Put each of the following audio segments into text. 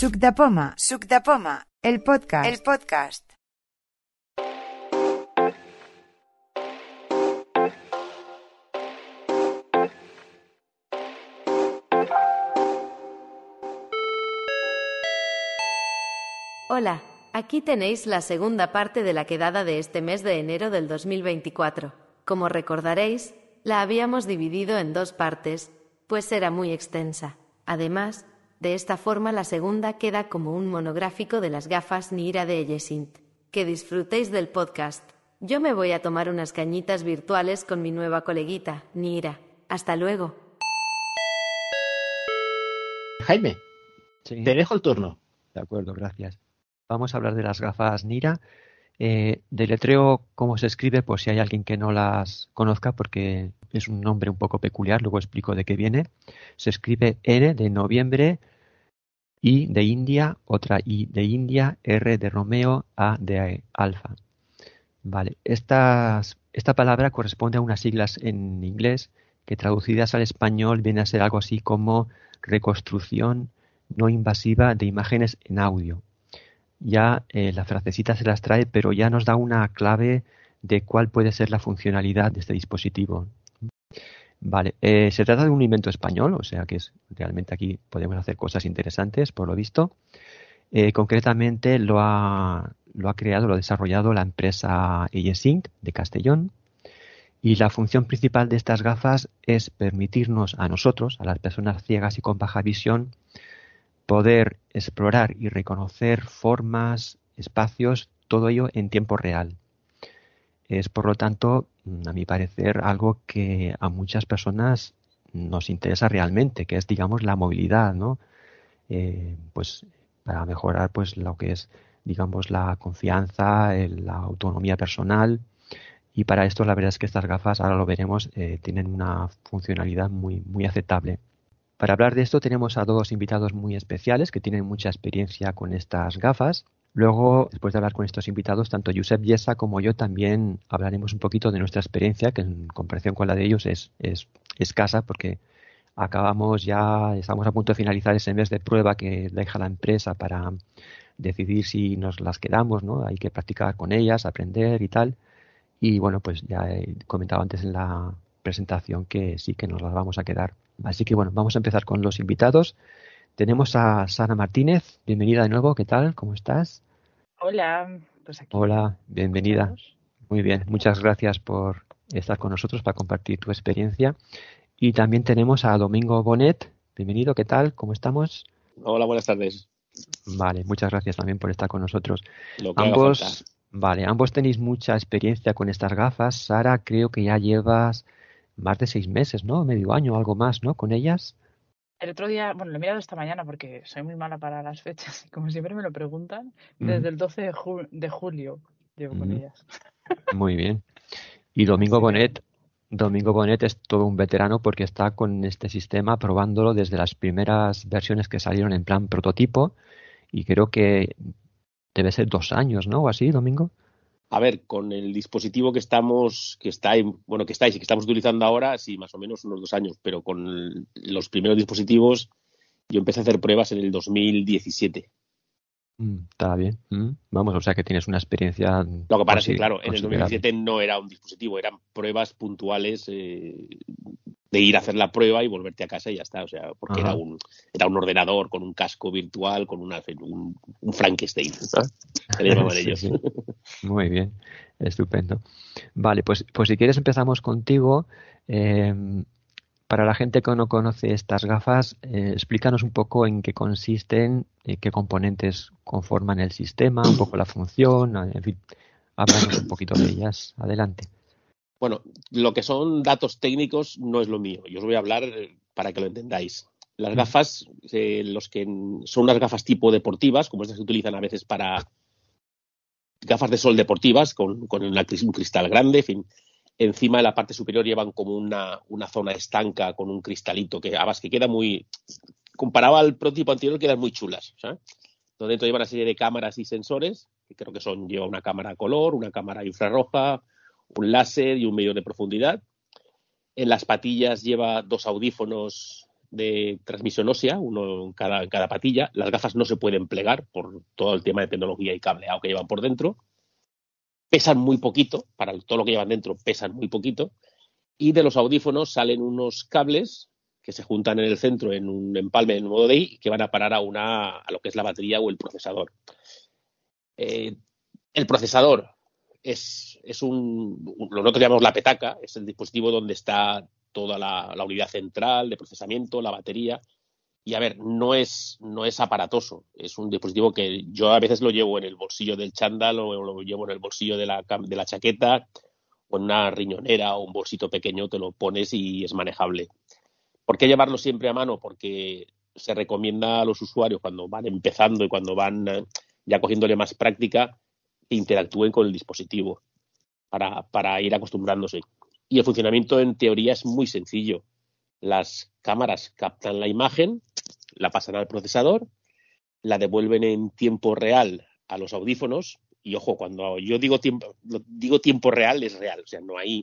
Suc de Poma, Suc de Poma, el podcast, el podcast. Hola, aquí tenéis la segunda parte de la quedada de este mes de enero del 2024. Como recordaréis, la habíamos dividido en dos partes, pues era muy extensa. Además, de esta forma la segunda queda como un monográfico de las gafas Nira de Yesint. Que disfrutéis del podcast. Yo me voy a tomar unas cañitas virtuales con mi nueva coleguita, Nira. Hasta luego. Jaime, Sí, te dejo el turno. de acuerdo, gracias. Vamos a hablar de las gafas Nira. Eh, deletreo cómo se escribe por si hay alguien que no las conozca porque es un nombre un poco peculiar, luego explico de qué viene. Se escribe N de noviembre, I de India, otra I de India, R de Romeo, A de alfa. Vale, esta palabra corresponde a unas siglas en inglés que traducidas al español viene a ser algo así como reconstrucción no invasiva de imágenes en audio. Ya eh, la frasecita se las trae, pero ya nos da una clave de cuál puede ser la funcionalidad de este dispositivo. Vale, eh, se trata de un invento español, o sea que realmente aquí podemos hacer cosas interesantes, por lo visto. Eh, concretamente lo ha, lo ha creado, lo ha desarrollado la empresa Eyesync de Castellón. Y la función principal de estas gafas es permitirnos a nosotros, a las personas ciegas y con baja visión, poder explorar y reconocer formas, espacios, todo ello en tiempo real. Es, por lo tanto, a mi parecer, algo que a muchas personas nos interesa realmente, que es, digamos, la movilidad, ¿no? Eh, pues para mejorar, pues, lo que es, digamos, la confianza, la autonomía personal. Y para esto, la verdad es que estas gafas, ahora lo veremos, eh, tienen una funcionalidad muy, muy aceptable. Para hablar de esto tenemos a dos invitados muy especiales que tienen mucha experiencia con estas gafas. Luego, después de hablar con estos invitados, tanto Josep Yesa como yo también hablaremos un poquito de nuestra experiencia, que en comparación con la de ellos es, es escasa porque acabamos ya, estamos a punto de finalizar ese mes de prueba que deja la empresa para decidir si nos las quedamos, ¿no? Hay que practicar con ellas, aprender y tal. Y bueno, pues ya he comentado antes en la presentación que sí que nos las vamos a quedar. Así que bueno, vamos a empezar con los invitados. Tenemos a Sara Martínez. Bienvenida de nuevo. ¿Qué tal? ¿Cómo estás? Hola, pues aquí. Hola, bienvenida. estamos. Muy bien. Muchas gracias por estar con nosotros para compartir tu experiencia. Y también tenemos a Domingo Bonet. Bienvenido. ¿Qué tal? ¿Cómo estamos? Hola, buenas tardes. Vale, muchas gracias también por estar con nosotros. Lo que haga Ambos, falta. vale, ambos tenéis mucha experiencia con estas gafas. Sara, creo que ya llevas más de seis meses, ¿no? Medio año, algo más, ¿no? Con ellas. El otro día, bueno, lo he mirado esta mañana porque soy muy mala para las fechas y como siempre me lo preguntan, desde el 12 de, ju- de julio llevo con ellas. Muy bien. Y Domingo Bonet, Domingo Bonet es todo un veterano porque está con este sistema probándolo desde las primeras versiones que salieron en plan prototipo y creo que debe ser dos años, ¿no? O así, Domingo. A ver, con el dispositivo que estamos, que está, en- bueno, que estáis y que estamos utilizando ahora, sí, más o menos unos dos años, pero con los primeros dispositivos yo empecé a hacer pruebas en el 2017. Mm, está bien. Mm, Vamos, o sea que tienes una experiencia. Lo que pasa es que, claro, en el considerable. 2017 no era un dispositivo, eran pruebas puntuales eh, de ir a hacer la prueba y volverte a casa y ya está. O sea, porque Ajá. era un, era un ordenador con un casco virtual, con una, un, un Frankenstein. Sí, ellos. sí. Muy bien, estupendo. Vale, pues, pues si quieres empezamos contigo. Eh, para la gente que no conoce estas gafas, eh, explícanos un poco en qué consisten, eh, qué componentes conforman el sistema, un poco la función, eh, en fin, háblanos un poquito de ellas. Adelante. Bueno, lo que son datos técnicos no es lo mío. Yo os voy a hablar eh, para que lo entendáis. Las gafas, eh, los que son unas gafas tipo deportivas, como estas que se utilizan a veces para gafas de sol deportivas, con, con un cristal grande, en fin. Encima de la parte superior llevan como una, una zona estanca con un cristalito que además que queda muy. Comparado al prototipo anterior, quedan muy chulas. dentro lleva una serie de cámaras y sensores, que creo que son, lleva una cámara color, una cámara infrarroja, un láser y un medidor de profundidad. En las patillas lleva dos audífonos de transmisión ósea, uno en cada, en cada patilla. Las gafas no se pueden plegar por todo el tema de tecnología y cableado que llevan por dentro. Pesan muy poquito, para todo lo que llevan dentro pesan muy poquito. Y de los audífonos salen unos cables que se juntan en el centro en un empalme en modo DI que van a parar a, una, a lo que es la batería o el procesador. Eh, el procesador es, es un, nosotros llamamos la petaca, es el dispositivo donde está toda la, la, unidad central de procesamiento, la batería. Y a ver, no es, no es aparatoso, es un dispositivo que yo a veces lo llevo en el bolsillo del chándal o lo llevo en el bolsillo de la, de la chaqueta o en una riñonera o un bolsito pequeño, te lo pones y es manejable. ¿Por qué llevarlo siempre a mano? Porque se recomienda a los usuarios cuando van empezando y cuando van eh, ya cogiéndole más práctica que interactúen con el dispositivo para, para ir acostumbrándose. Y el funcionamiento en teoría es muy sencillo. Las cámaras captan la imagen, la pasan al procesador, la devuelven en tiempo real a los audífonos. Y ojo, cuando yo digo tiempo, digo tiempo real, es real. O sea, no hay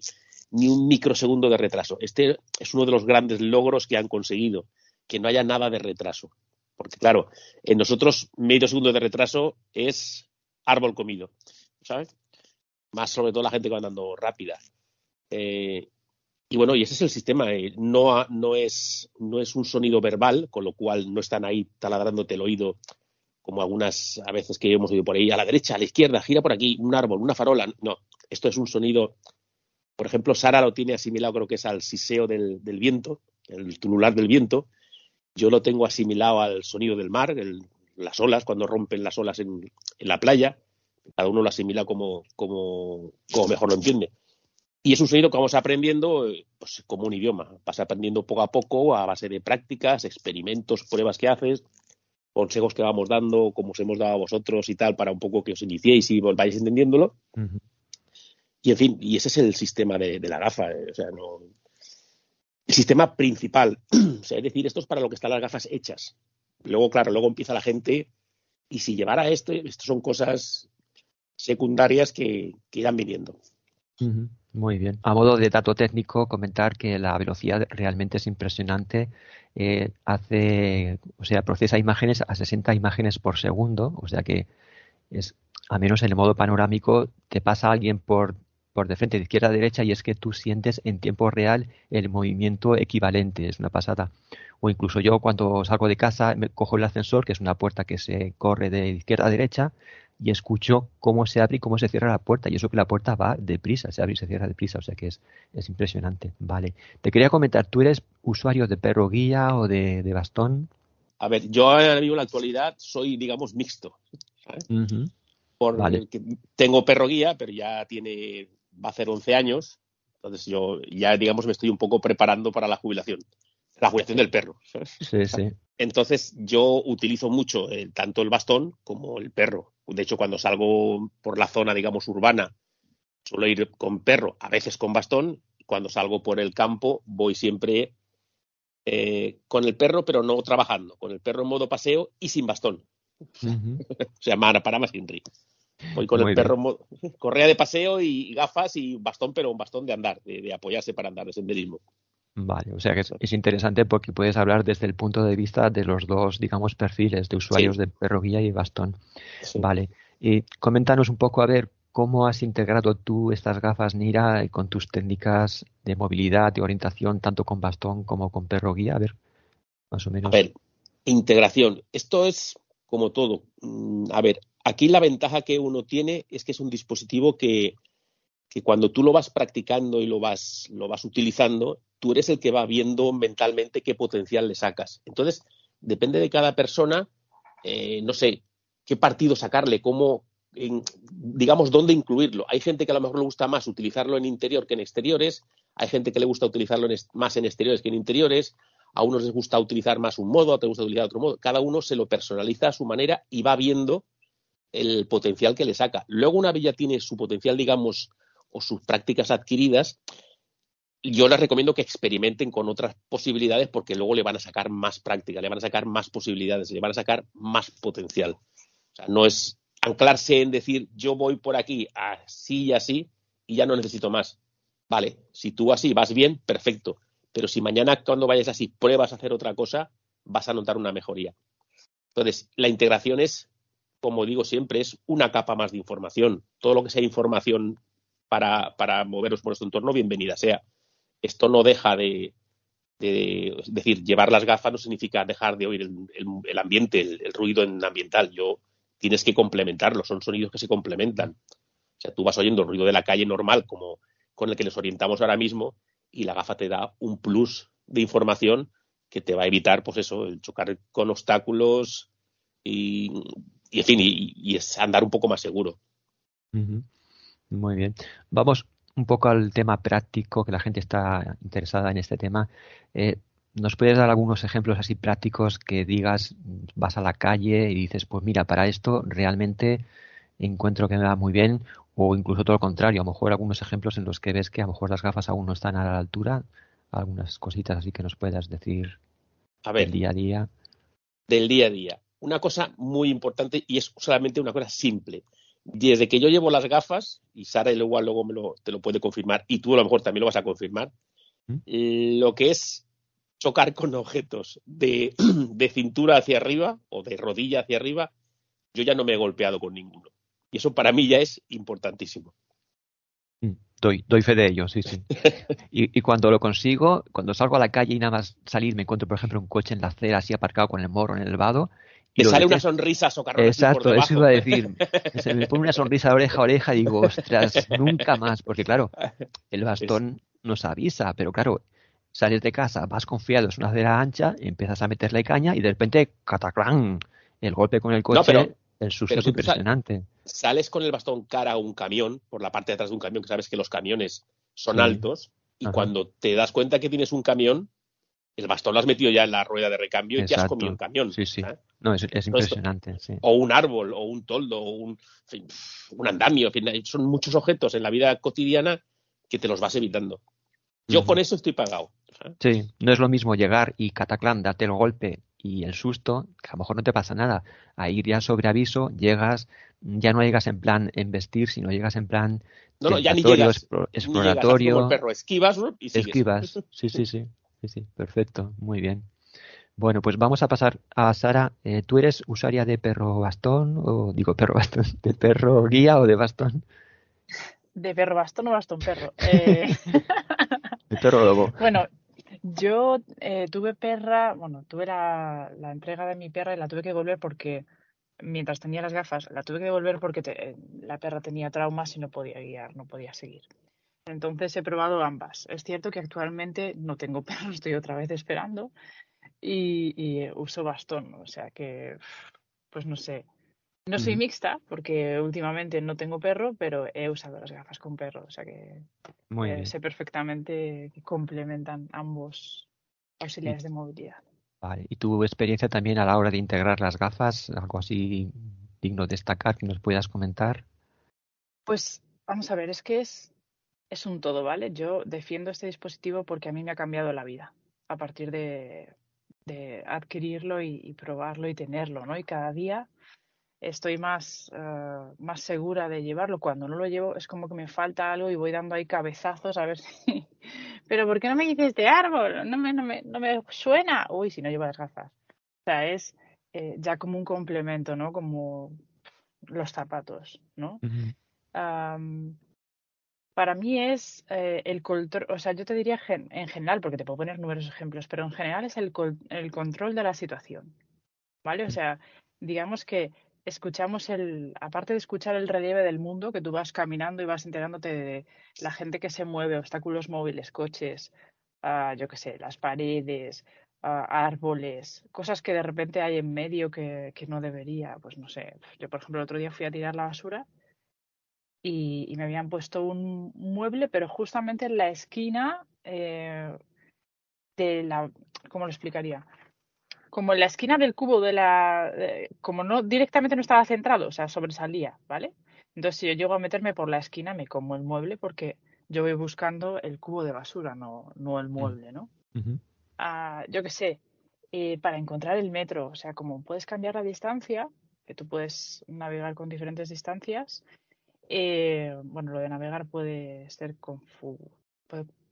ni un microsegundo de retraso. Este es uno de los grandes logros que han conseguido, que no haya nada de retraso. Porque, claro, en nosotros medio segundo de retraso es árbol comido, ¿sabes? Más sobre todo la gente que va andando rápida. Eh, y bueno, y ese es el sistema. Eh, no, no, es, no es un sonido verbal, con lo cual no están ahí taladrándote el oído como algunas a veces que hemos oído por ahí, a la derecha, a la izquierda, gira por aquí, un árbol, una farola. No, esto es un sonido por ejemplo, Sara lo tiene asimilado, creo que es al siseo del, viento, el tulular del viento. Yo lo tengo asimilado al sonido del mar, las olas, cuando rompen las olas en, la playa. Cada uno lo asimila como, como, mejor lo entiende. Y es un sonido que vamos aprendiendo pues, como un idioma. Vas aprendiendo poco a poco a base de prácticas, experimentos, pruebas que haces, consejos que vamos dando, como os hemos dado a vosotros y tal, para un poco que os iniciéis y volváis entendiéndolo. Y en fin, y ese es el sistema de, la gafa. Eh, o sea, no, el sistema principal. o sea, es decir, esto es para lo que están las gafas hechas. Luego, claro, luego empieza la gente y si llevara esto, esto son cosas secundarias que, irán viniendo. Muy bien. A modo de dato técnico, comentar que la velocidad realmente es impresionante. Eh, hace, o sea, procesa imágenes a 60 imágenes por segundo, o sea que es, a menos en el modo panorámico, te pasa alguien por por de frente de izquierda a derecha y es que tú sientes en tiempo real el movimiento equivalente, es una pasada. O incluso yo cuando salgo de casa me cojo el ascensor, que es una puerta que se corre de izquierda a derecha, y escucho cómo se abre y cómo se cierra la puerta. Y eso que la puerta va deprisa, se abre y se cierra deprisa, o sea que es, es impresionante. Vale. Te quería comentar, ¿tú eres usuario de perro guía o de, bastón? A ver, yo ahora mismo en la actualidad soy, digamos, mixto. tengo perro guía, pero ya tiene va a hacer 11 años, entonces yo ya, digamos, me estoy un poco preparando para la jubilación. La jubilación del perro. Sí, sí. Entonces yo utilizo mucho eh, tanto el bastón como el perro. De hecho, cuando salgo por la zona, digamos, urbana, suelo ir con perro, a veces con bastón. Cuando salgo por el campo, voy siempre eh, con el perro, pero no trabajando, con el perro en modo paseo y sin bastón. o sea, para más Henry. Voy con el perro, correa de paseo y gafas y bastón, pero un bastón de andar, de, apoyarse para andar, de senderismo. Vale, o sea que es, interesante porque puedes hablar desde el punto de vista de los dos, digamos, perfiles de usuarios de perro guía y bastón. Vale, y coméntanos un poco, a ver, cómo has integrado tú estas gafas Nira con tus técnicas de movilidad, de orientación, tanto con bastón como con perro guía. A ver, más o menos. A ver, integración. Esto es como todo. Mm, a ver, Aquí la ventaja que uno tiene es que es un dispositivo que, cuando tú lo vas practicando y lo vas, lo vas utilizando, tú eres el que va viendo mentalmente qué potencial le sacas. Entonces, depende de cada persona, eh, no sé, qué partido sacarle, cómo, digamos, dónde incluirlo. Hay gente que a lo mejor le gusta más utilizarlo en interior que en exteriores, hay gente que le gusta utilizarlo más en exteriores que en interiores, a unos les gusta utilizar más un modo, a otros les gusta utilizar otro modo. Cada uno se lo personaliza a su manera y va viendo el potencial que le saca. Luego una ya tiene su potencial, digamos, o sus prácticas adquiridas, yo les recomiendo que experimenten con otras posibilidades porque luego le van a sacar más práctica, le van a sacar más posibilidades, le van a sacar más potencial. O sea, no es anclarse en decir yo voy por aquí así y así y ya no necesito más. Vale, si tú así vas bien, perfecto. pero si mañana cuando vayas así pruebas a hacer otra cosa, vas a notar una mejoría. Entonces, la integración es, como digo siempre, es una capa más de información. Todo lo que sea información para, para moveros por nuestro entorno, bienvenida sea. Esto no deja de, es decir, llevar las gafas no significa dejar de oír el, ambiente, el, ruido ambiental. Yo tienes que complementarlo, son sonidos que se complementan. O sea, tú vas oyendo el ruido de la calle normal, como con el que nos orientamos ahora mismo, y la gafa te da un plus de información que te va a evitar, pues eso, el chocar con obstáculos y, en fin, y, es andar un poco más seguro. Muy bien. Vamos un poco al tema práctico, que la gente está interesada en este tema. Eh, ¿Nos puedes dar algunos ejemplos así prácticos que digas, vas a la calle y dices, pues mira, para esto realmente encuentro que me va muy bien, o incluso todo lo contrario, a lo mejor algunos ejemplos en los que ves que a lo mejor las gafas aún no están a la altura, algunas cositas así que nos puedas decir a ver, del día a día. Del día a día. Una cosa muy importante y es solamente una cosa simple desde que yo llevo las gafas, y Sara igual luego me lo, te lo puede confirmar, y tú a lo mejor también lo vas a confirmar, ¿Mm? lo que es chocar con objetos de, de, cintura hacia arriba o de rodilla hacia arriba, yo ya no me he golpeado con ninguno. Y eso para mí ya es importantísimo. Mm, doy, doy fe de ello, sí, sí. Y, y, cuando lo consigo, cuando salgo a la calle y nada más salir, me encuentro, por ejemplo, un coche en la acera así aparcado con el morro en el vado, te sale una sonrisa socarrona. Exacto, eso iba a decir. Se me pone una sonrisa de oreja a oreja y digo, ostras, nunca más. Porque claro, el bastón nos avisa, pero claro, sales de casa, vas confiado, es una acera ancha, empiezas a meterle caña y de repente, cataclán, el golpe con el coche, el susto es impresionante. Sales con el bastón cara a un camión, por la parte de atrás de un camión, que sabes que los camiones son altos, y cuando te das cuenta que tienes un camión, el bastón lo has metido ya en la rueda de recambio y ya has comido un camión. Sí, sí. No, es, impresionante. O un árbol, o un toldo, o un, un andamio. son muchos objetos en la vida cotidiana que te los vas evitando. Yo con eso estoy pagado. Sí, no es lo mismo llegar y cataclán, darte el golpe y el susto, que a lo mejor no te pasa nada. A ir ya sobre aviso, llegas, ya no llegas en plan investir, sino llegas en plan no, no, ya ni llegas, exploratorio. perro, esquivas y sigues. Esquivas, sí, sí, sí sí, perfecto, muy bien. Bueno, pues vamos a pasar a Sara. Eh, ¿Tú eres usuaria de perro bastón o digo perro bastón, de perro guía o de bastón? De perro bastón o bastón perro. Eh... de perro lobo. Bueno, yo eh, tuve perra, bueno, tuve la, la, entrega de mi perra y la tuve que devolver porque mientras tenía las gafas, la tuve que devolver porque la perra tenía traumas y no podía guiar, no podía seguir. Entonces he probado ambas. Es cierto que actualmente no tengo perro, estoy otra vez esperando y, uso bastón. O sea que, pues no sé. No soy mixta porque últimamente no tengo perro, pero he usado las gafas con perro. O sea que eh, sé perfectamente que complementan ambos auxiliares de movilidad. Vale. ¿Y tu experiencia también a la hora de integrar las gafas? ¿Algo así digno de destacar que nos puedas comentar? Pues vamos a ver, es que es es un todo, ¿vale? Yo defiendo este dispositivo porque a mí me ha cambiado la vida a partir de, adquirirlo y, probarlo y tenerlo, ¿no? Y cada día estoy más, eh, más segura de llevarlo. Cuando no lo llevo es como que me falta algo y voy dando ahí cabezazos a ver si... Pero ¿por qué no me dices este árbol? No me, no me, no me suena. Uy, si no llevo las gafas. O sea, es eh, ya como un complemento, ¿no? Como los zapatos, ¿no? Para mí es eh, el control, o sea, yo te diría en general, porque te puedo poner numerosos ejemplos, pero en general es el, el control de la situación, ¿vale? O sea, digamos que escuchamos el, aparte de escuchar el relieve del mundo, que tú vas caminando y vas enterándote de la gente que se mueve, obstáculos móviles, coches, uh, yo qué sé, las paredes, uh, árboles, cosas que de repente hay en medio que, que no debería, pues no sé, yo por ejemplo el otro día fui a tirar la basura y, me habían puesto un mueble, pero justamente en la esquina eh, de la, ¿cómo lo explicaría? Como en la esquina del cubo de la, como no directamente no estaba centrado, o sea, sobresalía, ¿vale? Entonces si yo llego a meterme por la esquina me como el mueble porque yo voy buscando el cubo de basura, no, no el mm. mueble, ¿no? Ah, yo qué sé, eh, para encontrar el metro, o sea, como puedes cambiar la distancia, que tú puedes navegar con diferentes distancias, eh, bueno, lo de navegar puede ser confuso.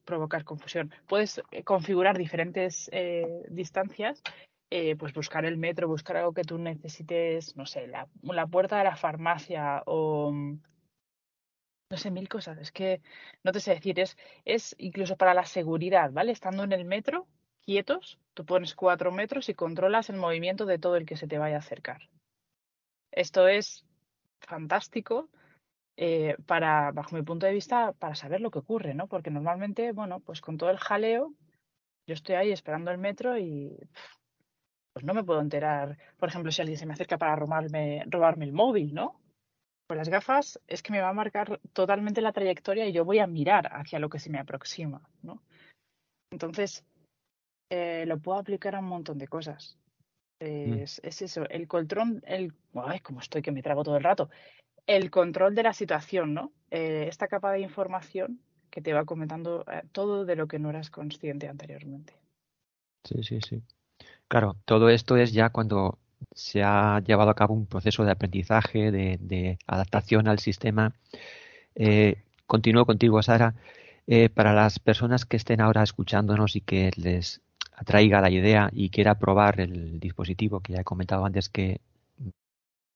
provocar confusión. Puedes eh, configurar diferentes eh, distancias, eh, pues buscar el metro, buscar algo que tú necesites, no sé, la, la puerta de la farmacia o no sé, mil cosas. Es que no te sé decir, es, es incluso para la seguridad, ¿vale? Estando en el metro, quietos, tú pones cuatro metros y controlas el movimiento de todo el que se te vaya a acercar. Esto es fantástico eh, para, bajo mi punto de vista, para saber lo que ocurre, ¿no? Porque normalmente, bueno, pues con todo el jaleo, yo estoy ahí esperando el metro y pues no me puedo enterar, por ejemplo, si alguien se me acerca para robarme, robarme el móvil, ¿no? Pues las gafas es que me va a marcar totalmente la trayectoria y yo voy a mirar hacia lo que se me aproxima, ¿no? Entonces, eh, lo puedo aplicar a un montón de cosas. Mm. Es, es eso, el control, el, ay, como estoy que me trago todo el rato, el control de la situación, ¿no? Eh, esta capa de información que te va comentando eh, todo de lo que no eras consciente anteriormente. Sí, sí, sí. Claro, todo esto es ya cuando se ha llevado a cabo un proceso de aprendizaje, de, adaptación al sistema. Eh, continúo contigo, Sara. Para las personas que estén ahora escuchándonos y que les atraiga la idea y quiera probar el dispositivo que ya he comentado antes que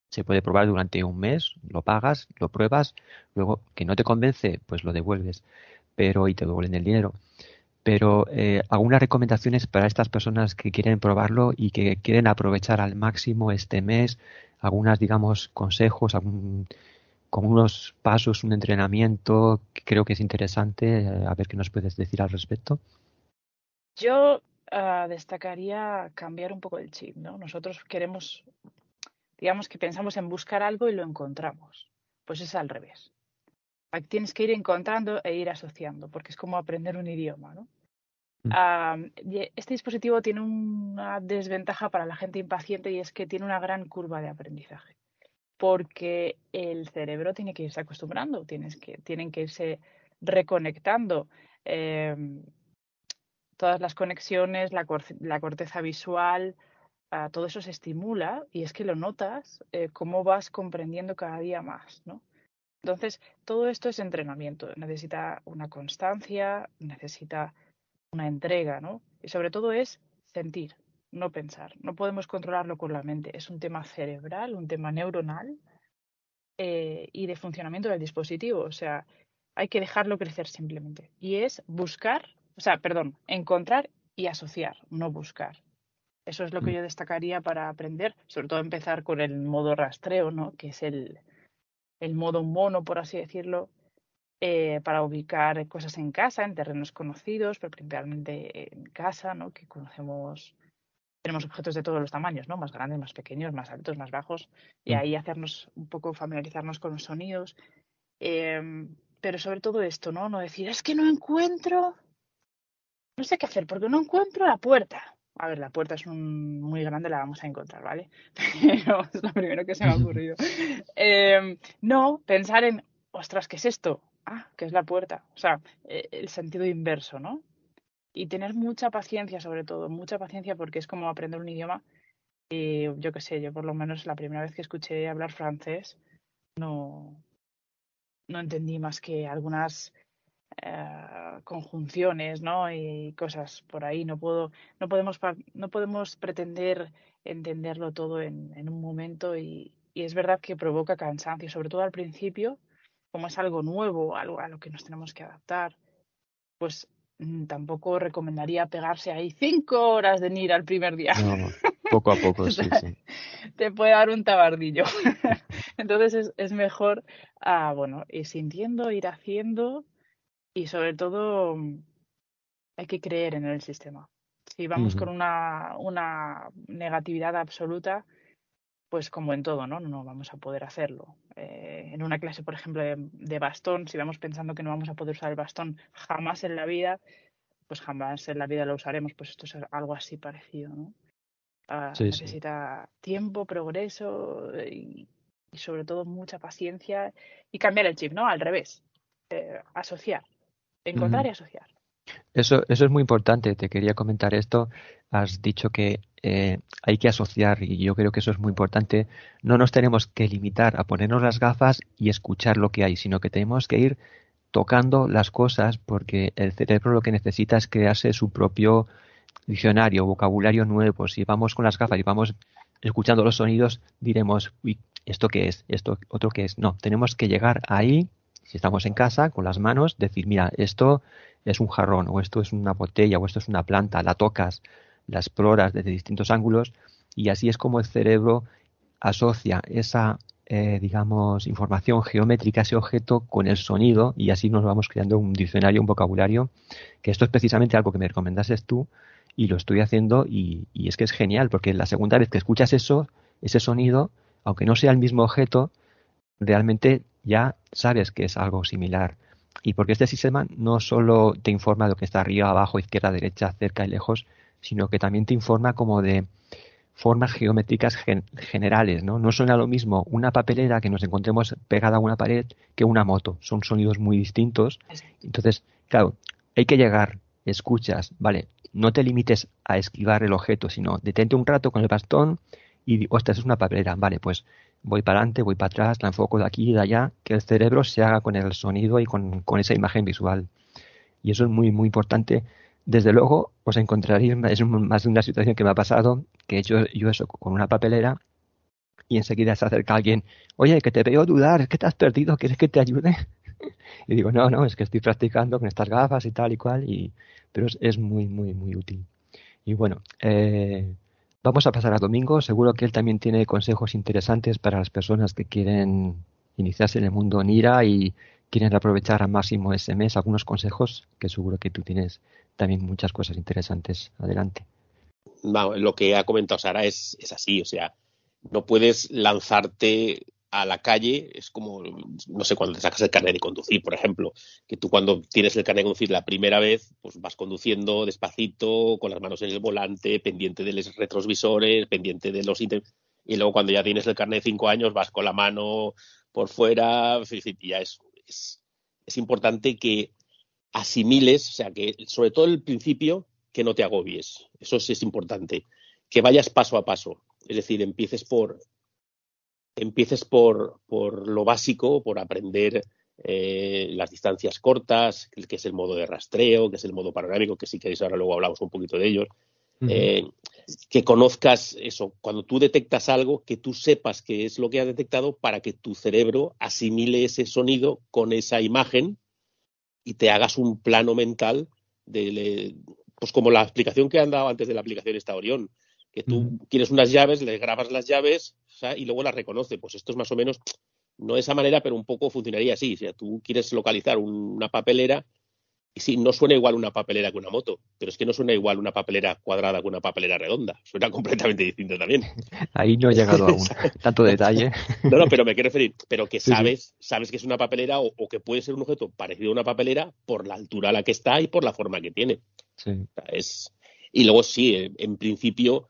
se puede probar durante un mes, lo pagas, lo pruebas, luego que no te convence, pues lo devuelves, pero y te devuelven el dinero. Pero eh, algunas recomendaciones para estas personas que quieren probarlo y que quieren aprovechar al máximo este mes, algunas, digamos, consejos, algún, con unos pasos, un entrenamiento que creo que es interesante. Eh, a ver qué nos puedes decir al respecto. Yo uh, destacaría cambiar un poco el chip, ¿no? Nosotros queremos digamos que pensamos en buscar algo y lo encontramos. Pues es al revés. Tienes que ir encontrando e ir asociando, porque es como aprender un idioma, ¿no? Mm. este dispositivo tiene una desventaja para la gente impaciente y es que tiene una gran curva de aprendizaje, porque el cerebro tiene que irse acostumbrando, tienes que, tienen que irse reconectando em, todas las conexiones, la, la corteza visual, todo eso se estimula y es que lo notas eh, cómo vas comprendiendo cada día más, ¿no? Entonces, todo esto es entrenamiento, necesita una constancia, necesita una entrega, ¿no? Y sobre todo es sentir, no pensar. No podemos controlarlo con la mente. Es un tema cerebral, un tema neuronal eh, y de funcionamiento del dispositivo. O sea, hay que dejarlo crecer simplemente. Y es buscar, o sea, perdón, encontrar y asociar, no buscar. Eso es lo que mm. yo destacaría para aprender, sobre todo empezar con el modo rastreo, ¿no? que es el, el modo mono, por así decirlo, eh, para ubicar cosas en casa, en terrenos conocidos, pero principalmente en casa, ¿no? que conocemos, tenemos objetos de todos los tamaños, ¿no? más grandes, más pequeños, más altos, más bajos, y mm. ahí hacernos un poco familiarizarnos con los sonidos. Em, pero sobre todo esto, ¿no? No decir, es que no encuentro, no sé qué hacer, porque no encuentro la puerta a ver, la puerta es muy grande, la vamos a encontrar, ¿vale? Pero es lo primero que se me ha ocurrido. Em, no, pensar en, ostras, ¿qué es esto? Ah, ¿qué es la puerta? O sea, e, el sentido inverso, ¿no? Y tener mucha paciencia, sobre todo, mucha paciencia porque es como aprender un idioma. Y yo qué sé, yo por lo menos la primera vez que escuché hablar francés no, no entendí más que algunas eh, conjunciones ¿no? y cosas por ahí. No, puedo, no, podemos, no podemos pretender entenderlo todo en, en un momento y, y, es verdad que provoca cansancio, sobre todo al principio, como es algo nuevo, algo a lo que nos tenemos que adaptar, pues mm, tampoco recomendaría pegarse ahí cinco horas de ir al primer día. poco a poco, sí, sí. Te puede dar un tabardillo. Entonces es, es mejor, ah, bueno, ir sintiendo, ir haciendo y sobre todo mm, hay que creer en el sistema. Si vamos con una, una negatividad absoluta, pues como en todo, ¿no? No vamos a poder hacerlo. Eh, en una clase, por ejemplo, de, bastón, si vamos pensando que no vamos a poder usar el bastón jamás en la vida, pues jamás en la vida lo usaremos. Pues esto es algo así parecido, ¿no? Ah, necesita tiempo, progreso y, sobre todo mucha paciencia y cambiar el chip, ¿no? Al revés, eh, asociar encontrar y asociar. Eso, eso es muy importante. Te quería comentar esto. Has dicho que eh, hay que asociar y yo creo que eso es muy importante. No nos tenemos que limitar a ponernos las gafas y escuchar lo que hay, sino que tenemos que ir tocando las cosas porque el cerebro lo que necesita es crearse su propio diccionario, vocabulario nuevo. Si vamos con las gafas y vamos escuchando los sonidos, diremos, uy, ¿esto qué es? ¿Esto otro qué es? No, tenemos que llegar ahí, si estamos en casa, con las manos, decir, mira, esto es un jarrón, o esto es una botella, o esto es una planta, la tocas, la exploras desde distintos ángulos, y así es como el cerebro asocia esa, eh, digamos, información geométrica, ese objeto, con el sonido, y así nos vamos creando un diccionario, un vocabulario, que esto es precisamente algo que me recomendases tú, y lo estoy haciendo y, es que es genial, porque la segunda vez que escuchas eso, ese sonido, aunque no sea el mismo objeto, realmente ya sabes que es algo similar. Y porque este sistema no solo te informa de lo que está arriba, abajo, izquierda, derecha, cerca y lejos, sino que también te informa como de formas geométricas generales, ¿no? No suena lo mismo una papelera que nos encontremos pegada a una pared que una moto. Son sonidos muy distintos. Entonces, claro, hay que llegar, escuchas, vale, no te limites a esquivar el objeto, sino detente un rato con el bastón y, ostras, es una papelera, vale, pues voy para adelante, voy para atrás, la enfoco de aquí y de allá, que el cerebro se haga con el sonido y con, esa imagen visual. Y eso es muy, muy importante. Desde luego, os encontraréis, es más de una situación que me ha pasado, que he hecho yo eso con una papelera y enseguida se acerca alguien, oye, que te veo dudar, que te has perdido, ¿quieres que te ayude? y digo, no, no, es que estoy practicando con estas gafas y tal y cual, y, pero es, muy, muy, muy útil. Y bueno, eh, vamos a pasar a Domingo. Seguro que él también tiene consejos interesantes para las personas que quieren iniciarse en el mundo NIRA y quieren aprovechar al máximo ese mes. Algunos consejos que seguro que tú tienes también muchas cosas interesantes. Adelante. lo que ha comentado Sara es, es así, o sea, no puedes lanzarte a la calle es como, no sé, cuando te sacas el carnet de conducir, por ejemplo, que tú cuando tienes el carnet de conducir la primera vez, pues vas conduciendo despacito, con las manos en el volante, pendiente de los retrovisores, pendiente de los... Y luego cuando ya tienes el carnet de cinco años, vas con la mano por fuera, y ya es, es, es importante que asimiles, o sea, que sobre todo el principio, que no te agobies. Eso sí es importante. Que vayas paso a paso. Es decir, empieces por empieces por, por lo básico, por aprender eh, las distancias cortas, que es el modo de rastreo, que es el modo panorámico, que si queréis ahora luego hablamos un poquito de ellos. Eh, que conozcas eso, cuando tú detectas algo, que tú sepas qué es lo que ha detectado para que tu cerebro asimile ese sonido con esa imagen y te hagas un plano mental de, pues como la explicación que han dado antes de la aplicación esta Orión, que tú quieres unas llaves, le grabas las llaves y luego las reconoce. Pues esto es más o menos, no de esa manera, pero un poco funcionaría así. O sea, tú quieres localizar una papelera y sí, no suena igual una papelera que una moto, pero es que no suena igual una papelera cuadrada que una papelera redonda. Suena completamente distinto también. Ahí no he llegado aún. Tanto detalle. No, no, pero me quiero referir, pero que sabes, sabes que es una papelera o, que puede ser un objeto parecido a una papelera por la altura a la que está y por la forma que tiene. Sí. es, y luego sí, en principio,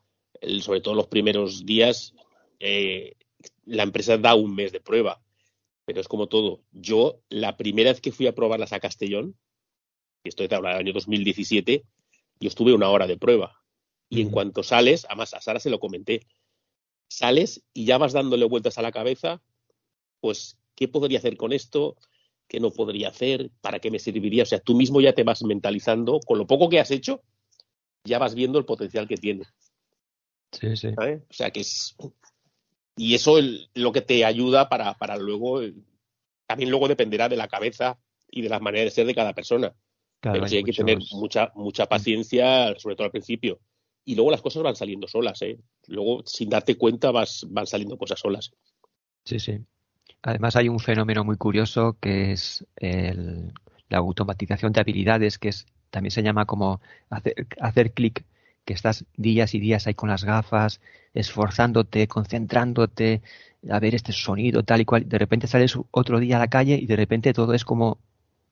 sobre todo los primeros días, eh, la empresa da un mes de prueba, pero es como todo. Yo, la primera vez que fui a probarlas a Castellón, y estoy hablando del año 2017, yo estuve una hora de prueba. Y en cuanto sales, además a Sara se lo comenté, sales y ya vas dándole vueltas a la cabeza, pues, ¿qué podría hacer con esto? ¿Qué no podría hacer? ¿Para qué me serviría? O sea, tú mismo ya te vas mentalizando, con lo poco que has hecho, ya vas viendo el potencial que tiene. Sí, sí. O sea, que es, y eso es lo que te ayuda para, para luego, también luego dependerá de la cabeza y de las maneras de ser de cada persona. Pero sí hay que tener mucha, mucha paciencia, sobre todo al principio. Y luego las cosas van saliendo solas, ¿eh? Luego, sin darte cuenta, vas, van saliendo cosas solas. Sí, sí. Además hay un fenómeno muy curioso que es la automatización de habilidades, que es también se llama como hacer, hacer clic que estás días y días ahí con las gafas, esforzándote, concentrándote, a ver este sonido tal y cual, de repente sales otro día a la calle y de repente todo es como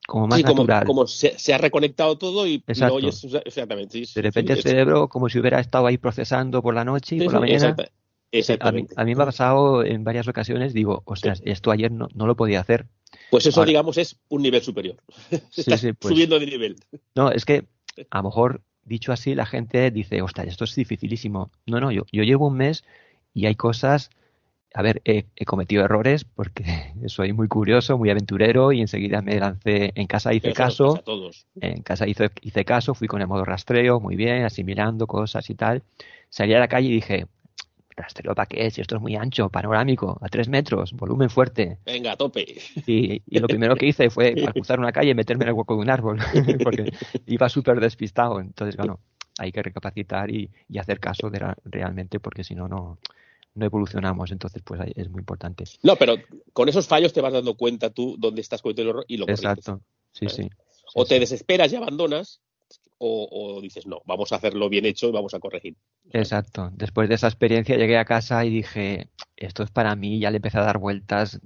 como más natural. Como, se, ha reconectado todo y oyes exactamente. de repente el cerebro como si hubiera estado ahí procesando por la noche y por la mañana. Exactamente. A mí, me ha pasado en varias ocasiones, digo, ostras, esto ayer no, no lo podía hacer. Pues eso, digamos, es un nivel superior. Estás pues subiendo de nivel. No, es que a lo mejor dicho así, la gente dice, ostras, esto es dificilísimo. No, no, yo, yo llevo un mes y hay cosas, a ver, he, cometido errores porque soy muy curioso, muy aventurero y enseguida me lancé en casa, hice caso. En casa hice, hice caso, fui con el modo rastreo, muy bien, asimilando cosas y tal. Salí a la calle y dije, rastreo para qué, si esto es muy ancho, panorámico, a tres metros, volumen fuerte. Venga, a tope. Y, y lo primero que hice fue cruzar una calle y meterme en el hueco de un árbol, porque iba súper despistado. Entonces, bueno, hay que recapacitar y, y hacer caso de realmente, porque si no, no no evolucionamos, entonces pues es muy importante. No, pero con esos fallos te vas dando cuenta tú dónde estás cometiendo el error y lo corriges. Exacto, sí, sí. O te desesperas y abandonas, o, dices, no, vamos a hacerlo bien hecho y vamos a corregir. Exacto. Después de esa experiencia llegué a casa y dije, esto es para mí, ya le empecé a dar vueltas,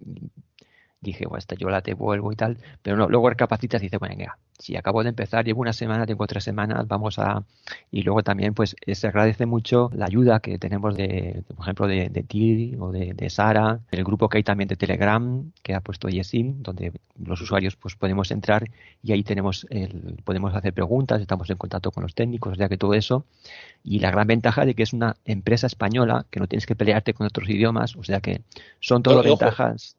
dije, bueno, esta yo la devuelvo y tal, pero no, luego recapacitas y dices, bueno, venga, si acabo de empezar, llevo una semana, tengo tres semanas, vamos a... Y luego también, pues, se agradece mucho la ayuda que tenemos de, por ejemplo, de, de Tiri o de, de, Sara, el grupo que hay también de Telegram, que ha puesto Yesim, donde los usuarios, pues, podemos entrar y ahí tenemos, el, podemos hacer preguntas, estamos en contacto con los técnicos, o sea que todo eso. Y la gran ventaja de que es una empresa española, que no tienes que pelearte con otros idiomas, o sea que son todas ventajas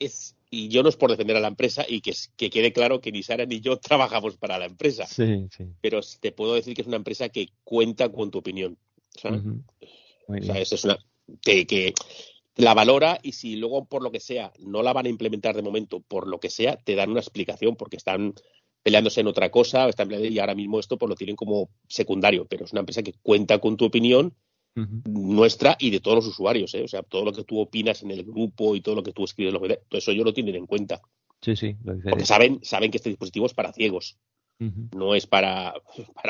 y yo no es por defender a la empresa y que, que quede claro que ni Sara ni yo trabajamos para la empresa. Sí, sí. Pero te puedo decir que es una empresa que cuenta con tu opinión. o sea, eso es una. Que, que, la valora y si luego por lo que sea no la van a implementar de momento, por lo que sea, te dan una explicación porque están peleándose en otra cosa están y ahora mismo esto pues lo tienen como secundario, pero es una empresa que cuenta con tu opinión nuestra y de todos los usuarios, ¿eh? o sea, todo lo que tú opinas en el grupo y todo lo que tú escribes, todo eso ellos lo tienen en cuenta. Sí, sí, lo Porque saben, saben que este dispositivo es para ciegos, no es para,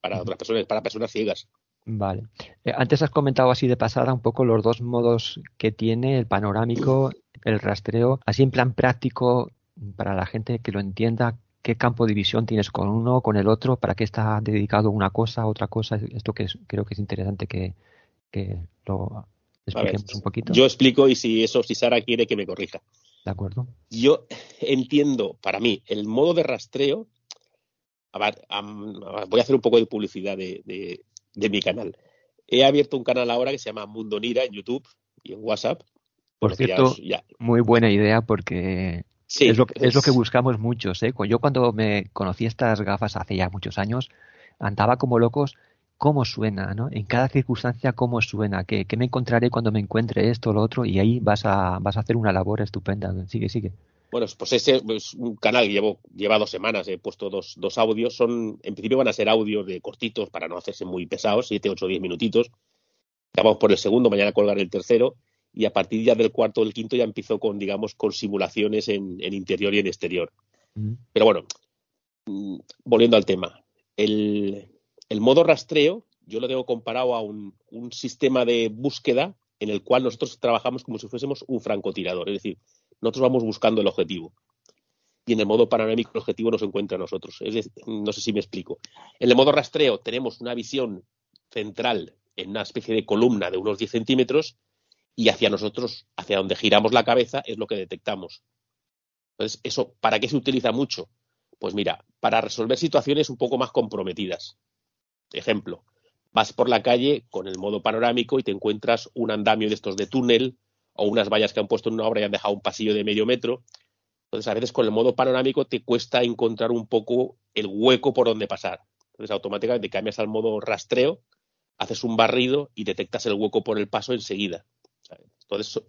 para, otras personas, es para personas ciegas. Vale. Eh, antes has comentado así de pasada un poco los dos modos que tiene, el panorámico, el rastreo. Así en plan práctico, para la gente que lo entienda, qué campo de visión tienes con uno, con el otro, para qué está dedicado una cosa, otra cosa. Esto que creo que es interesante que, lo expliquemos un poquito. Yo explico y si eso, si Sara quiere que me corrija. De acuerdo. Yo entiendo, para mí, el modo de rastreo. A ver, voy a hacer un poco de publicidad de, mi canal. He abierto un canal ahora que se llama Mundo Nira en YouTube y en WhatsApp. Por cierto, muy buena idea porque es, lo, es, lo, que buscamos muchos. ¿eh? Yo cuando me conocí estas gafas hace ya muchos años, andaba como locos cómo suena, ¿no? En cada circunstancia cómo suena, qué, me encontraré cuando me encuentre esto o lo otro y ahí vas a, vas a hacer una labor estupenda. Sigue, sigue. Bueno, pues ese es un canal que llevo, lleva dos semanas, he puesto dos, dos audios, son, en principio van a ser audios de cortitos para no hacerse muy pesados, siete, ocho, diez minutitos. Vamos por el segundo, mañana colgar el tercero y a partir ya del cuarto o el quinto ya empezó con, digamos, con simulaciones en, interior y en exterior. Pero bueno, mm, volviendo al tema, el, modo rastreo yo lo tengo comparado a un, sistema de búsqueda en el cual nosotros trabajamos como si fuésemos un francotirador, es decir, nosotros vamos buscando el objetivo. Y en el modo panorámico el objetivo nos encuentra a nosotros. Es no sé si me explico. En el modo rastreo tenemos una visión central en una especie de columna de unos 10 centímetros y hacia nosotros, hacia donde giramos la cabeza, es lo que detectamos. Entonces, ¿eso para qué se utiliza mucho? Pues mira, para resolver situaciones un poco más comprometidas. Ejemplo, vas por la calle con el modo panorámico y te encuentras un andamio de estos de túnel o unas vallas que han puesto en una obra y han dejado un pasillo de medio metro. Entonces, a veces con el modo panorámico te cuesta encontrar un poco el hueco por donde pasar. Entonces, automáticamente cambias al modo rastreo, haces un barrido y detectas el hueco por el paso enseguida. Entonces,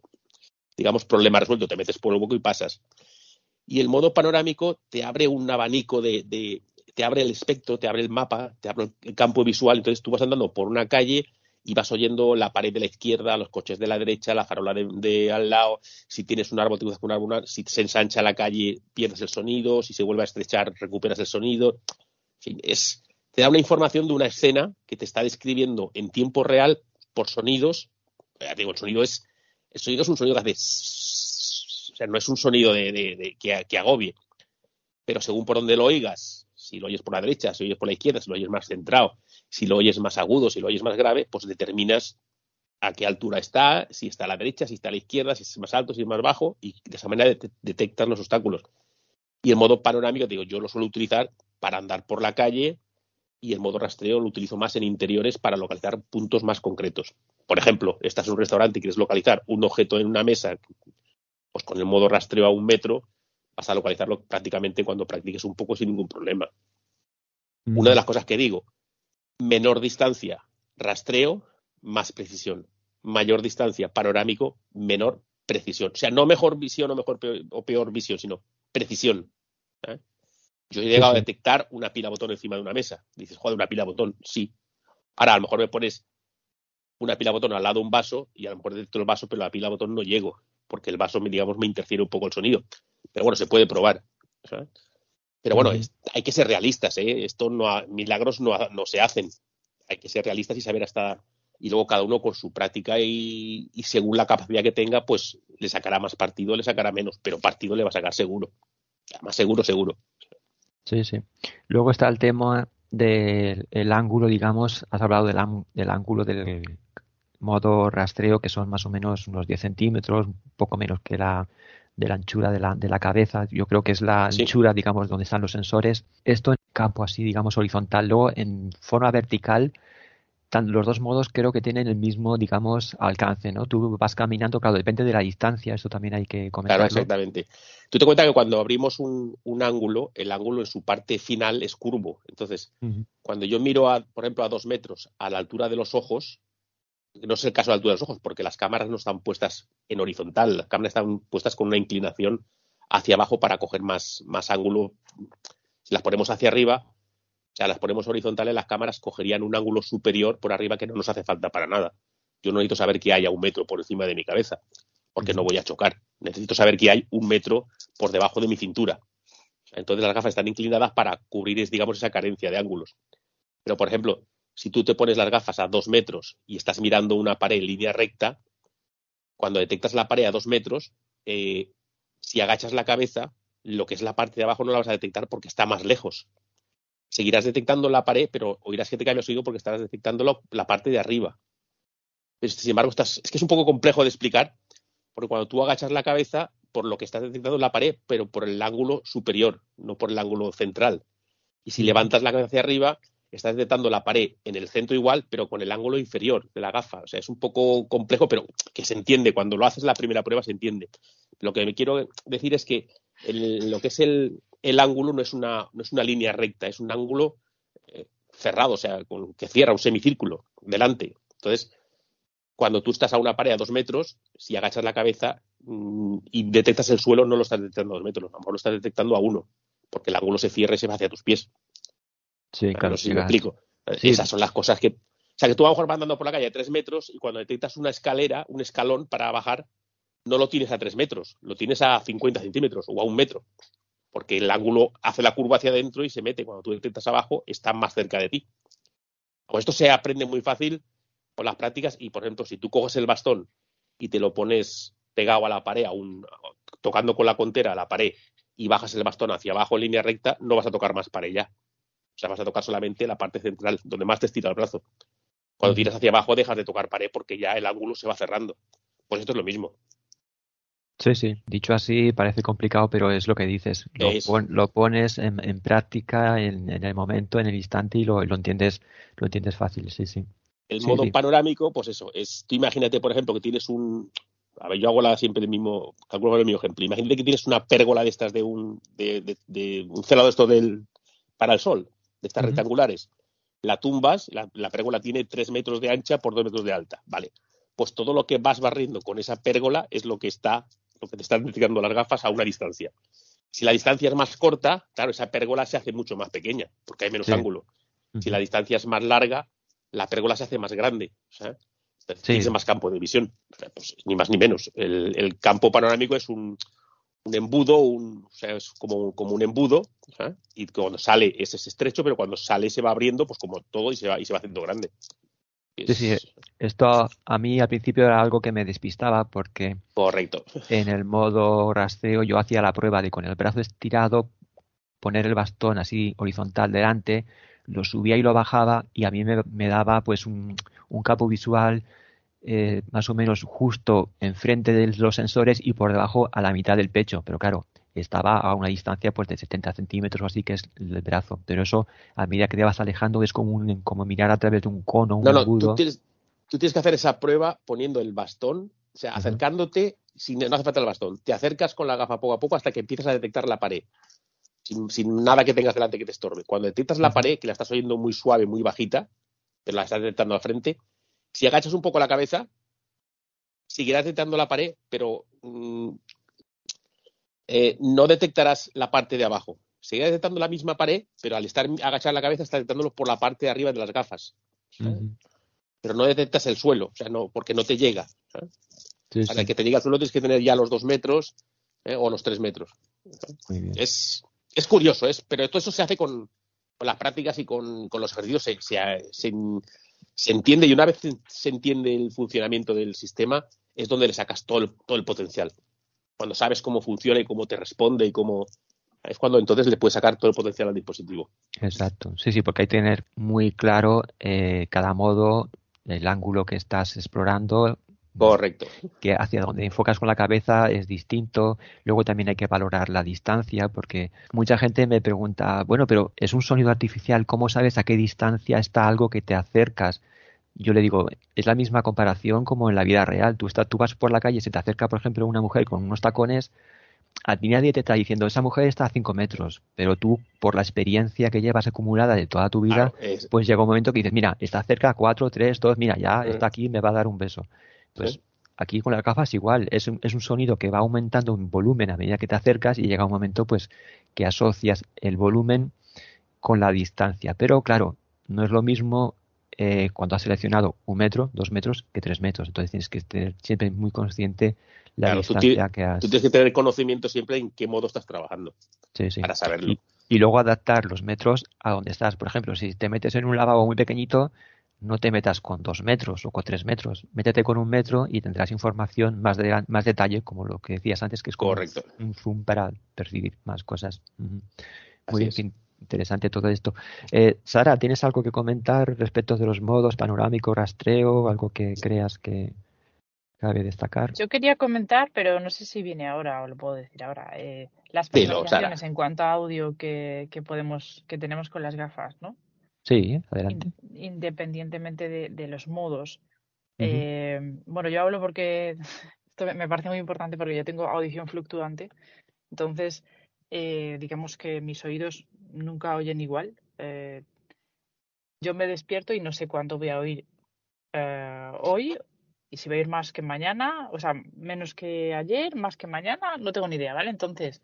digamos, problema resuelto, te metes por el hueco y pasas. Y el modo panorámico te abre un abanico de, te abre el espectro, te abre el mapa, te abre el campo visual. Entonces tú vas andando por una calle y vas oyendo la pared de la izquierda, los coches de la derecha, la farola de, al lado. Si tienes un árbol, te con un árbol. Si se ensancha la calle, pierdes el sonido. Si se vuelve a estrechar, recuperas el sonido. es, te da una información de una escena que te está describiendo en tiempo real por sonidos digo, el sonido es, el sonido es un sonido que hace, o sea, no es un sonido de, que, agobie, pero según por donde lo oigas, si lo oyes por la derecha, si lo oyes por la izquierda, si lo oyes más centrado, si lo oyes más agudo, si lo oyes más grave, pues determinas a qué altura está, si está a la derecha, si está a la izquierda, si es más alto, si es más bajo, y de esa manera detectas los obstáculos. Y el modo panorámico, digo, yo lo suelo utilizar para andar por la calle y el modo rastreo lo utilizo más en interiores para localizar puntos más concretos. Por ejemplo, estás en un restaurante y quieres localizar un objeto en una mesa, pues con el modo rastreo a un metro vas a localizarlo prácticamente cuando practiques un poco sin ningún problema. Una de las cosas que digo, menor distancia, rastreo, más precisión. Mayor distancia, panorámico, menor precisión. O sea, no mejor visión o mejor o peor visión, sino precisión. ¿eh? Yo he llegado a detectar una pila botón encima de una mesa. Dices, joder, una pila botón, sí. Ahora, a lo mejor me pones una pila botón al lado de un vaso y a lo mejor detecto el vaso, pero la pila botón no llego, porque el vaso, digamos, me interfiere un poco el sonido. Pero bueno, se puede probar. Pero bueno, hay que ser realistas, ¿eh? Esto no milagros no, no, se hacen. Hay que ser realistas y saber hasta. Y luego cada uno con su práctica y, y, según la capacidad que tenga, pues le sacará más partido, le sacará menos, pero partido le va a sacar seguro. Más seguro, seguro. Sí, sí. Luego está el tema del ángulo, digamos, has hablado del, del, ángulo del modo rastreo, que son más o menos unos 10 centímetros, un poco menos que la de la anchura de la, de la cabeza. Yo creo que es la anchura, digamos, donde están los sensores. Esto en campo así, digamos, horizontal. Luego, en forma vertical, los dos modos creo que tienen el mismo, digamos, alcance, ¿no? Tú vas caminando, claro, depende de la distancia, eso también hay que comentarlo. Claro, exactamente. Tú te cuenta que cuando abrimos un, ángulo, el ángulo en su parte final es curvo. Entonces, cuando yo miro, a, por ejemplo, a dos metros a la altura de los ojos, no es el caso de la altura de los ojos, porque las cámaras no están puestas en horizontal, las cámaras están puestas con una inclinación hacia abajo para coger más, más ángulo. Si las ponemos hacia arriba, o sea, las ponemos horizontales, las cámaras cogerían un ángulo superior por arriba que no nos hace falta para nada. Yo no necesito saber que haya un metro por encima de mi cabeza, porque no voy a chocar. Necesito saber que hay un metro por debajo de mi cintura. Entonces las gafas están inclinadas para cubrir, digamos, esa carencia de ángulos. Pero, por ejemplo, si tú te pones las gafas a dos metros y estás mirando una pared en línea recta, cuando detectas la pared a dos metros, eh, si agachas la cabeza, lo que es la parte de abajo no la vas a detectar porque está más lejos seguirás detectando la pared, pero oirás que te cambia el sonido porque estarás detectando la parte de arriba. sin embargo, es que es un poco complejo de explicar, porque cuando tú agachas la cabeza, por lo que estás detectando la pared, pero por el ángulo superior, no por el ángulo central. Y si levantas la cabeza hacia arriba, estás detectando la pared en el centro igual, pero con el ángulo inferior de la gafa. O sea, es un poco complejo, pero que se entiende. Cuando lo haces la primera prueba, se entiende. Lo que me quiero decir es que lo que es el, el ángulo no es una, no es una línea recta, es un ángulo eh, cerrado, o sea, con, que cierra un semicírculo delante. Entonces, cuando tú estás a una pared a dos metros, si agachas la cabeza mm, y detectas el suelo, no lo estás detectando a dos metros, a lo mejor lo estás detectando a uno, porque el ángulo se cierra y se va hacia tus pies. Sí, claro. No sé si me explico. Esas son las cosas que. O sea, que tú a lo mejor vas andando por la calle a tres metros y cuando detectas una escalera, un escalón para bajar, no lo tienes a tres metros, lo tienes a 50 centímetros o a un metro porque el ángulo hace la curva hacia adentro y se mete. Cuando tú detectas abajo, está más cerca de ti. Pues esto se aprende muy fácil con las prácticas y, por ejemplo, si tú coges el bastón y te lo pones pegado a la pared, tocando con la contera a la pared y bajas el bastón hacia abajo en línea recta, no vas a tocar más pared ya. O sea, vas a tocar solamente la parte central, donde más te estira el brazo. Cuando tiras hacia abajo dejas de tocar pared porque ya el ángulo se va cerrando. Pues esto es lo mismo. Sí, sí. Dicho así parece complicado, pero es lo que dices. Lo, pones en, práctica en, el momento, en el instante y lo, entiendes, lo entiendes fácil. Sí, sí. El modo panorámico, pues eso. Es, tú imagínate, por ejemplo, que tienes un. A ver, yo hago la, siempre el mismo, calculo el mismo ejemplo. Imagínate que tienes una pérgola de estas de un, de, de, un celado esto del, para el sol, de estas rectangulares. La tumbas, la, la pérgola tiene tres metros de ancha por dos metros de alta. Vale. Pues todo lo que vas barriendo con esa pérgola es lo que está lo que te están detectando las gafas a una distancia. Si la distancia es más corta, claro, esa pérgola se hace mucho más pequeña, porque hay menos ángulo. Si la distancia es más larga, la pérgola se hace más grande. Tienes más campo de visión. Pues, ni más ni menos. El, campo panorámico es un, embudo, o sea, es como, como un embudo, y cuando sale es estrecho, pero cuando sale se va abriendo, pues como todo, y se va, y se va haciendo grande. Sí, sí, esto a mí al principio era algo que me despistaba porque Correcto. en el modo rastreo yo hacía la prueba de con el brazo estirado poner el bastón así horizontal delante, lo subía y lo bajaba y a mí me, daba pues un, un campo visual eh, más o menos justo enfrente de los sensores y por debajo a la mitad del pecho. Pero claro, estaba a una distancia pues de 70 centímetros o así que es el brazo. Pero eso, a medida que te vas alejando, es como, un, como mirar a través de un cono, un no, no, tú tienes, tú tienes, que hacer esa prueba poniendo el bastón, o sea, acercándote, sin, no hace falta el bastón, te acercas con la gafa poco a poco hasta que empiezas a detectar la pared. Sin, sin nada que tengas delante que te estorbe. Cuando detectas la pared, que la estás oyendo muy suave, muy bajita, pero la estás detectando al frente, si agachas un poco la cabeza, seguirás detectando la pared, pero mm, eh, no detectarás la parte de abajo. Seguirás detectando la misma pared, pero al estar agachada la cabeza estás detectándolo por la parte de arriba de las gafas. Pero no detectas el suelo, o sea, no, porque no te llega. Para que te llegue al suelo tienes que tener ya los dos metros ¿eh? o los tres metros. Es, es curioso, es, pero todo eso se hace con, las prácticas y con, los ejercicios. Se, se, se, entiende y una vez se entiende el funcionamiento del sistema es donde le sacas todo todo el potencial cuando sabes cómo funciona y cómo te responde y cómo es cuando entonces le puedes sacar todo el potencial al dispositivo. Exacto, sí, sí, porque hay que tener muy claro eh, cada modo, el ángulo que estás explorando. Correcto. Que hacia donde enfocas con la cabeza es distinto. Luego también hay que valorar la distancia, porque mucha gente me pregunta, bueno, pero es un sonido artificial, ¿cómo sabes a qué distancia está algo que te acercas? Yo le digo, es la misma comparación como en la vida real. Tú, estás, tú vas por la calle, y se te acerca, por ejemplo, una mujer con unos tacones, a ti nadie te está diciendo, esa mujer está a 5 metros, pero tú, por la experiencia que llevas acumulada de toda tu vida, pues llega un momento que dices, mira, está cerca a 4, 3, 2, mira, ya está aquí, me va a dar un beso. Pues aquí con las gafas igual, es un, es un sonido que va aumentando en volumen a medida que te acercas y llega un momento pues que asocias el volumen con la distancia. Pero claro, no es lo mismo eh, cuando has seleccionado un metro, dos metros, que tres metros. Entonces tienes que estar siempre muy consciente la distancia que has. Tú tienes que tener conocimiento siempre en qué modo estás trabajando. Para saberlo. Y, luego adaptar los metros a donde estás. Por ejemplo, si te metes en un lavabo muy pequeñito, no te metas con dos metros o con tres metros. Métete con un metro y tendrás información más de más detalle, como lo que decías antes, que es como Correcto. un zoom para percibir más cosas. Muy bien, interesante todo esto. Eh, Sara, ¿tienes algo que comentar respecto de los modos panorámico, rastreo, algo que creas que cabe destacar? Yo quería comentar, pero no sé si viene ahora o lo puedo decir ahora. Eh, las personalizaciones en cuanto a audio que, que, podemos, que tenemos con las gafas, ¿no? Sí, adelante. independientemente de, los modos. eh, bueno, yo hablo porque esto me parece muy importante porque yo tengo audición fluctuante. Entonces, eh, digamos que mis oídos nunca oyen igual. Eh, yo me despierto y no sé cuánto voy a oír eh, hoy y si voy a ir más que mañana, o sea, menos que ayer, más que mañana, no tengo ni idea, ¿vale? Entonces,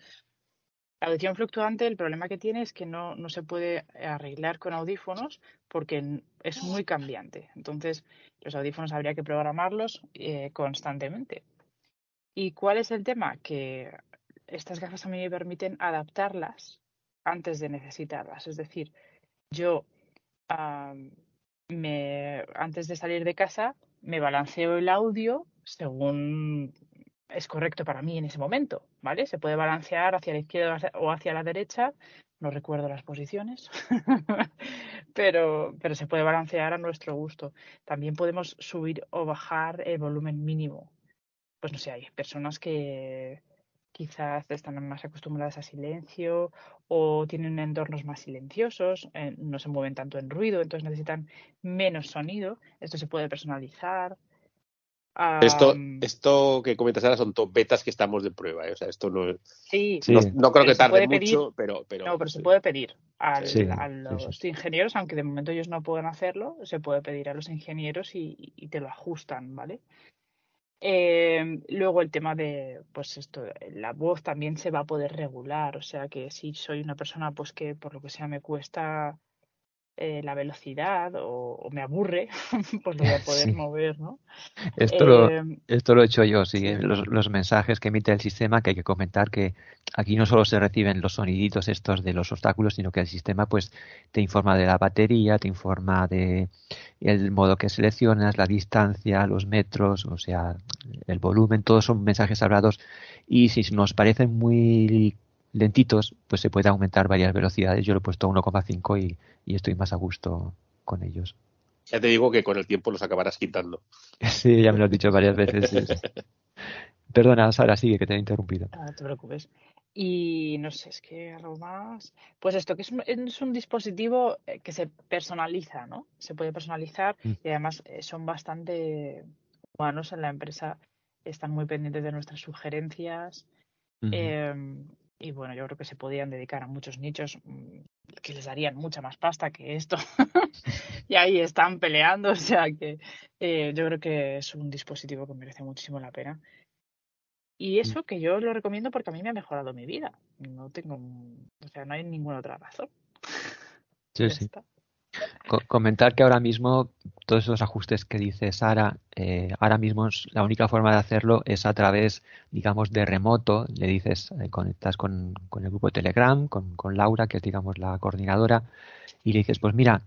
la audición fluctuante, el problema que tiene es que no, no se puede arreglar con audífonos porque es muy cambiante. Entonces, los audífonos habría que programarlos eh, constantemente. ¿Y cuál es el tema? Que estas gafas a mí me permiten adaptarlas antes de necesitarlas. Es decir, yo me, antes de salir de casa me balanceo el audio según es correcto para mí en ese momento, ¿vale? Se puede balancear hacia la izquierda o hacia la derecha, no recuerdo las posiciones, pero, pero se puede balancear a nuestro gusto. También podemos subir o bajar el volumen mínimo. Pues no sé, hay personas que quizás están más acostumbradas a silencio o tienen entornos más silenciosos, eh, no se mueven tanto en ruido, entonces necesitan menos sonido. Esto se puede personalizar. Esto, esto que comentas ahora son top betas que estamos de prueba, ¿eh? o sea, esto no, sí, no, creo que tarde mucho, pero, pero, No, pero se puede pedir a los ingenieros, aunque de momento ellos no pueden hacerlo, se puede pedir a los ingenieros y, y te lo ajustan, ¿vale? Eh, luego el tema de, pues esto, la voz también se va a poder regular, o sea que si soy una persona pues que por lo que sea me cuesta eh, la velocidad o, me aburre, pues lo voy a poder mover, ¿no? Esto, lo, eh, esto lo he hecho yo, sí, los, los, mensajes que emite el sistema, que hay que comentar que aquí no solo se reciben los soniditos estos de los obstáculos, sino que el sistema pues te informa de la batería, te informa de el modo que seleccionas, la distancia, los metros, o sea, el volumen, todos son mensajes hablados. Y si nos parecen muy lentitos, pues se puede aumentar varias velocidades. Yo lo he puesto a 1,5 y, y estoy más a gusto con ellos. Ya te digo que con el tiempo los acabarás quitando. Sí, ya me lo has dicho varias veces. Perdona, Sara, sigue, que te he interrumpido. No te preocupes. Y no sé, es que algo más. Pues esto, que es un, es un dispositivo eh, que se personaliza, ¿no? Se puede personalizar Mm. y además eh, son bastante humanos en la empresa, están muy pendientes de nuestras sugerencias. Y bueno, yo creo que se podían dedicar a muchos nichos mm, que les darían mucha más pasta que esto. y ahí están peleando, o sea que eh, yo creo que es un dispositivo que merece muchísimo la pena. Y eso que yo lo recomiendo porque a mí me ha mejorado mi vida. No tengo, o sea, no hay ninguna otra razón. Sí, Ya sí. está. Co- comentar que ahora mismo todos esos ajustes que dice Sara, eh, ahora mismo la única forma de hacerlo es a través, digamos, de remoto. Le dices, eh, conectas con, el grupo Telegram, con, con Laura, que es, digamos, la coordinadora, y le dices, pues mira,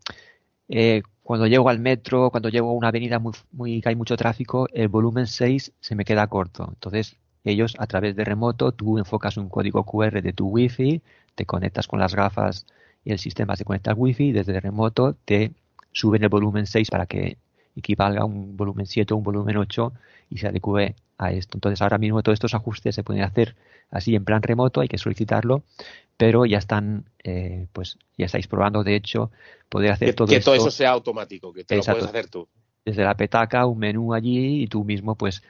eh, cuando llego al metro, cuando llego a una avenida muy, muy, que hay mucho tráfico, el volumen 6 se me queda corto. Entonces, ellos a través de remoto, tú enfocas un código QR de tu wifi, te conectas con las gafas y el sistema se conecta al wifi y desde remoto te suben el volumen 6 para que equivalga a un volumen 7 o un volumen 8 y se adecue a esto. Entonces ahora mismo todos estos ajustes se pueden hacer así en plan remoto, hay que solicitarlo, pero ya están, eh, pues ya estáis probando de hecho poder hacer Que, todo que esto todo eso sea automático, que te Exacto. lo puedes hacer tú. desde la petaca, un menú allí y tú mismo pues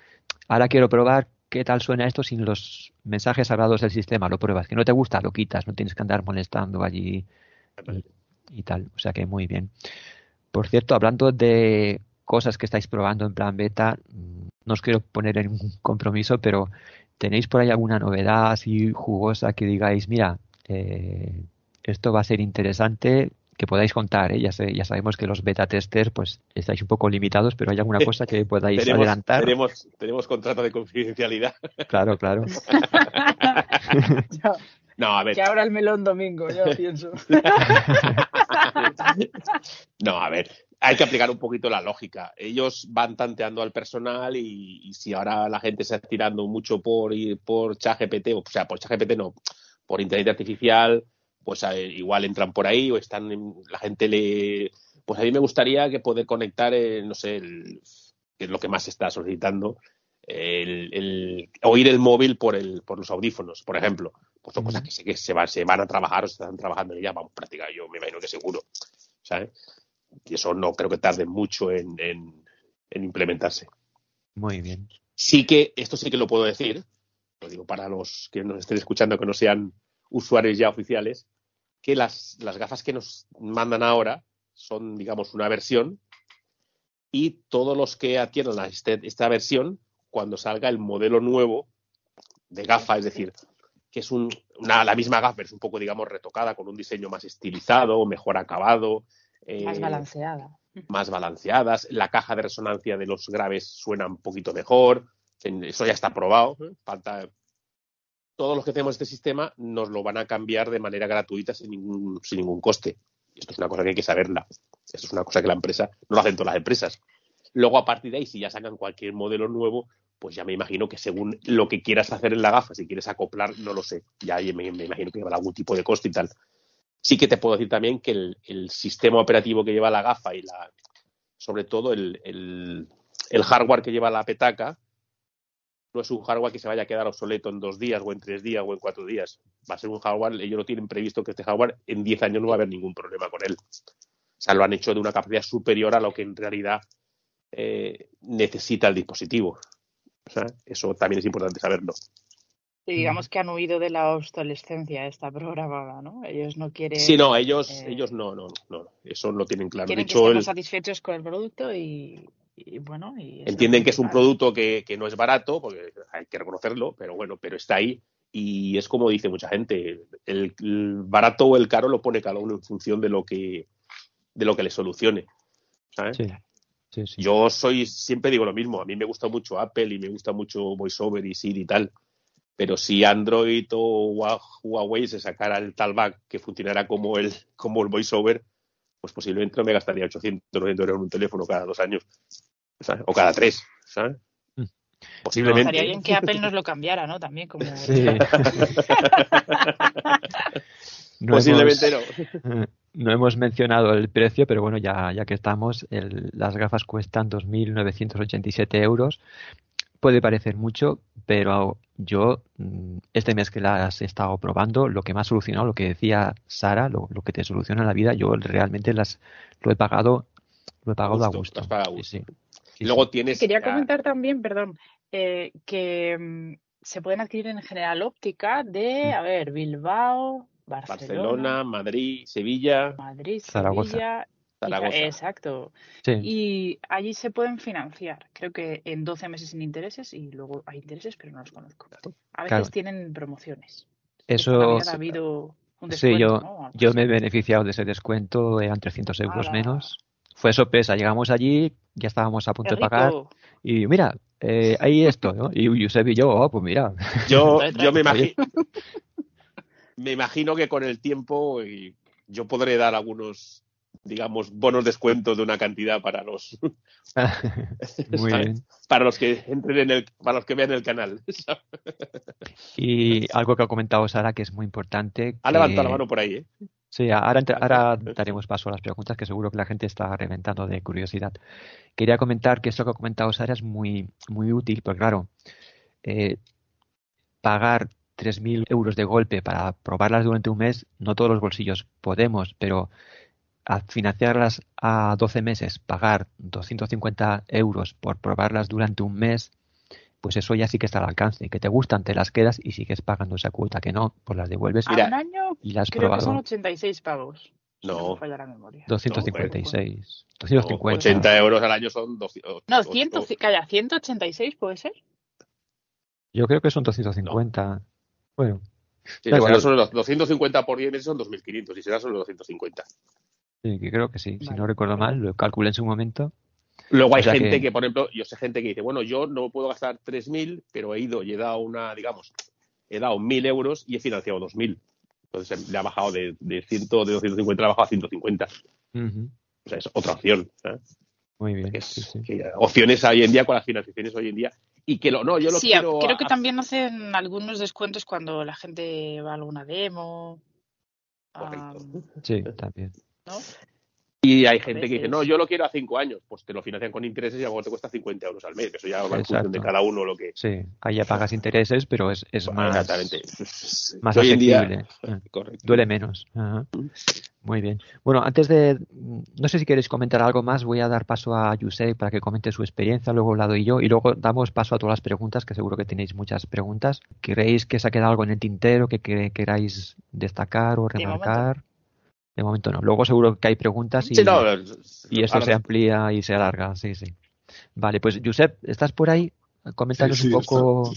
ahora quiero probar qué tal suena esto sin los mensajes hablados del sistema, lo pruebas, que no te gusta, lo quitas, no tienes que andar molestando allí y, y tal. O sea que muy bien. Por cierto, hablando de cosas que estáis probando en plan beta, mm, no os quiero poner en un compromiso, pero ¿tenéis por ahí alguna novedad así jugosa que digáis, mira, eh, esto va a ser interesante? Que podáis contar, ¿eh? ya, sé- ya sabemos que los beta testers pues estáis un poco limitados, pero hay alguna cosa que podáis Tenemos, adelantar. tenemos, tenemos contrato de confidencialidad. Claro, claro. Ya, No, a ver, que abra el melón domingo, yo pienso. No, a ver, hay que aplicar un poquito la lógica. Ellos van tanteando al personal y, y si ahora la gente se está tirando mucho por, ir por ChatGPT, o sea, por ChatGPT no, por inteligencia artificial, pues igual entran por ahí o están, la gente le... Pues a mí me gustaría que poder conectar, eh, no sé, el- que es lo que más se está solicitando, el, el oír el móvil por, el, por los audífonos, por ejemplo. Pues son cosas que sé que se, van se van a trabajar o se están trabajando en ellas, vamos a practicar, yo me imagino que seguro, ¿sabes? y eso no creo que tarde mucho en, en- en implementarse. Muy bien. Sí que, esto sí que lo puedo decir, lo digo para los que nos estén escuchando que no sean usuarios ya oficiales, que las, las gafas que nos mandan ahora son, digamos, una versión y todos los que adquieran la- este- esta versión, cuando salga el modelo nuevo de gafa, es decir, que es un, una- la misma gafa, pero es un poco, digamos, retocada, con un diseño más estilizado, mejor acabado. Más eh, balanceada. más balanceadas, la caja de resonancia de los graves suena un poquito mejor, eso ya está probado, falta todos los que tenemos este sistema nos lo van a cambiar de manera gratuita sin ningún, sin ningún coste. Esto es una cosa que hay que saberla. Esto es una cosa que la empresa, no lo hacen todas las empresas. Luego, a partir de ahí, si ya sacan cualquier modelo nuevo, pues ya me imagino que según lo que quieras hacer en la gafa, si quieres acoplar, no lo sé. Ya me, imagino que habrá algún tipo de coste y tal. Sí que te puedo decir también que el, sistema operativo que lleva la gafa y la, sobre todo el hardware que lleva la petaca, no es un hardware que se vaya a quedar obsoleto en dos días o en tres días o en cuatro días. Va a ser un hardware, ellos no tienen previsto que este hardware en diez años no va a haber ningún problema con él. O sea, lo han hecho de una capacidad superior a lo que en realidad eh, necesita el dispositivo. O sea, eso también es importante saberlo. Y digamos que han huido de la obsolescencia esta programada, ¿no? Ellos no quieren, Sí, no, ellos, eh, ellos no, no, no, eso lo tienen claro. De quieren que hecho, estemos el- satisfechos con el producto y, y bueno, y entienden que es un producto que, que no es barato, porque hay que reconocerlo, pero bueno, pero está ahí. Y es como dice mucha gente, el, el barato o el caro lo pone cada uno en función de lo que, de lo que le solucione. ¿sabes? Sí, sí, sí. Yo soy, siempre digo lo mismo, a mí me gusta mucho Apple y me gusta mucho VoiceOver y Siri y tal, pero si Android o Hua- Huawei se sacara el talkback que funcionara como el, como el VoiceOver, pues posiblemente no me gastaría 800 900 euros en un teléfono cada dos años, ¿sabes? o cada tres, ¿sabes? Mm. Posiblemente. Estaría bien que Apple nos lo cambiara, ¿no? También como... Sí. No Posiblemente hemos- no. No hemos mencionado el precio, pero bueno, ya, ya que estamos, el- las gafas cuestan 2.987 euros. puede parecer mucho, pero yo mm, este mes que las he estado probando, lo que me ha solucionado, lo que decía Sara, lo, que te soluciona la vida, yo realmente las lo he pagado, lo he pagado a gusto. Y luego tienes. Quería comentar también, perdón, eh, que mm, se pueden adquirir en general óptica de, mm. a ver, Bilbao, Barcelona, Madrid, Sevilla, Madrid, Zaragoza. Exacto. Y allí se pueden financiar, creo que en 12 meses sin intereses y luego hay intereses, pero no los conozco. A veces tienen promociones. Eso. Ha habido un sí, yo, yo me he beneficiado de ese descuento, eran 300 euros menos. Fue sorpresa, llegamos allí, ya estábamos a punto de pagar y mira, eh, ahí esto, ¿no? Y Yusef y yo, oh, pues mira. Yo, yo me imagino. me imagino que con el tiempo yo podré dar algunos digamos, bonos descuentos de una cantidad para los para los que entren en el, para los que vean el canal. y algo que ha comentado Sara que es muy importante. Ha levantado la mano por ahí, ¿eh? Sí, ahora, ahora daremos paso a las preguntas que seguro que la gente está reventando de curiosidad. Quería comentar que esto que ha comentado Sara es muy, muy útil, porque claro, eh, pagar 3.000 euros de golpe para probarlas durante un mes, no todos los bolsillos podemos, pero a financiarlas a 12 meses, pagar 250 euros por probarlas durante un mes, pues eso ya sí que está al alcance. Que te gustan, te las quedas y sigues pagando esa cuota. Que no, pues las devuelves. Mira, un año y las creo que son 86 pagos. No. Si no la memoria. 256. 250. 80 euros al año son 200. No, 100, calla, 186 puede ser. Yo creo que son 250. Bueno. Si será solo los 250 por 10 meses son 2.500 y será solo 250. Sí, que creo que sí. Si no recuerdo mal, lo calculé en su momento. Luego hay gente que... por ejemplo, yo sé gente que dice, bueno, yo no puedo gastar 3.000, pero he ido y he dado una, digamos, he dado 1.000 euros y he financiado 2.000. Entonces le ha bajado de, de, 100, de 250, le ha bajado a 150. O sea, es otra opción. Muy bien. opciones hoy en día con las financiaciones hoy en día. Y que lo, no, yo lo sí, quiero. Creo que también hacen algunos descuentos cuando la gente va a alguna demo. sí, también. Y hay gente que dice, no, yo lo quiero a cinco años. Pues te lo financian con intereses y a lo mejor te cuesta 50 euros al mes. Eso ya va en función de cada uno lo que. Sí, ahí ya pagas intereses, pero es, es más. Exactamente. Más asequible. Ah, duele menos. Muy bien. Bueno, antes de. No sé si queréis comentar algo más. Voy a dar paso a Yusei para que comente su experiencia. Luego la doy yo. Y luego damos paso a todas las preguntas, que seguro que tenéis muchas preguntas. ¿Queréis que se ha quedado algo en el tintero que, queráis destacar o remarcar? De momento no. Luego seguro que hay preguntas y, y eso se amplía y se alarga. Sí, sí. Vale, pues Josep, ¿estás por ahí? Coméntanos un poco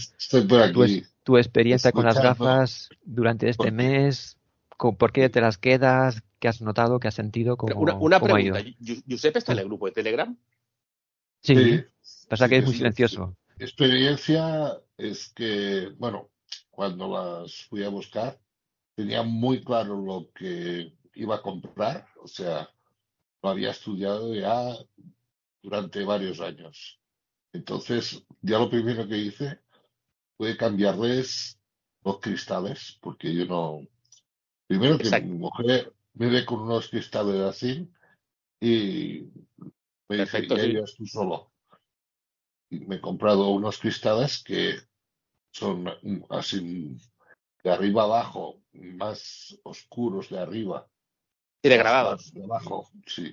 Tu, experiencia con las gafas durante este mes. ¿Por qué te las quedas? ¿Qué has notado? ¿Qué has sentido? ¿Cómo, una, pregunta. ¿Josep está en el grupo de Telegram? Sí. Pasa que es muy silencioso. Experiencia es que, bueno, cuando las fui a buscar, tenía muy claro lo que iba a comprar, o sea, lo había estudiado ya durante varios años. Entonces, ya lo primero que hice fue cambiarles los cristales, porque yo no. Primero que mi mujer me ve con unos cristales así y me dice, ya tú solo. Y me he comprado unos cristales que son así de arriba abajo, más oscuros de arriba y degradados. Debajo, sí.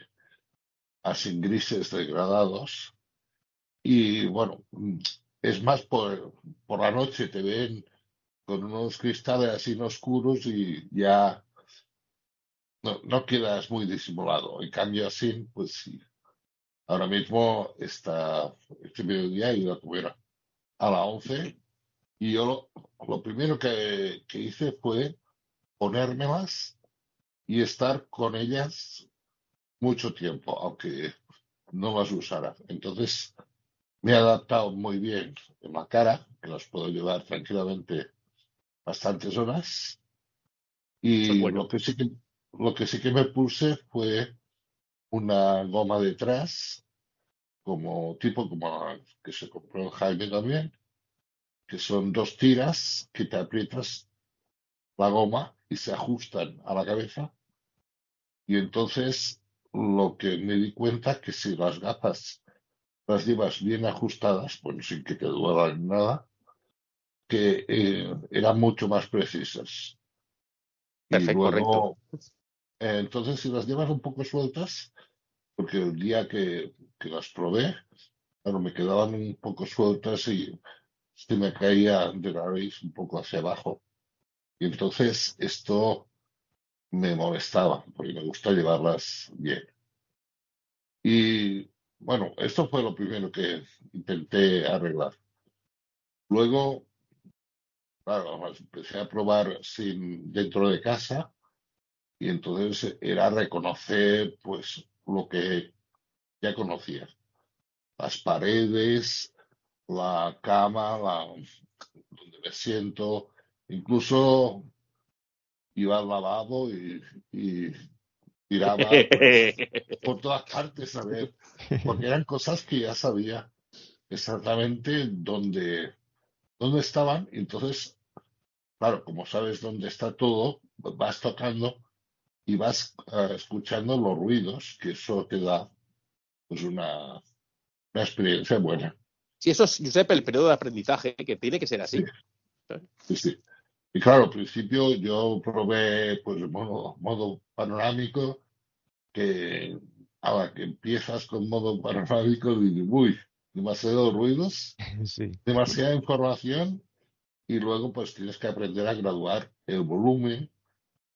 Así grises degradados. Y bueno, es más por, por la noche te ven con unos cristales así oscuros y ya no, no quedas muy disimulado. En cambio así, pues sí. Ahora mismo está, este mediodía he ido a comer a la 11 y yo lo, lo primero que, que hice fue ponérmelas y estar con ellas mucho tiempo, aunque no las usara. Entonces, me he adaptado muy bien en la cara, que las puedo llevar tranquilamente bastantes horas. Y lo, que sí que, lo que sí que me puse fue una goma detrás, como tipo como que se compró Jaime también, que son dos tiras que te aprietas la goma y se ajustan a la cabeza y entonces lo que me di cuenta que si las gafas las llevas bien ajustadas, pues sin que te duelan nada, que eh, eran mucho más precisas. Y Perfecto, luego, correcto. eh, entonces, si las llevas un poco sueltas, porque el día que, que las probé, claro, me quedaban un poco sueltas y se me caía de la raíz un poco hacia abajo. Y entonces esto me molestaba, porque me gusta llevarlas bien. Y bueno, esto fue lo primero que intenté arreglar. Luego, claro, empecé a probar sin, dentro de casa y entonces era reconocer pues lo que ya conocía. Las paredes, la cama, la, donde me siento, incluso iba al lavabo y, y tiraba pues, por todas partes a ver, porque eran cosas que ya sabía exactamente dónde, dónde estaban. Y entonces, claro, como sabes dónde está todo, vas tocando y vas eh, escuchando los ruidos, que eso te da pues una, una experiencia buena. Sí, eso es, Josep, el periodo de aprendizaje, que tiene que ser así. Sí, sí. Y claro, al principio yo probé pues modo, modo panorámico, que ahora que empiezas con modo panorámico, dices, uy, demasiados ruidos, Sí. demasiada información, y luego pues tienes que aprender a graduar el volumen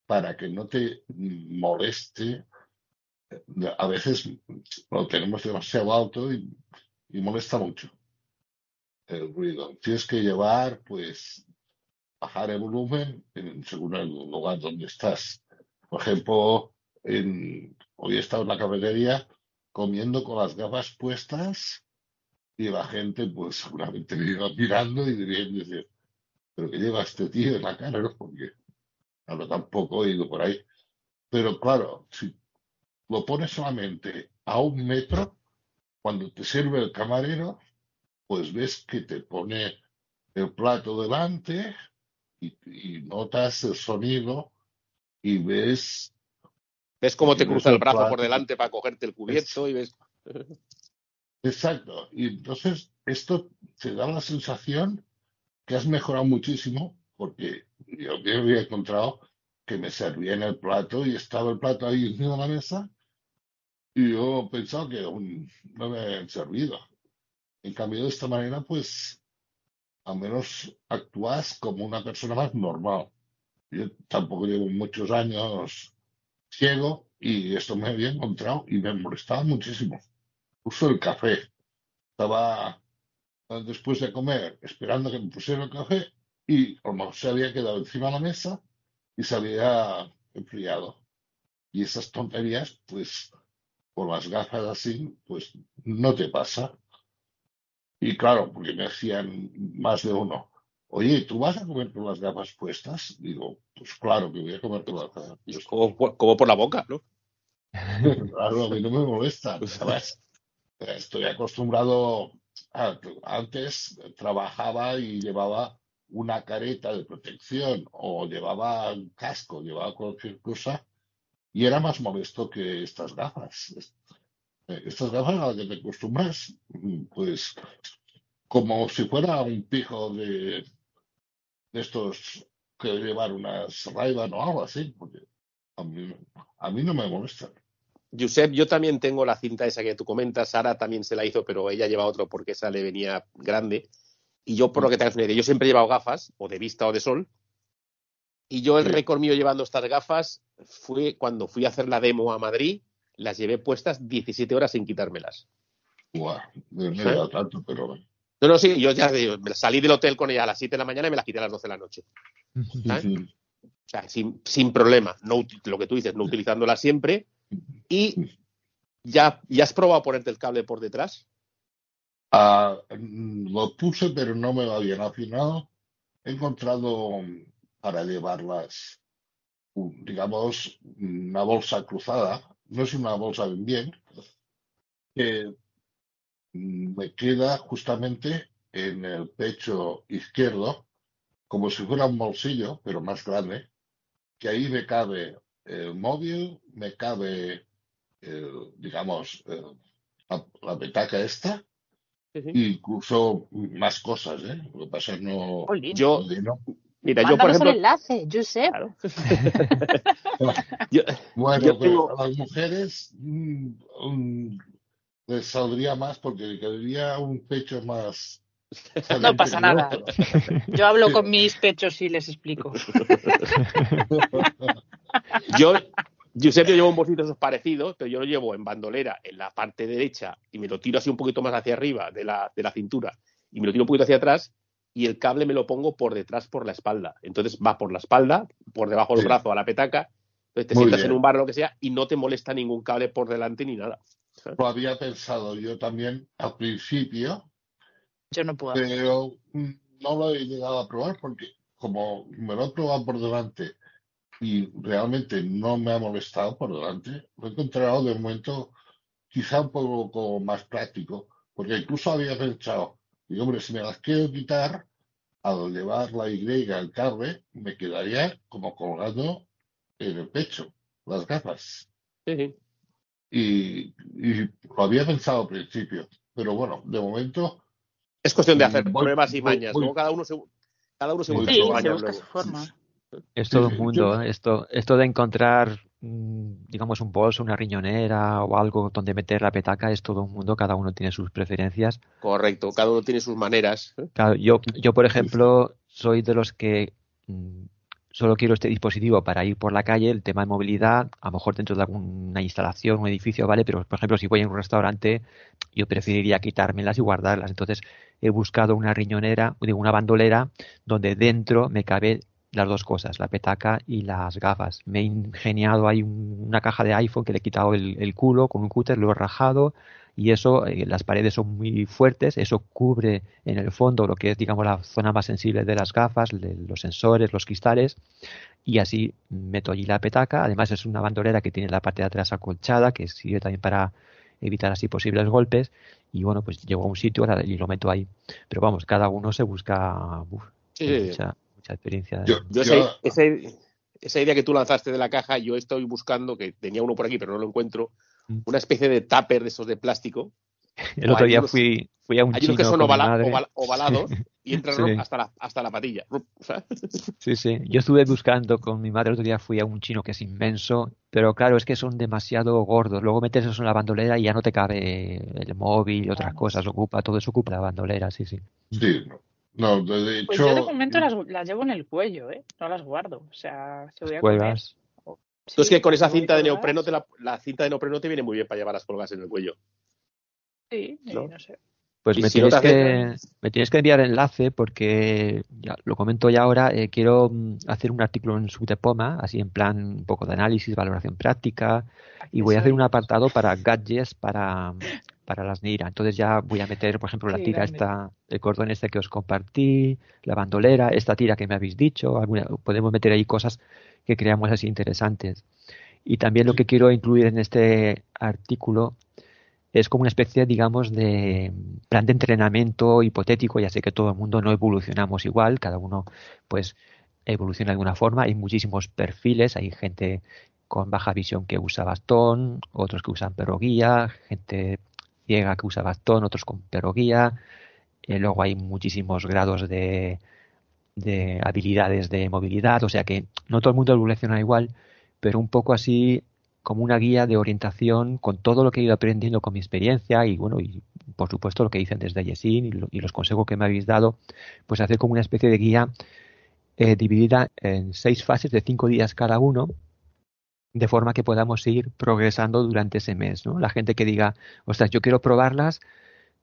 para que no te moleste. A veces lo tenemos demasiado alto y, y molesta mucho el ruido. Tienes que llevar, pues, bajar el volumen en, según el lugar donde estás. Por ejemplo, hoy he estado en la cafetería comiendo con las gafas puestas y la gente, pues, seguramente me iba mirando y dirían, decir, pero que lleva este tío en la cara, ¿no? Porque tampoco he ido por ahí. Pero claro, si lo pones solamente a un metro, cuando te sirve el camarero, pues ves que te pone el plato delante y, y notas el sonido y ves, ¿Ves cómo te cruza el brazo por delante para cogerte el cubierto y ves... exacto, y entonces esto te da la sensación que has mejorado muchísimo porque yo me había encontrado que me servían el plato y estaba el plato ahí encima de la mesa y yo pensaba que aún no me habían servido. En cambio, de esta manera, pues, al menos actúas como una persona más normal. Yo tampoco llevo muchos años ciego y esto me había encontrado y me molestaba muchísimo. Uso el café. Estaba después de comer esperando que me pusiera el café y a lo mejor se había quedado encima de la mesa y se había enfriado. Y esas tonterías, pues, con las gafas así, pues no te pasa. Y claro, porque me hacían más de uno. Oye, ¿tú vas a comer con las gafas puestas? Digo, pues claro que voy a comer con las gafas puestas. Como, por- como por la boca, ¿no? Claro, a mí no me molesta. Además, estoy acostumbrado a, antes trabajaba y llevaba una careta de protección o llevaba un casco, llevaba cualquier cosa y era más molesto que estas gafas. Eh, Estas gafas a las que te acostumbras, mm, pues como si fuera un pijo de, de estos que llevar unas ray o algo así, porque a mí, a mí no me molestan. Josep, yo también tengo la cinta esa que tú comentas. Sara también se la hizo, pero ella lleva otro porque esa le venía grande. Y yo, por lo que te idea, yo siempre he llevado gafas, o de vista o de sol. Y yo el récord mío llevando estas gafas fue cuando fui a hacer la demo a Madrid, las llevé puestas 17 horas sin quitármelas. Buah, no me da tanto, pero No, no, sí, yo ya salí del hotel con ella a las 7 de la mañana y me las quité a las 12 de la noche. O sea, sin, sin problema. No, lo que tú dices, no utilizándolas siempre. Y ya, ya has probado ponerte el cable por detrás. Ah, mm, lo puse, pero no me va bien. Al final he encontrado mm, para llevarlas, digamos, una bolsa cruzada. No es una bolsa bien bien, que me queda justamente en el pecho izquierdo, como si fuera un bolsillo, pero más grande, que ahí me cabe el móvil, me cabe, el, digamos, el- la, la petaca esta Incluso más cosas, ¿eh? Lo que pasa es no. Yo, no. Mira, yo por ejemplo. el enlace, Josep. Claro. yo, bueno, yo tengo... a las mujeres mm, les saldría más porque quedaría un pecho más. No pasa nada. Yo hablo con mis pechos y les explico. yo, Giuseppe, yo llevo un bolsito esos parecidos, pero yo lo llevo en bandolera en la parte derecha y me lo tiro así un poquito más hacia arriba de la, de la cintura y me lo tiro un poquito hacia atrás y el cable me lo pongo por detrás por la espalda. Entonces va por la espalda, por debajo del brazo a la petaca, entonces te sientas en un bar o lo que sea y no te molesta ningún cable por delante ni nada. Lo había pensado yo también al principio. Yo no puedo. Pero no lo he llegado a probar porque como me lo he probado por delante y realmente no me ha molestado por delante, lo he encontrado de momento quizá un poco más práctico, porque incluso había pensado, digo, hombre, si me las quiero quitar, al llevar la Y al cable, me quedaría como colgando en el pecho, las gafas. Sí, y, lo había pensado al principio, pero bueno, de momento. Es cuestión de hacer pruebas y mañas. luego cada uno se, cada uno se busca su forma. Es todo un mundo. Esto, esto de encontrar, digamos, un bolso, una riñonera o algo donde meter la petaca es todo un mundo. Cada uno tiene sus preferencias. Correcto, cada uno tiene sus maneras. yo, yo, por ejemplo, soy de los que mm, solo quiero este dispositivo para ir por la calle, el tema de movilidad, a lo mejor dentro de alguna instalación, un edificio, ¿vale? Pero, por ejemplo, si voy a un restaurante, yo preferiría quitármelas y guardarlas. Entonces, he buscado una riñonera, digo, una bandolera, donde dentro me cabe las dos cosas, la petaca y las gafas. Me he ingeniado ahí una caja de iPhone que le he quitado el, el culo con un cúter, lo he rajado, y eso, eh, las paredes son muy fuertes, eso cubre en el fondo lo que es, digamos, la zona más sensible de las gafas, los sensores, los cristales, y así meto allí la petaca. Además es una bandolera que tiene la parte de atrás acolchada, que sirve también para evitar así posibles golpes, y bueno, pues llego a un sitio y lo meto ahí. Pero vamos, cada uno se busca mucha, experiencia. Yo, esa, esa idea que tú lanzaste de la caja, yo estoy buscando, que tenía uno por aquí, pero no lo encuentro, Mm. una especie de tupper de esos de plástico. El otro día fui, fui a un hay chino unos que son ovalados y entran hasta, la, hasta la patilla. Sí, sí. Yo estuve buscando con mi madre el otro día, fui a un chino que es inmenso, pero claro, es que son demasiado gordos. Luego metes eso en la bandolera y ya no te cabe el móvil y otras cosas. Ocupa, todo eso ocupa la bandolera, sí, sí. Sí, no, de hecho... Pues yo de momento las, las, llevo en el cuello, ¿eh? No las guardo. O sea, se voy a comer, entonces que con esa cinta de neopreno, te la, cinta de neopreno te viene muy bien para llevar las colgas en el cuello. Sí, ¿no? sé. Pues me tienes, que, me tienes que enviar enlace porque, ya lo comento ya ahora, eh, quiero mm, hacer un artículo en Subtepoma, así en plan un poco de análisis, valoración práctica, y voy a hacer un apartado para gadgets para, para las NIRA. Entonces ya voy a meter, por ejemplo, la tira esta, el cordón este que os compartí, la bandolera, esta tira que me habéis dicho, podemos meter ahí cosas que creamos así interesantes. Y también lo que quiero incluir en este artículo es como una especie, digamos, de plan de entrenamiento hipotético. Ya sé que todo el mundo no evolucionamos igual, cada uno pues evoluciona de alguna forma. Hay muchísimos perfiles, hay gente con baja visión que usa bastón, otros que usan perro guía, gente ciega que usa bastón, otros con perro guía. Eh, luego hay muchísimos grados de, de habilidades de movilidad, o sea que no todo el mundo evoluciona igual, pero un poco así como una guía de orientación con todo lo que he ido aprendiendo con mi experiencia y bueno, y por supuesto lo que dicen desde Yesin y, los consejos que me habéis dado, pues hacer como una especie de guía eh, dividida en seis fases de cinco días cada uno, de forma que podamos ir progresando durante ese mes, ¿no? La gente que diga, ostras, yo quiero probarlas,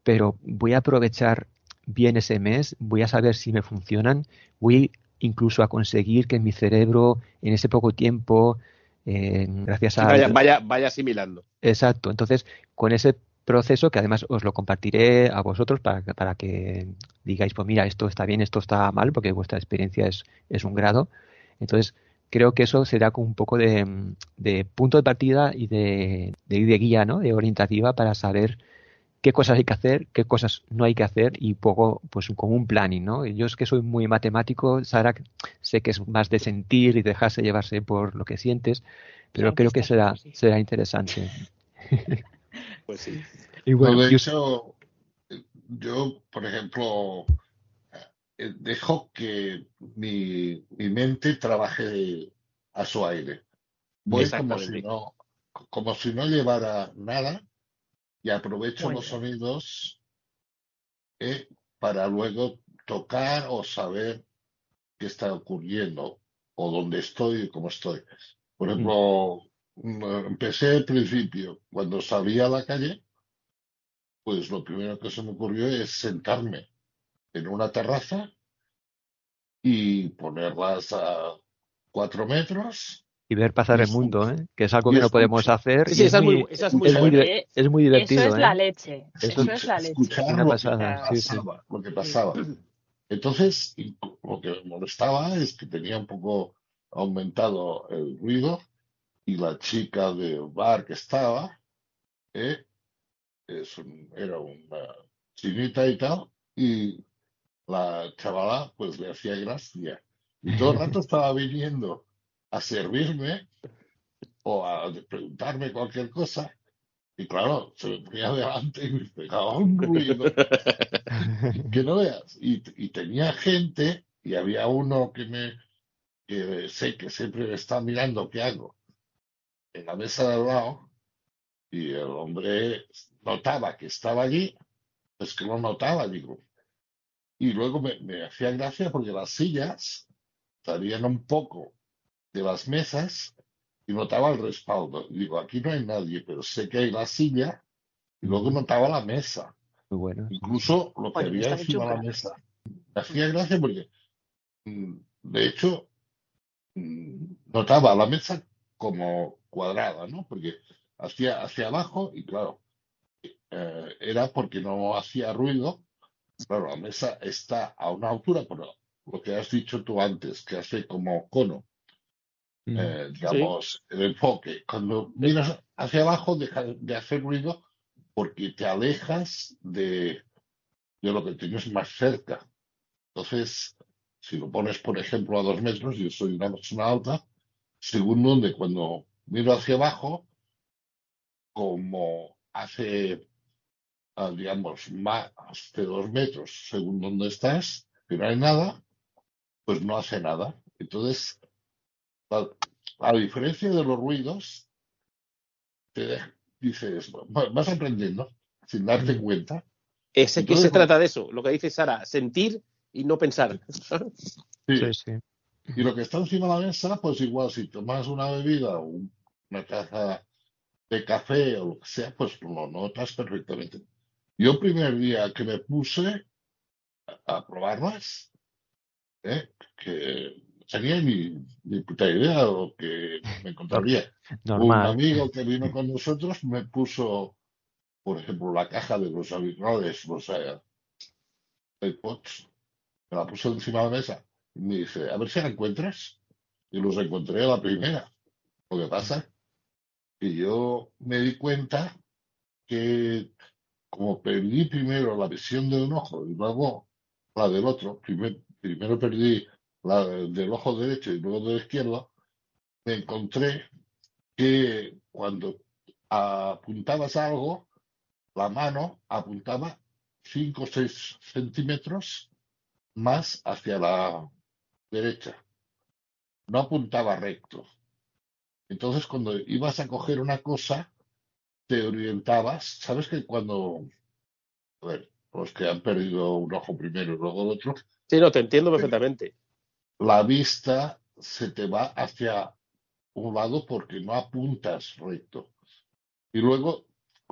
pero voy a aprovechar bien ese mes, voy a saber si me funcionan, voy incluso a conseguir que mi cerebro en ese poco tiempo, eh, gracias a... Vaya, vaya, vaya asimilando. Exacto, entonces con ese proceso que además os lo compartiré a vosotros para, para que digáis, pues mira, esto está bien, esto está mal, porque vuestra experiencia es, es un grado. Entonces, creo que eso será como un poco de, de punto de partida y de, de, de guía, ¿no? De orientativa para saber qué cosas hay que hacer, qué cosas no hay que hacer y poco, pues como un planning, ¿no? Yo es que soy muy matemático, Sara, sé que es más de sentir y dejarse llevarse por lo que sientes, pero creo que será, será interesante. Pues sí. Y bueno, de, hecho, yo, por ejemplo, eh, dejo que mi, mi mente trabaje a su aire. Voy como si no, como si no llevara nada y aprovecho Muy los bien. sonidos eh, para luego tocar o saber qué está ocurriendo o dónde estoy y cómo estoy. Por ejemplo, mm, empecé al principio, cuando salí a la calle, pues lo primero que se me ocurrió es sentarme en una terraza y ponerlas a cuatro metros Y ver pasar y el mundo. ¿eh? que es algo que no podemos hacer. Sí, es esa es muy, muy, esa es muy es muy, buena. diver- es muy divertido. Eso es ¿eh? la leche. Eso Eso es la leche. escuchar Una lo que pasada, sí, sí. pasaba, lo que pasaba. Entonces, lo que me molestaba es que tenía un poco aumentado el ruido y la chica del bar que estaba, eh, es un- era una chinita y tal, y la chavala pues le hacía gracia. Y todo el rato estaba viniendo a servirme o a preguntarme cualquier cosa. Y claro, se me ponía delante y me pegaba un ruido que no veas. Y, y tenía gente, y había uno que me, que sé que siempre me está mirando qué hago en la mesa de al lado, y el hombre notaba que estaba allí, es que lo notaba, digo. Y luego me, me hacía gracia porque las sillas salían un poco de las mesas y notaba el respaldo. Y digo, aquí no hay nadie, pero sé que hay la silla, y luego notaba la mesa. Muy bueno. Incluso lo que Oye, había encima de la mesa. Me hacía gracia porque, mm, de hecho, mm, notaba la mesa como cuadrada, ¿no? Porque hacía hacia abajo y claro, eh, era porque no hacía ruido. Claro, la mesa está a una altura, pero lo que has dicho tú antes, que hace como cono, Mm. eh, digamos, el enfoque. Cuando miras hacia abajo, deja de hacer ruido porque te alejas de, de lo que tienes más cerca. Entonces, si lo pones, por ejemplo, a dos metros, yo soy una persona alta, según donde cuando miro hacia abajo, como hace, digamos, más de dos metros, según donde estás, que no hay nada, pues no hace nada. Entonces, a, a diferencia de los ruidos, te de- dices, "Va- vas aprendiendo sin darte cuenta. Ese que Entonces, se trata de eso, lo que dice Sara, sentir y no pensar. Sí, Sí, sí. Y lo que está encima de la mesa, pues igual si tomas una bebida o un- una taza de café o lo que sea, pues lo notas perfectamente. Yo el primer día que me puse a, probarlas, ¿eh? que tenía ni, ni puta idea de lo que me encontraría. Un amigo que vino con nosotros me puso, por ejemplo, la caja de los auriculares, los AirPods, me la puso encima de la mesa y me dice, a ver si la encuentras. Y los encontré a la primera. Lo que pasa que yo me di cuenta que como perdí primero la visión de un ojo y luego la del otro, primer- primero perdí la del ojo derecho y luego del izquierdo, me encontré que cuando apuntabas algo, la mano apuntaba 5 o 6 centímetros más hacia la derecha. No apuntaba recto. Entonces, cuando ibas a coger una cosa, te orientabas. ¿Sabes que cuando, a ver, los que han perdido un ojo primero y luego el otro, Sí, no, te entiendo perfectamente. la vista se te va hacia un lado porque no apuntas recto. Y luego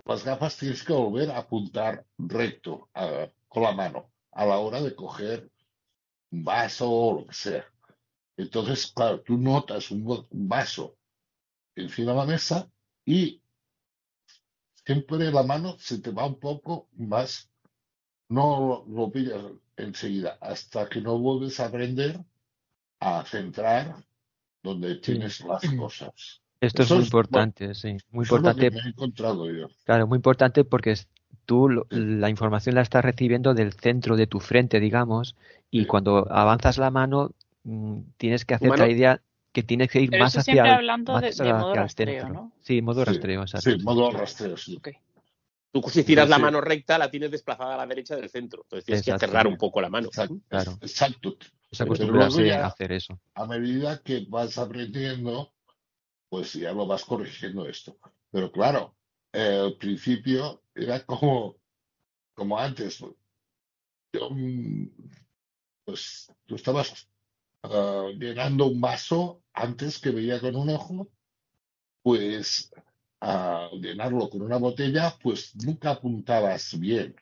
las gafas tienes que volver a apuntar recto a- con la mano a la hora de coger un vaso o lo que sea. Entonces, claro, tú notas un vaso encima de la mesa y siempre la mano se te va un poco más, no lo, lo pillas enseguida, hasta que no vuelves a aprender a centrar donde tienes las cosas. Esto Eso es muy importante, sí. Muy Eso es lo que importante, me he encontrado yo. claro, muy importante porque es- tú lo- la información la estás recibiendo del centro de tu frente, digamos, y Sí. cuando avanzas la mano mm, tienes que Mano- la idea que tienes que ir Pero más hacia siempre el, hablando más de, de hacia modo el rastreo, centro. ¿no? Sí, modo Sí, rastreo, exacto. Sí, modo rastreo, sí. Ok. Tú si tiras la mano recta la tienes desplazada a la derecha del centro. Entonces tienes que cerrar un poco la mano. Exacto. Claro. Exacto. Pero acostumbrarse ya- a hacer eso. A medida que vas aprendiendo, pues ya lo vas corrigiendo esto. Pero claro, eh, al principio era como, como antes. Yo, mm, pues tú estabas ah, llenando un vaso antes que veía con un ojo, pues a llenarlo con una botella, pues nunca apuntabas bien.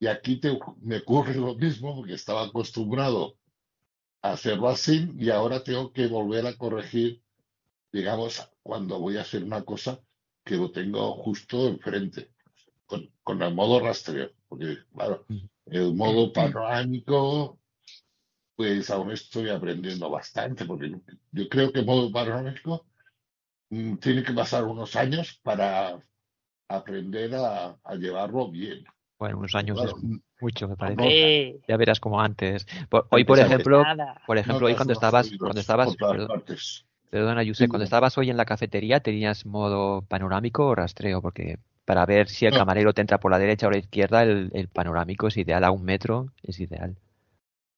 Y aquí te, me ocurre lo mismo porque estaba acostumbrado a hacerlo así y ahora tengo que volver a corregir, digamos, cuando voy a hacer una cosa que lo tengo justo enfrente, con, con el modo rastreo, porque claro, el modo panorámico, pues aún estoy aprendiendo bastante, porque yo, yo creo que el modo panorámico mm, tiene que pasar unos años para aprender a, a llevarlo bien. Bueno, unos años Claro, es mucho, me parece. Ya verás como antes. Por- hoy, por ejemplo, por ejemplo, hoy cuando estabas, cuando estabas, perdón, perdona, Sí, cuando estabas hoy en la cafetería tenías modo panorámico o rastreo, porque para ver si el camarero te entra por la derecha o la izquierda, el, el panorámico es ideal, a un metro es ideal.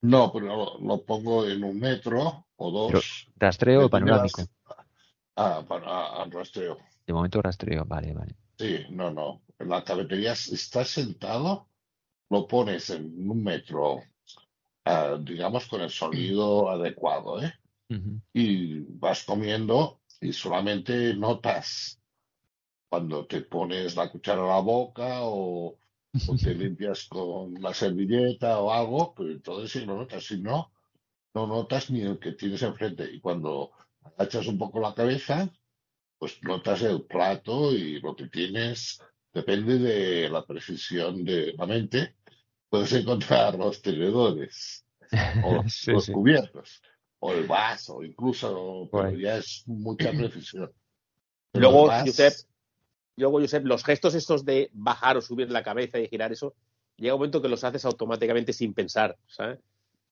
No, pero lo, lo pongo en un metro o Pero, dos. ¿Rastreo o panorámico? Ah, para al rastreo. De momento rastreo, vale, vale. Sí, no, no. En la cafetería si estás sentado, lo pones en un metro, ah, digamos, con el sonido adecuado, ¿eh? Y vas comiendo y solamente notas cuando te pones la cuchara a la boca o, o te limpias con la servilleta o algo, pues entonces sí lo notas. Si no, no notas ni el que tienes enfrente. Y cuando agachas un poco la cabeza, pues notas el plato y lo que tienes depende de la precisión de la mente. Puedes encontrar los tenedores o los, Sí, los sí. cubiertos o el vaso, incluso, pero Guay. ya es mucha precisión. Pero Luego, Josep, luego, Josep, los gestos estos de bajar o subir la cabeza y girar eso, llega un momento que los haces automáticamente sin pensar, ¿sabes?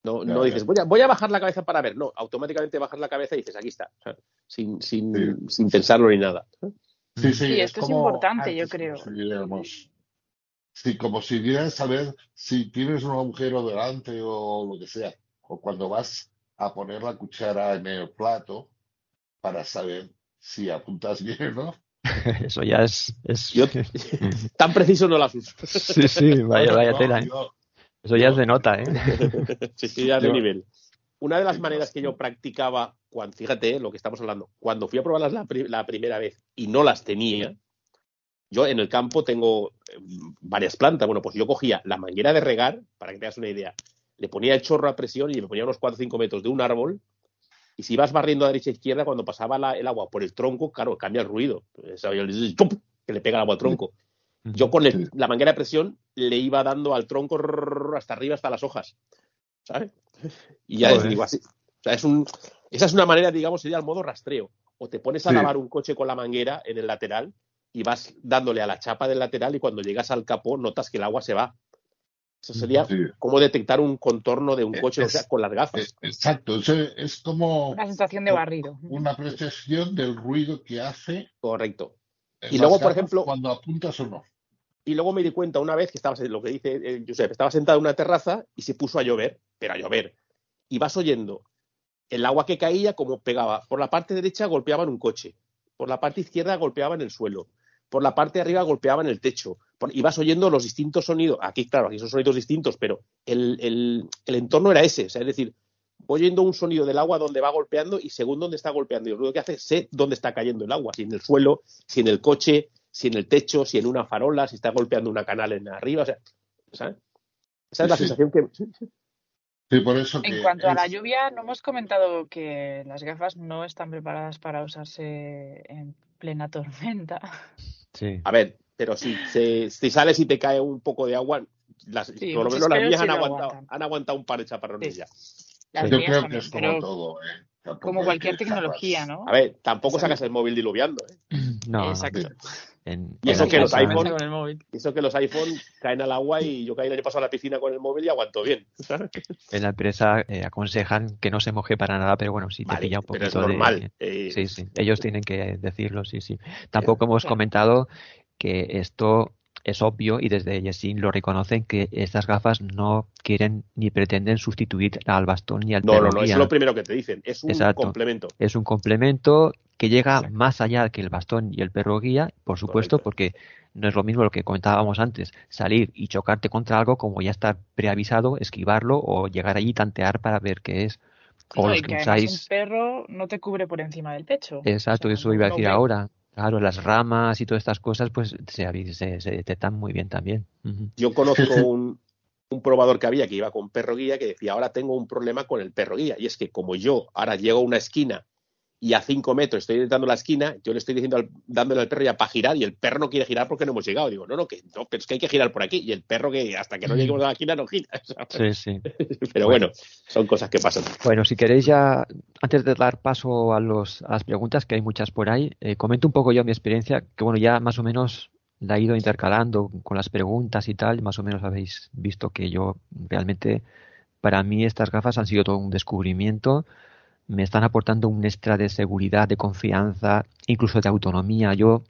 No, no dices, voy a, voy a bajar la cabeza para ver. No, automáticamente bajas la cabeza y dices, aquí está, ¿sabes? sin, sin, Sí. sin pensarlo ni nada. Sí, sí, Sí, esto es importante, yo creo. como si diéramos- sí, como si dieras saber si tienes un agujero delante o lo que sea, o cuando vas a poner la cuchara en el plato para saber si apuntas bien, ¿no? Eso ya es, es... Yo- Tan preciso no las uso. Sí, sí, vaya, tela, ¿eh? yo- Eso ya es de nota, ¿eh? Sí, sí, ya de Yo- nivel. Una de las maneras que yo practicaba, cuando, fíjate eh, lo que estamos hablando, cuando fui a probarlas la, pri- la primera vez y no las tenía, yo en el campo tengo eh, varias plantas. Bueno, pues yo cogía la manguera de regar, para que te hagas una idea, le ponía el chorro a presión y me ponía unos 4 o 5 metros de un árbol. Y si ibas barriendo a derecha e izquierda, cuando pasaba la- el agua por el tronco, claro, cambia el ruido. Que le pega el agua al tronco. Yo con el- la manguera de presión le iba dando al tronco hasta arriba, hasta las hojas. ¿Sabes? Y ya digo así. O sea, es un, esa es una manera, digamos, sería el modo rastreo. O te pones a Sí. lavar un coche con la manguera en el lateral y vas dándole a la chapa del lateral y cuando llegas al capó notas que el agua se va. Eso sería Sí. como detectar un contorno de un Eh, coche, o sea, con las gafas. Exacto, es, es como Una sensación de barrido. una apreciación del ruido que hace Correcto. Y luego, por ejemplo- cuando apuntas o no. Y luego me di cuenta una vez que estaba, lo que dice eh, Josep, estaba sentado en una terraza y se puso a llover, pero a llover. Y vas oyendo el agua que caía como pegaba. Por la parte derecha golpeaban un coche, por la parte izquierda golpeaban el suelo, por la parte de arriba golpeaban el techo. Y vas oyendo los distintos sonidos. Aquí, claro, aquí son sonidos distintos, pero el, el- el entorno era ese. O sea, es decir, voy oyendo un sonido del agua donde va golpeando y según dónde está golpeando. Y el ruido que hace, sé dónde está cayendo el agua. Si en el suelo, si en el coche, si en el techo, si en una farola, si está golpeando una canal en arriba. O sea, ¿sabes? Esa es la Sí, sensación que. sí, sí. Sí, por eso que En cuanto a la lluvia, no hemos comentado que las gafas no están preparadas para usarse en plena tormenta. Sí. A ver, pero si, se- si sales y te cae un poco de agua, las, Sí, por lo menos las mías han aguantado, aguantan. han aguantado un par de chaparrones Sí. ya. Las Yo creo que es como pero todo, ¿eh? Tampoco como cualquier tecnología, ¿no? A ver, tampoco sacas el móvil diluviando. ¿eh? No, no, Exacto. en- Y eso en que los iPhone- Eso que los iPhone caen al agua y yo caí el año pasado a la piscina con el móvil y aguanto bien. ¿sabes? En la empresa eh, aconsejan que no se moje para nada, pero bueno, si te Vale, pilla un pero es poquito de... normal. eh, Sí, sí, ellos tienen que decirlo, sí, sí. Tampoco hemos comentado que esto es obvio y desde Yesin lo reconocen que estas gafas no quieren ni pretenden sustituir al bastón ni al No, perro no, no, guía. es lo primero que te dicen. Es un Exacto. complemento. Es un complemento que llega Exacto. más allá que el bastón y el perro guía, por supuesto, Correcto. porque no es lo mismo lo que comentábamos antes, salir y chocarte contra algo como ya estar preavisado, esquivarlo o llegar allí y tantear para ver qué es. O No, los y que que usáis. un perro no te cubre por encima del pecho. Exacto, O sea, eso iba a decir ahora. Claro, las ramas y todas estas cosas, pues se, se, se detectan muy bien también. Yo conozco un, un probador que había que iba con perro guía que decía, ahora tengo un problema con el perro guía. Y es que como yo ahora llego a una esquina y a cinco metros estoy intentando la esquina, yo le estoy diciendo al- dándole al perro ya para girar y el perro no quiere girar porque no hemos llegado. Digo, no, no, que no, pero es que hay que girar por aquí. Y el perro que hasta que no lleguemos a la esquina no gira. Sí, sí. Pero bueno, son cosas que pasan. Bueno, si queréis ya, antes de dar paso a, los, a las preguntas, que hay muchas por ahí, eh, comento un poco yo mi experiencia, que bueno, ya más o menos la he ido intercalando con las preguntas y tal, más o menos habéis visto que yo realmente, para mí estas gafas han sido todo un descubrimiento, me están aportando un extra de seguridad, de confianza, incluso de autonomía. Yo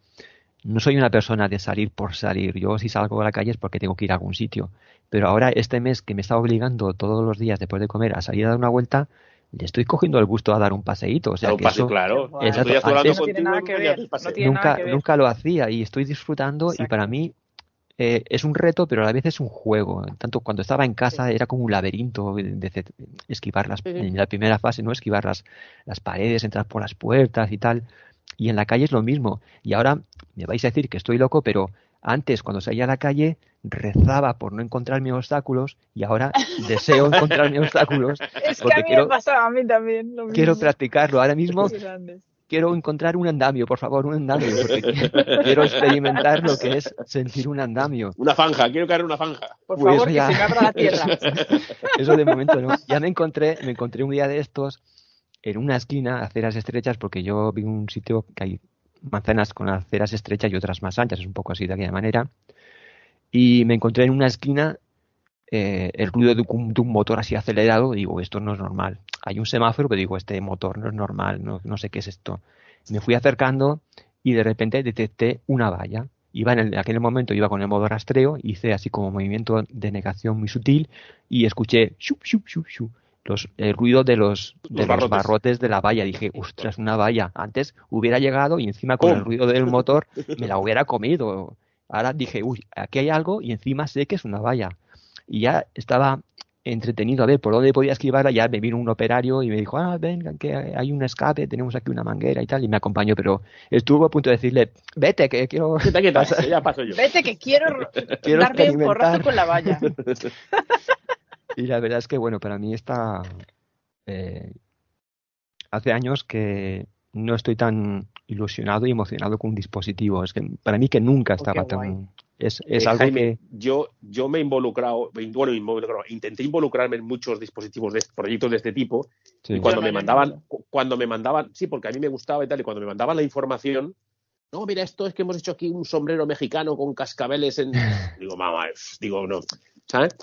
no soy una persona de salir por salir, yo si salgo a la calle es porque tengo que ir a algún sitio. Pero ahora este mes que me está obligando todos los días después de comer a salir a dar una vuelta, le estoy cogiendo el gusto a dar un paseíto. O sea un paseo, claro. Exacto, antes- No tiene nada que ver, no nada nunca, que ver. nunca lo hacía y estoy disfrutando y para mí eh, es un reto, pero a la vez es un juego. Tanto cuando estaba en casa era como un laberinto de, esquivar las, en la primera fase, ¿no? Esquivar las, las paredes, entrar por las puertas y tal. Y en la calle es lo mismo. Y ahora me vais a decir que estoy loco, pero antes, cuando salía a la calle, rezaba por no encontrarme obstáculos y ahora deseo encontrarme obstáculos Es que a mí quiero- me pasaba a mí también lo quiero mismo. practicarlo. Ahora mismo. Quiero encontrar un andamio, por favor, un andamio, porque quiero, quiero experimentar lo que es sentir un andamio. Una fanja, quiero caer en una fanja. Por Pues favor, que ya. se me abra la tierra. Eso de momento no. Ya me encontré, me encontré un día de estos en una esquina, aceras estrechas, porque yo vi un sitio que hay manzanas con aceras estrechas y otras más anchas, es un poco así de aquella manera. Y me encontré en una esquina eh, el ruido de un, de un motor así acelerado, digo, esto no es normal. Hay un semáforo, pero digo, este motor no es normal, no, no sé qué es esto. Me fui acercando y de repente detecté una valla. Iba en, el- en aquel momento iba con el modo rastreo, hice así como movimiento de negación muy sutil y escuché shup, shup, shup, shup, los, el ruido de los, de Los los barrotes. de la valla. Dije, ostras, una valla. Antes hubiera llegado y encima con el ruido del motor me la hubiera comido. Ahora dije, uy, aquí hay algo y encima sé que es una valla. Y ya estaba entretenido a ver por dónde podía esquivarla. Ya me vino un operario y me dijo, ah, venga, que hay un escape, tenemos aquí una manguera y tal. Y me acompañó, pero estuvo a punto de decirle, vete, que quiero. Ya paso yo. Vete que quiero, Quiero darme un porrazo con la valla. Y la verdad es que, bueno, para mí está. eh, hace años que no estoy tan ilusionado y emocionado con un dispositivo. Es que para mí que nunca estaba Oh, guay. tan. Es, es Eh, algo Jaime, que. yo, yo me he involucrado, bueno, involucrado, intenté involucrarme en muchos dispositivos de proyectos de este tipo sí. y cuando me mandaban, cuando me mandaban, sí, porque a mí me gustaba y tal, y cuando me mandaban la información, no, mira, esto es que hemos hecho aquí un sombrero mexicano con cascabeles en. digo, mamá, digo, no, ¿sabes?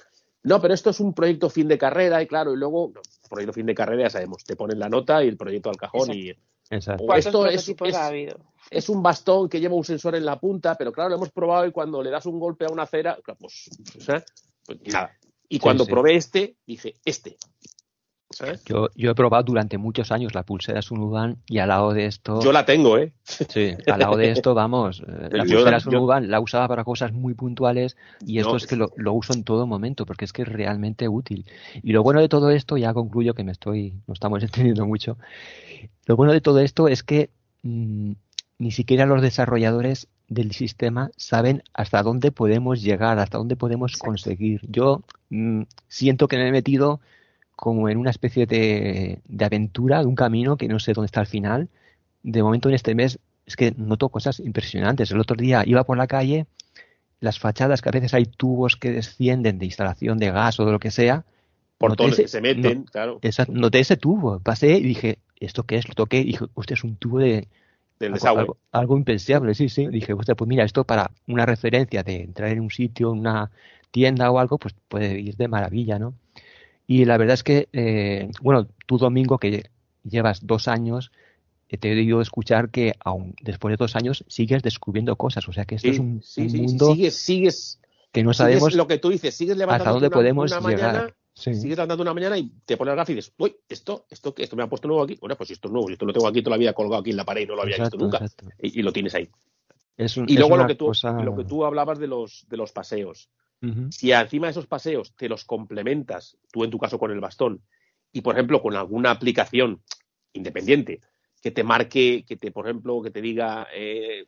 No, pero esto es un proyecto fin de carrera y claro, y luego, no, proyecto fin de carrera ya sabemos, te ponen la nota y el proyecto al cajón y Exacto. o ¿Cuántos esto es, es- ha habido? es un bastón que lleva un sensor en la punta, pero claro, lo hemos probado y cuando le das un golpe a una acera, claro, pues. Pues nada. Y cuando sí. probé este, dije, este. ¿Sabes? Yo, yo he probado durante muchos años la pulsera Sunuban y al lado de esto. Yo la tengo, ¿eh? Sí, al lado de esto, vamos, eh, la pulsera Sunuban la usaba para cosas muy puntuales y esto No, es que lo, lo uso en todo momento porque es que es realmente útil. Y lo bueno de todo esto, ya concluyo que me estoy, no estamos entendiendo mucho, lo bueno de todo esto es que mm, ni siquiera los desarrolladores del sistema saben hasta dónde podemos llegar, hasta dónde podemos Exacto. conseguir. Yo mm, siento que me he metido como en una especie de, de aventura, de un camino que no sé dónde está el final. De momento en este mes es que noto cosas impresionantes. El otro día iba por la calle, las fachadas que a veces hay tubos que descienden de instalación de gas o de lo que sea. Por ese- que se meten, claro, esa- noté ese tubo, pasé y dije, ¿esto qué es? Lo toqué y dije, hostia, es un tubo de, del algo, desagüe. algo- algo impensable, sí, sí. Dije, hostia, pues mira, esto para una referencia de entrar en un sitio, en una tienda o algo, pues puede ir de maravilla, ¿no? Y la verdad es que, eh, bueno, tú, Domingo, que llevas dos años, te he oído escuchar que aún después de dos años sigues descubriendo cosas. O sea que esto Sí, es un, sí, un sí, mundo sigues, sigues, que no sigues sabemos lo que tú dices, sigues hasta levantando dónde una, podemos una llegar. mañana, Sí. sigues levantando una mañana y te pones la gafa y dices, uy, esto, esto, esto me ha puesto nuevo aquí. Bueno, pues esto es nuevo, esto lo tengo aquí toda la vida colgado aquí en la pared y no lo había Exacto, visto nunca. Y, y lo tienes ahí. Es un- Y luego lo que tú, cosa- lo que tú hablabas de los, de los paseos. Si encima de esos paseos te los complementas, tú en tu caso con el bastón, y por ejemplo con alguna aplicación independiente que te marque, que te, por ejemplo, que te diga eh,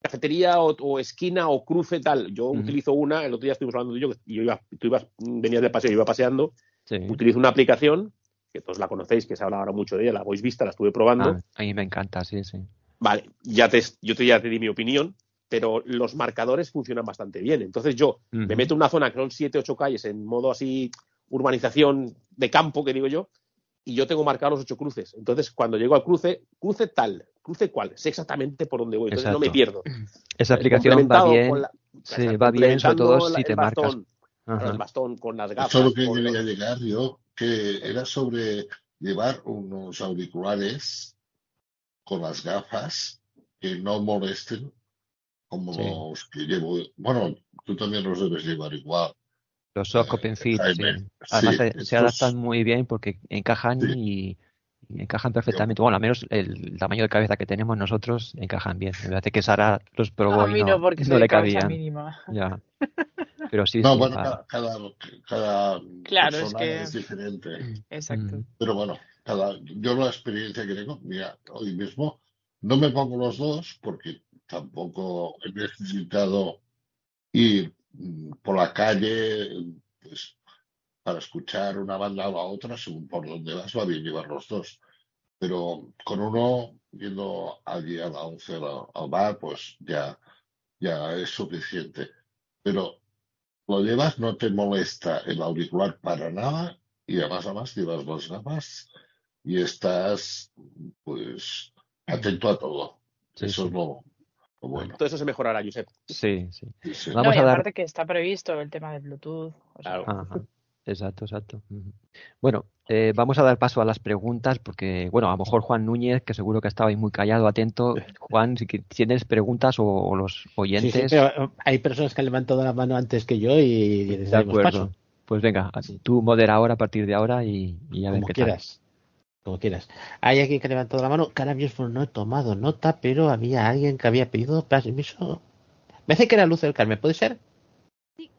cafetería o, o esquina o cruce tal. Yo utilizo una, el otro día estuvimos hablando de ello, y yo iba, tú ibas, venías de paseo, yo iba paseando, Sí. utilizo una aplicación, que todos la conocéis, que se habla ahora mucho de ella, la Voice Vista, la estuve probando. Ah, a mí me encanta, sí, sí. Vale, ya te, yo te, ya te di mi opinión, pero los marcadores funcionan bastante bien. Entonces yo me meto en una zona que son 7, 8 calles en modo así urbanización de campo, que digo yo, y yo tengo marcados los ocho cruces. Entonces cuando llego al cruce, cruce tal, cruce cual, sé exactamente por dónde voy. Entonces no me pierdo. Esa aplicación va bien. con la- sí, o sea, va bien, sobre todo complementando si la- te marcas. bastón, Ajá. el bastón con las gafas. Eso es lo que con quería los- llegar yo, que era sobre llevar unos auriculares con las gafas que no molesten como Sí. los que llevo. Bueno, tú también los debes llevar igual. Los soft fit, sí. Además sí, se, estos- se adaptan muy bien porque encajan Sí. y, y encajan perfectamente. Bueno, al menos el tamaño de cabeza que tenemos nosotros encajan bien. Me parece que Sara los probó y no, porque no soy le cabían. mínima. Ya. Pero sí, No, sí, bueno, cada, cada, Claro, es persona que- es diferente. Exacto. Mm. Pero bueno, cada, yo la experiencia que tengo, mira, hoy mismo no me pongo los dos porque tampoco he necesitado ir mm, por la calle pues, para escuchar una banda o la otra, según por dónde vas, va bien llevar los dos. Pero con uno, yendo allí a la 11 al, bar, pues ya, ya es suficiente. Pero lo llevas, no te molesta el auricular para nada y además, además llevas las gafas y estás, pues, atento a todo. Sí, Eso sí. es lo bueno. Todo eso se mejorará, Josep. Sí, sí. Vamos no, y a dar- aparte que está previsto el tema del Bluetooth. o sea, Claro. Ajá. Exacto, exacto. Bueno, eh, vamos a dar paso a las preguntas porque, bueno, a lo mejor Juan Núñez, que seguro que estaba ahí muy callado, atento. Juan, si tienes preguntas o, o los Sí, sí, oyentes. pero eh, hay personas que han levantado la mano antes que yo y les De damos acuerdo. paso. Pues venga, tú modera ahora a partir de ahora y, y a ver Como qué tal. Como quieras. Hay alguien que ha levantado la mano, mismo no he tomado nota, pero había alguien que había pedido permiso. Me hace que era Luz del Carmen, ¿puede ser? Sí.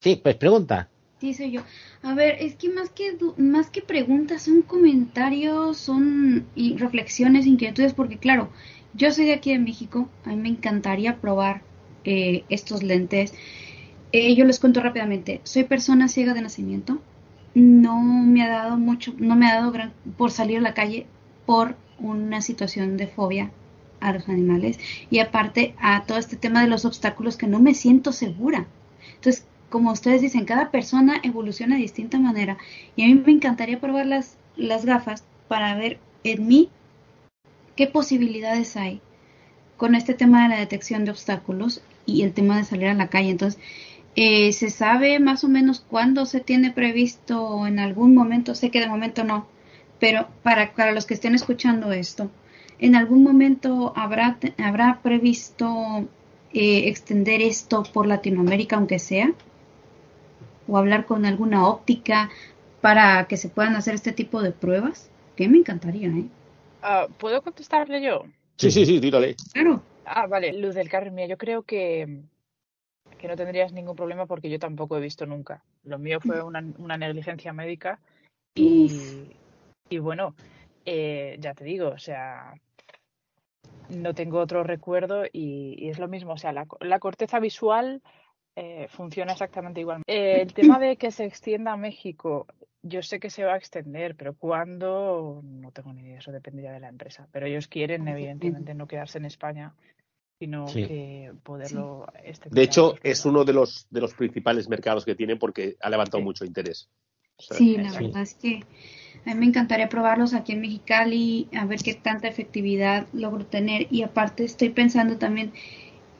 Sí, pues pregunta. Sí, soy yo. A ver, es que más que más que preguntas son comentarios, son reflexiones, inquietudes, porque claro, yo soy de aquí de México, a mí me encantaría probar eh, estos lentes. Eh, yo les cuento rápidamente, soy persona ciega de nacimiento, no me ha dado mucho, no me ha dado gran por salir a la calle por una situación de fobia a los animales y aparte a todo este tema de los obstáculos que no me siento segura. Entonces, como ustedes dicen, cada persona evoluciona de distinta manera y a mí me encantaría probar las, las gafas para ver en mí qué posibilidades hay con este tema de la detección de obstáculos y el tema de salir a la calle. Entonces, eh, ¿se sabe más o menos cuándo se tiene previsto en algún momento? Sé que de momento no, pero para, para los que estén escuchando esto, ¿en algún momento habrá, habrá previsto eh, extender esto por Latinoamérica, aunque sea? ¿O hablar con alguna óptica para que se puedan hacer este tipo de pruebas? Que me encantaría, ¿eh? ah, ¿Puedo contestarle yo? Sí, sí, sí, tírale. Claro. Ah, vale, Luz del Carmen, yo creo que, que no tendrías ningún problema porque yo tampoco he visto nunca. Lo mío fue una, una negligencia médica y, y bueno, eh, ya te digo, o sea, no tengo otro recuerdo y, y es lo mismo, o sea, la, la corteza visual eh, funciona exactamente igual. Eh, el tema de que se extienda a México, yo sé que se va a extender, pero cuándo, no tengo ni idea, eso dependería de la empresa. Pero ellos quieren, evidentemente, no quedarse en España, sino Sí. que poderlo. De hecho, es uno de los, de los principales mercados que tienen porque ha levantado Sí. mucho interés. O sea, Sí, la Sí. verdad es que a mí me encantaría probarlos aquí en Mexicali, a ver qué tanta efectividad logro tener. Y aparte estoy pensando también,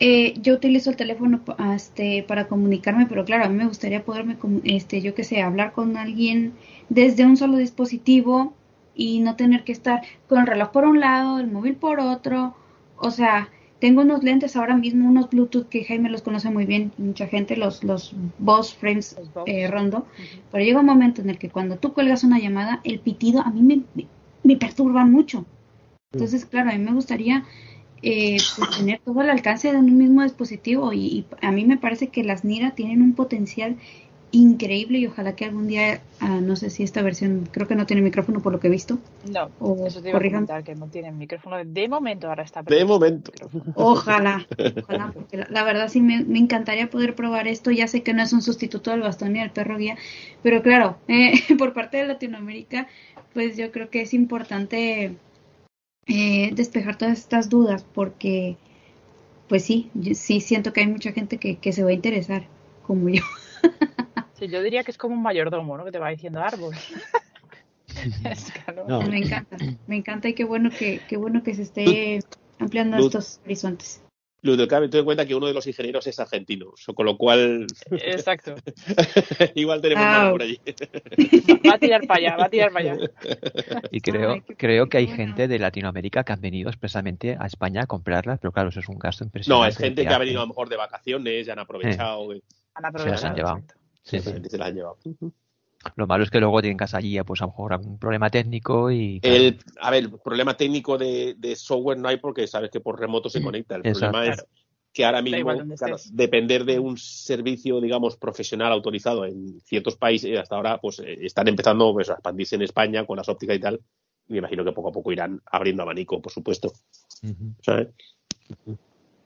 eh, yo utilizo el teléfono este, para comunicarme, pero claro, a mí me gustaría poderme, este, yo qué sé, hablar con alguien desde un solo dispositivo y no tener que estar con el reloj por un lado, el móvil por otro. O sea, tengo unos lentes ahora mismo, unos Bluetooth que Jaime los conoce muy bien, mucha gente, los, los Boss Frames eh, Rondo. Pero llega un momento en el que cuando tú cuelgas una llamada, el pitido a mí me, me perturba mucho. Entonces, claro, a mí me gustaría eh, pues, tener todo el alcance de un mismo dispositivo y, a mí me parece que las NIRA tienen un potencial increíble y ojalá que algún día, ah, no sé si esta versión, creo que no tiene micrófono por lo que he visto. No, eso te iba a comentar, que no tiene micrófono. De momento ahora está. De momento. Ojalá, ojalá, porque la, verdad sí me, encantaría poder probar esto. Ya sé que no es un sustituto del bastón ni del perro guía, pero claro, eh, por parte de Latinoamérica, pues yo creo que es importante eh, despejar todas estas dudas porque, pues sí, sí siento que hay mucha gente que, que se va a interesar, como yo. Sí, yo diría que es como un mayordomo, ¿no? Que te va diciendo árbol. Me encanta, me encanta y qué bueno que, qué bueno que se esté ampliando estos horizontes. Luz del Carmen, ten en cuenta que uno de los ingenieros es argentino, con lo cual. Exacto. Igual tenemos ah, por allí. va a tirar para allá, va a tirar para allá. Y creo, creo que hay gente de Latinoamérica que han venido expresamente a España a comprarlas, pero claro, eso es un gasto impresionante. No, es gente que, ha venido a lo mejor de vacaciones, ya han aprovechado. Eh. Han aprovechado. Se las han llevado. Sí, sí. Se las han llevado. Lo malo es que luego tienen casa allí, pues a lo mejor algún problema técnico y... El, a ver, problema técnico de, software no hay porque sabes que por remoto se conecta. El problema es que ahora mismo depender de un servicio, digamos, profesional autorizado en ciertos países, hasta ahora pues eh, están empezando pues, a expandirse en España con las ópticas y tal. Y me imagino que poco a poco irán abriendo abanico, por supuesto. ¿Sabes?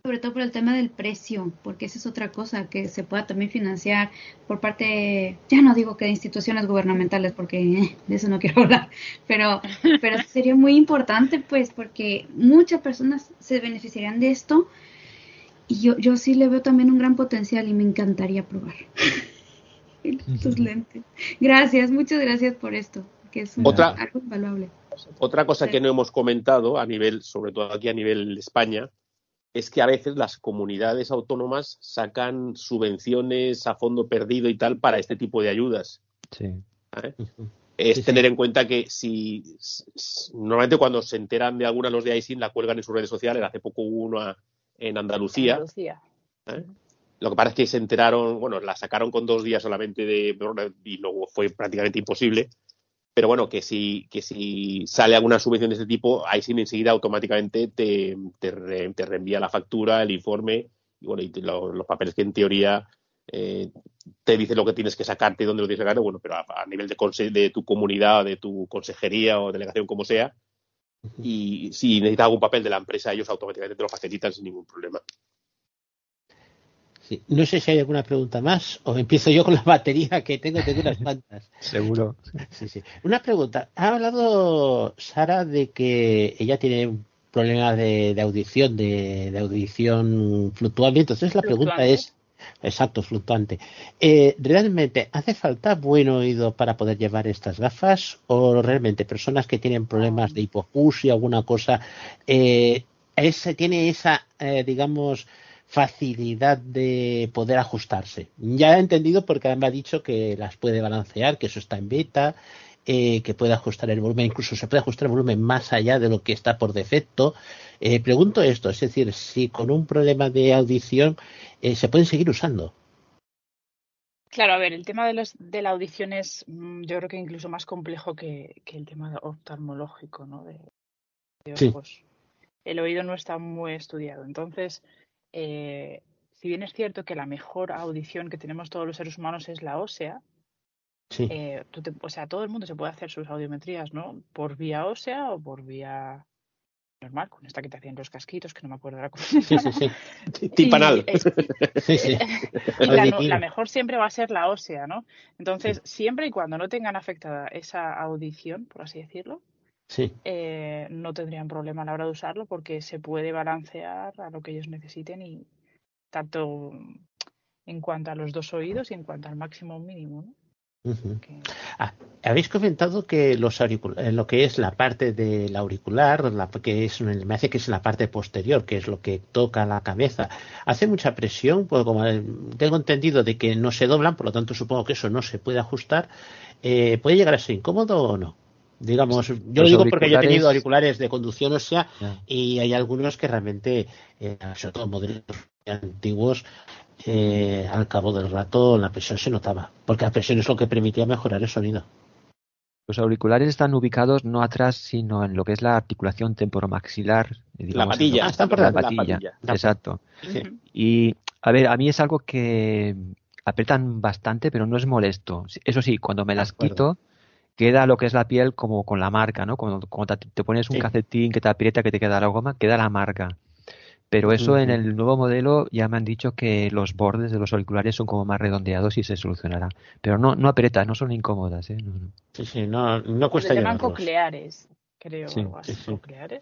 Sobre todo por el tema del precio, porque esa es otra cosa que se pueda también financiar por parte, ya no digo que de instituciones gubernamentales, porque eh, de eso no quiero hablar, pero, pero sería muy importante, pues, porque muchas personas se beneficiarían de esto y yo, yo sí le veo también un gran potencial y me encantaría probar tus lentes. Gracias, muchas gracias por esto, que es algo invaluable. Otra cosa que no hemos comentado a nivel, sobre todo aquí a nivel España, es que a veces las comunidades autónomas sacan subvenciones a fondo perdido y tal para este tipo de ayudas. Sí. Es tener en cuenta que si, normalmente cuando se enteran de alguna los de ISIN la cuelgan en sus redes sociales, hace poco hubo una en Andalucía. Lo que pasa es que se enteraron, bueno, la sacaron con dos días solamente de y luego fue prácticamente imposible pero bueno, que si, que si sale alguna subvención de este tipo, ahí sí enseguida automáticamente te, te, reenvía la factura, el informe y bueno, y los papeles que en teoría eh, te dice lo que tienes que sacarte y dónde lo tienes que sacar, bueno, pero a, nivel de, de tu comunidad, de tu consejería o delegación, como sea, y si necesitas algún papel de la empresa, ellos automáticamente te lo facilitan sin ningún problema. No sé si hay alguna pregunta más o empiezo yo con la batería que tengo, tengo unas cuantas. Seguro. Sí, sí. Una pregunta. Ha hablado Sara de que ella tiene problemas de, audición, de, audición fluctuante. Entonces la pregunta es, exacto, fluctuante. Eh, ¿Realmente hace falta buen oído para poder llevar estas gafas o realmente personas que tienen problemas de hipoacusia, alguna cosa, eh, ese, tiene esa, eh, digamos, facilidad de poder ajustarse. Ya he entendido porque me ha dicho que las puede balancear, que eso está en beta, eh, que puede ajustar el volumen, incluso se puede ajustar el volumen más allá de lo que está por defecto. Eh, pregunto esto, es decir, si con un problema de audición eh, se pueden seguir usando. Claro, a ver, el tema de, los, de la audición es, mm, yo creo que incluso más complejo que, el tema oftalmológico, ¿no? De, ojos. El oído no está muy estudiado. Entonces, eh, si bien es cierto que la mejor audición que tenemos todos los seres humanos es la ósea, eh, o sea, todo el mundo se puede hacer sus audiometrías, ¿no? Por vía ósea o por vía normal, con esta que te hacían los casquitos, que no me acuerdo ahora cómo se llama. Sí, sí, sí. Tipanal. sí, sí. Y la, la, mejor siempre va a ser la ósea, ¿no? Entonces, siempre y cuando no tengan afectada esa audición, por así decirlo, eh, no tendrían problema a la hora de usarlo porque se puede balancear a lo que ellos necesiten y tanto en cuanto a los dos oídos y en cuanto al máximo mínimo. Ah, habéis comentado que los lo que es la parte del auricular, la, que es, me hace que es la parte posterior, que es lo que toca la cabeza, hace mucha presión, pues como tengo entendido de que no se doblan, por lo tanto supongo que eso no se puede ajustar, eh, ¿puede llegar a ser incómodo o no? Digamos, yo lo digo porque yo he tenido auriculares de conducción o sea, y hay algunos que realmente, eh, sobre todo modelos antiguos, eh, al cabo del rato la presión se notaba, porque la presión es lo que permitía mejorar el sonido. Los auriculares están ubicados no atrás, sino en lo que es la articulación temporomaxilar. Digamos, la patilla. Ah, están por la, patilla. Exacto. Y, a ver, a mí es algo que apretan bastante, pero no es molesto. Eso sí, cuando me las quito, queda lo que es la piel como con la marca, ¿no? Cuando, te, pones un calcetín que te aprieta, que te queda la goma, queda la marca. Pero eso en el nuevo modelo ya me han dicho que los bordes de los auriculares son como más redondeados y se solucionará. Pero no, no aprieta, no son incómodas. ¿eh? Sí, sí, no, no cuesta Se llaman cocleares, creo.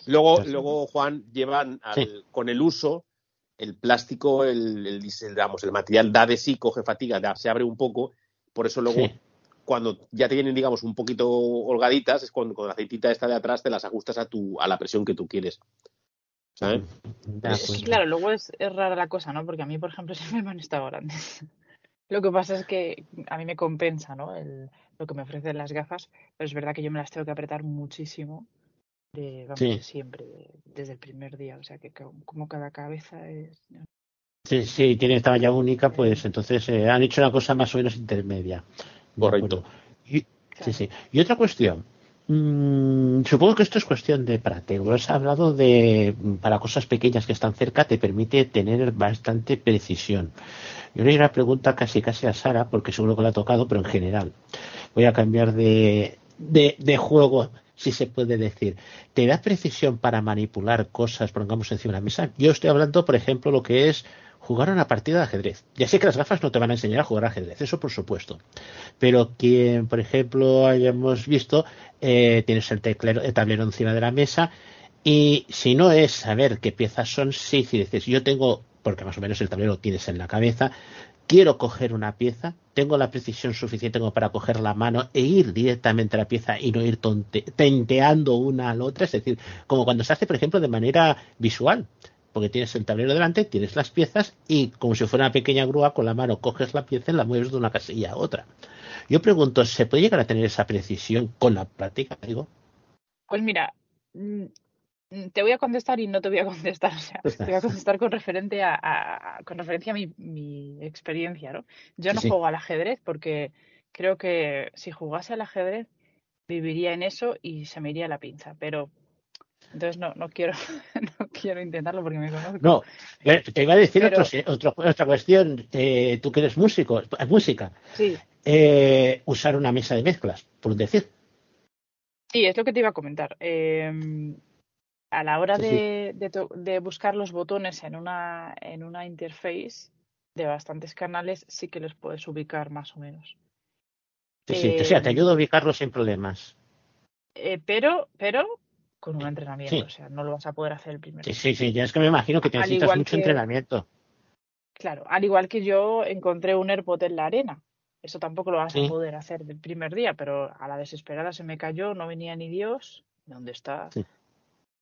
Luego, luego, Juan, llevan con el uso el plástico, el, el, el material da de sí, coge fatiga, se abre un poco. Por eso luego cuando ya te vienen, digamos, un poquito holgaditas, es cuando con la aceitita esta de atrás te las ajustas a tu, a la presión que tú quieres. ¿Sabes? Claro, luego es, rara la cosa, ¿no? Porque a mí, por ejemplo, siempre me han estado grandes. Lo que pasa es que a mí me compensa, ¿no? El, lo que me ofrecen las gafas, pero es verdad que yo me las tengo que apretar muchísimo, de, vamos, siempre, desde el primer día. O sea, que como cada cabeza es... Sí, sí, tiene talla única, pues entonces eh, han hecho una cosa más o menos intermedia. Correcto. Y, sí, sí. Y otra cuestión. Mm, supongo que esto es cuestión de para Has hablado de para cosas pequeñas que están cerca te permite tener bastante precisión. Yo le una pregunta casi casi a Sara porque seguro que la ha tocado, pero en general. Voy a cambiar de, de, de juego si se puede decir. ¿Te da precisión para manipular cosas, pongamos encima de la mesa? Yo estoy hablando, por ejemplo, lo que es jugar una partida de ajedrez. Ya sé que las gafas no te van a enseñar a jugar ajedrez, eso por supuesto. Pero quien, por ejemplo, hayamos visto, eh, tienes el, teclero, el tablero encima de la mesa y si no es saber qué piezas son, sí, si dices, yo tengo, porque más o menos el tablero tienes en la cabeza, quiero coger una pieza, tengo la precisión suficiente como para coger la mano e ir directamente a la pieza y no ir tenteando una a la otra, es decir, como cuando se hace, por ejemplo, de manera visual porque tienes el tablero delante, tienes las piezas y como si fuera una pequeña grúa con la mano coges la pieza y la mueves de una casilla a otra. Yo pregunto, ¿se puede llegar a tener esa precisión con la práctica, digo? Pues mira, mm, te voy a contestar y no te voy a contestar, o sea, te voy a contestar con referente a, con referencia a mi, experiencia, ¿no? Yo no juego al ajedrez porque creo que si jugase al ajedrez viviría en eso y se me iría la pinza, pero entonces no, no quiero, no quiero intentarlo porque me conozco. No, te iba a decir otra cuestión. Eh, tú que eres músico, música. Sí. Eh, usar una mesa de mezclas, por decir. Sí, es lo que te iba a comentar. Em, a la hora de, de, buscar los botones en una, en una interface de bastantes canales, sí que los puedes ubicar más o menos. Sí, sí, o sea, te em, ayuda a ubicarlos sin problemas. Eh, pero, pero con un entrenamiento. O sea, no lo vas a poder hacer el primer Sí, sí, sí. Ya es que me imagino que necesitas mucho entrenamiento. Claro, al igual que yo encontré un AirPod en la arena. Eso tampoco lo vas a poder hacer del primer día, pero a la desesperada se me cayó, no venía ni Dios. ¿Dónde está?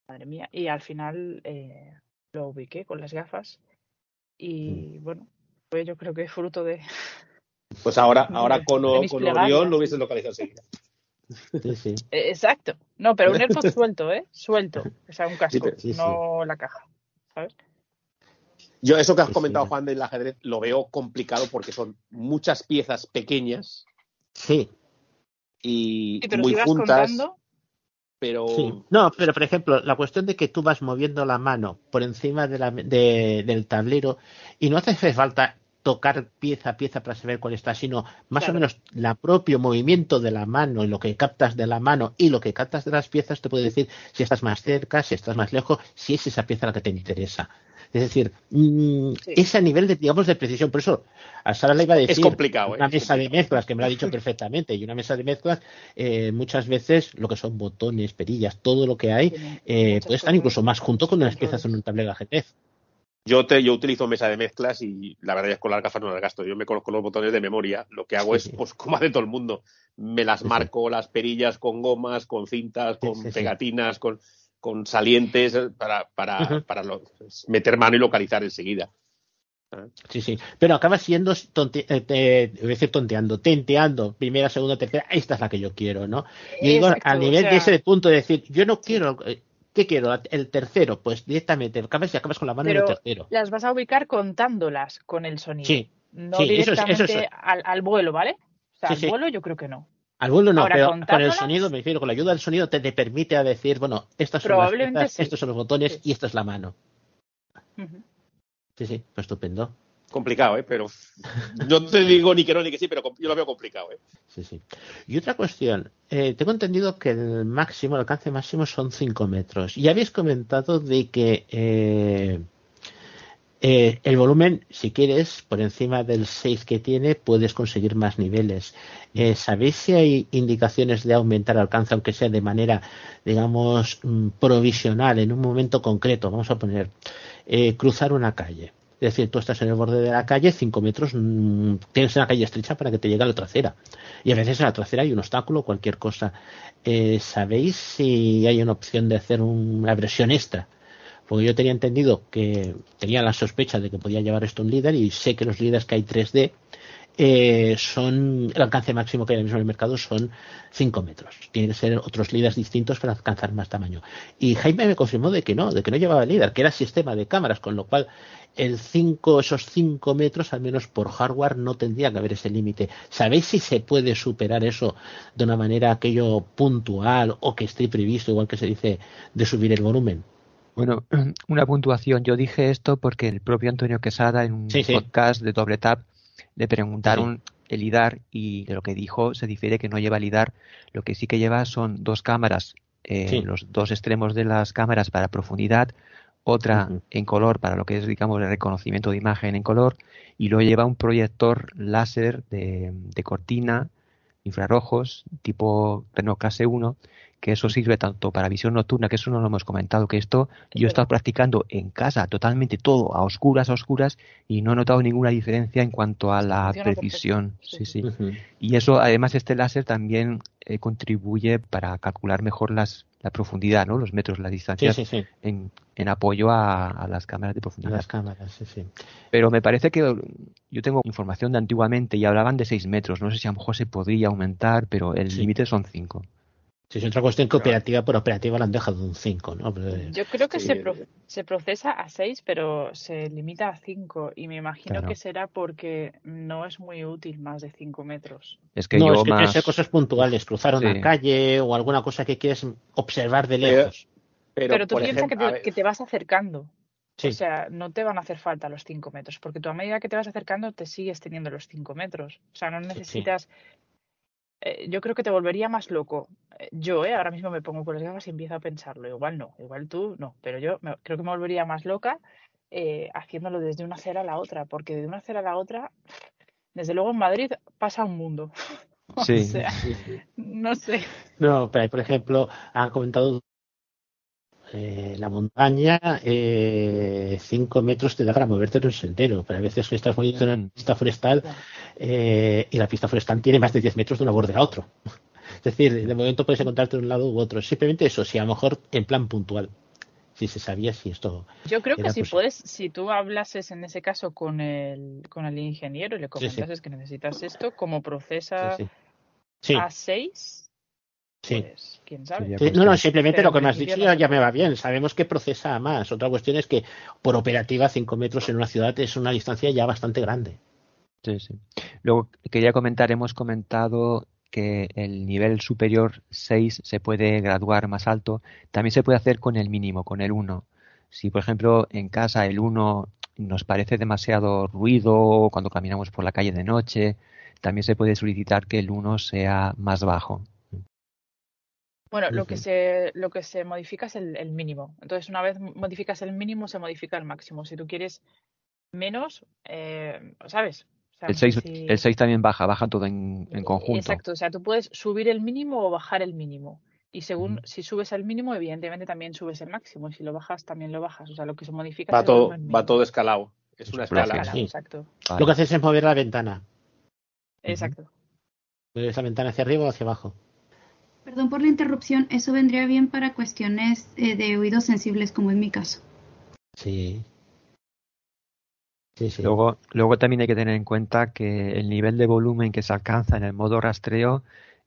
Madre mía. Y al final eh, lo ubiqué con las gafas. Y bueno, pues yo creo que es fruto de. Pues ahora, ahora con, con Orión lo hubiese localizado enseguida. Eh, exacto. No, pero un AirPod suelto, ¿eh? Suelto. O sea, un casco, no la caja. ¿Sabes? Yo eso que has comentado, Juan, del ajedrez, lo veo complicado porque son muchas piezas pequeñas. Sí. Y, muy juntas. Pero... No, pero por ejemplo, la cuestión de que tú vas moviendo la mano por encima de la, del tablero y no hace falta tocar pieza a pieza para saber cuál está, sino más o menos el propio movimiento de la mano y lo que captas de la mano y lo que captas de las piezas te puede decir si estás más cerca, si estás más lejos, si es esa pieza la que te interesa. Es decir, mm, ese nivel de, digamos, de precisión. Por eso, a Sara le iba a decir es complicado, una ¿eh? mesa de mezclas, que me lo ha dicho perfectamente, y una mesa de mezclas, eh, muchas veces lo que son botones, perillas, todo lo que hay, eh, puede estar incluso más junto con unas piezas en un tablero de ajedrez. Yo, te, yo utilizo mesa de mezclas y la verdad es que con las gafas no las gasto. Yo me conozco los botones de memoria. Lo que hago es, pues, como hace todo el mundo, me las marco las perillas con gomas, con cintas, con pegatinas, con, con salientes para, para, para meter mano y localizar enseguida. Sí, sí. Pero acaba siendo, tonte, eh, te- voy a decir tonteando, tenteando, primera, segunda, tercera, esta es la que yo quiero, ¿no? Y digo, a nivel o de ese punto de decir, yo no quiero, eh, ¿qué quiero? El tercero, pues directamente, acabas y acabas con la mano en el tercero. las vas a ubicar contándolas con el sonido. Sí, No sí, eso es- eso directamente es- al, al vuelo, ¿vale? O sea, Sí, al sí. vuelo yo creo que no. Al vuelo no, Ahora, pero con el sonido, me refiero, con la ayuda del sonido te, te permite a decir, bueno, estas son las sí. estos son los botones Sí. y esta es la mano. Sí, sí, pues estupendo. Complicado, ¿eh? Pero no te digo ni que no ni que sí, pero yo lo veo complicado, ¿eh? Sí, sí. Y otra cuestión, eh, tengo entendido que el máximo, el alcance máximo son 5 metros. Y habéis comentado de que eh, eh, el volumen, si quieres, por encima del 6 que tiene, puedes conseguir más niveles. Eh, ¿Sabéis si hay indicaciones de aumentar el alcance, aunque sea de manera, digamos, mm, provisional, en un momento concreto? Vamos a poner, eh, cruzar una calle. Es decir, tú estás en el borde de la calle, 5 metros, mm, tienes una calle estrecha para que te llegue a la trasera. Y a veces en la trasera hay un obstáculo, cualquier cosa. Eh, ¿Sabéis si hay una opción de hacer una versión extra? Porque yo tenía entendido que tenía la sospecha de que podía llevar esto un líder y sé que los líderes que hay 3D eh, son el alcance máximo que hay ahora mismo en el mercado son 5 metros. Tienen que ser otros líderes distintos para alcanzar más tamaño. Y Jaime me confirmó de que no, de que no llevaba líder, que era sistema de cámaras, con lo cual el 5, esos 5 metros, al menos por hardware, no tendría que haber ese límite. ¿Sabéis si se puede superar eso de una manera aquello puntual o que esté previsto, igual que se dice, de subir el volumen? Bueno, una puntuación. Yo dije esto porque el propio Antonio Quesada en un Sí, sí. podcast de Doble Tap le preguntaron el LIDAR y de lo que dijo se difiere que no lleva LIDAR. Lo que sí que lleva son dos cámaras, eh, Sí. los dos extremos de las cámaras para profundidad, otra en color para lo que es, digamos, el reconocimiento de imagen en color y luego lleva un proyector láser de, de cortina, infrarrojos, tipo Renault Clase 1, que eso sirve tanto para visión nocturna, que eso no lo hemos comentado, que esto yo he estado practicando en casa totalmente todo a oscuras, a oscuras, y no he notado ninguna diferencia en cuanto a la precisión. Sí, sí. Y eso, además, este láser también eh, contribuye para calcular mejor las, la profundidad, ¿no? Los metros, las distancias sí, sí. En, en apoyo a, a las cámaras de profundidad. Las cámaras, sí, sí. Pero me parece que yo tengo información de antiguamente y hablaban de 6 metros. No sé si a lo mejor se podría aumentar, pero el límite son 5. Sí, es otra cuestión que operativa por operativa la han dejado un 5, ¿no? Pero, eh, Yo creo que Sí, se, eh, pro- se procesa a 6, pero se limita a 5. Y me imagino Claro. que será porque no es muy útil más de 5 metros. Es que no, yo es que más... ser cosas puntuales, cruzar una Sí. calle o alguna cosa que quieres observar de Pero- lejos. Pero, Pero, tú piensas que, te, ver, que te vas acercando. Sí. O sea, no te van a hacer falta los 5 metros, porque tú a medida que te vas acercando te sigues teniendo los 5 metros. O sea, no necesitas... eh, yo creo que te volvería más loco. Eh, Yo, eh, ahora mismo me pongo con las gafas y empiezo a pensarlo. Igual no, igual tú no, pero yo me- creo que me volvería más loca eh, haciéndolo desde una acera a la otra, porque de una acera a la otra, desde luego en Madrid pasa un mundo. O Sí. sea, no sé. No, pero por ejemplo, han comentado eh, la montaña, 5 metros te da para moverte en un sendero, pero a veces que estás moviendo en una pista forestal eh, y la pista forestal tiene más de 10 metros de una borde a otro. Es decir, de momento puedes encontrarte de un lado u otro. Simplemente eso, si a lo mejor en plan puntual, si se sabía si esto. Yo creo que si puedes, si tú hablases en ese caso con el, con el ingeniero y le Sí, sí. comentases que necesitas esto, como procesa Sí, sí. Sí, a 6, sí. pues quién sabe. Sí, no, no, simplemente Pero lo que me has dicho ya, me va bien. Sabemos que procesa a más. Otra cuestión es que por operativa 5 metros en una ciudad es una distancia ya bastante grande. Sí, sí. Luego quería comentar, hemos comentado que el nivel superior 6 se puede graduar más alto. También se puede hacer con el mínimo, con el 1. Si, por ejemplo, en casa el 1 nos parece demasiado ruido cuando caminamos por la calle de noche, también se puede solicitar que el 1 sea más bajo. Bueno, lo que se, lo que se modifica es el, el mínimo. Entonces, una vez modificas el mínimo, se modifica el máximo. Si tú quieres menos, eh, ¿sabes? El no sé 6, si- el 6 también baja, baja todo en, en conjunto. Exacto, o sea, tú puedes subir el mínimo o bajar el mínimo. Y según si subes el mínimo, evidentemente también subes el máximo. Y si lo bajas, también lo bajas. O sea, lo que se modifica va todo, va todo escalado. Es una Es una escala. Escala, sí. Exacto, Vale. Lo que haces es mover la ventana. exacto. Mueves la ventana hacia arriba o hacia abajo. Perdón por la interrupción, eso vendría bien para cuestiones eh, de oídos sensibles, como en mi caso. Sí. Luego, luego también hay que tener en cuenta que el nivel de volumen que se alcanza en el modo rastreo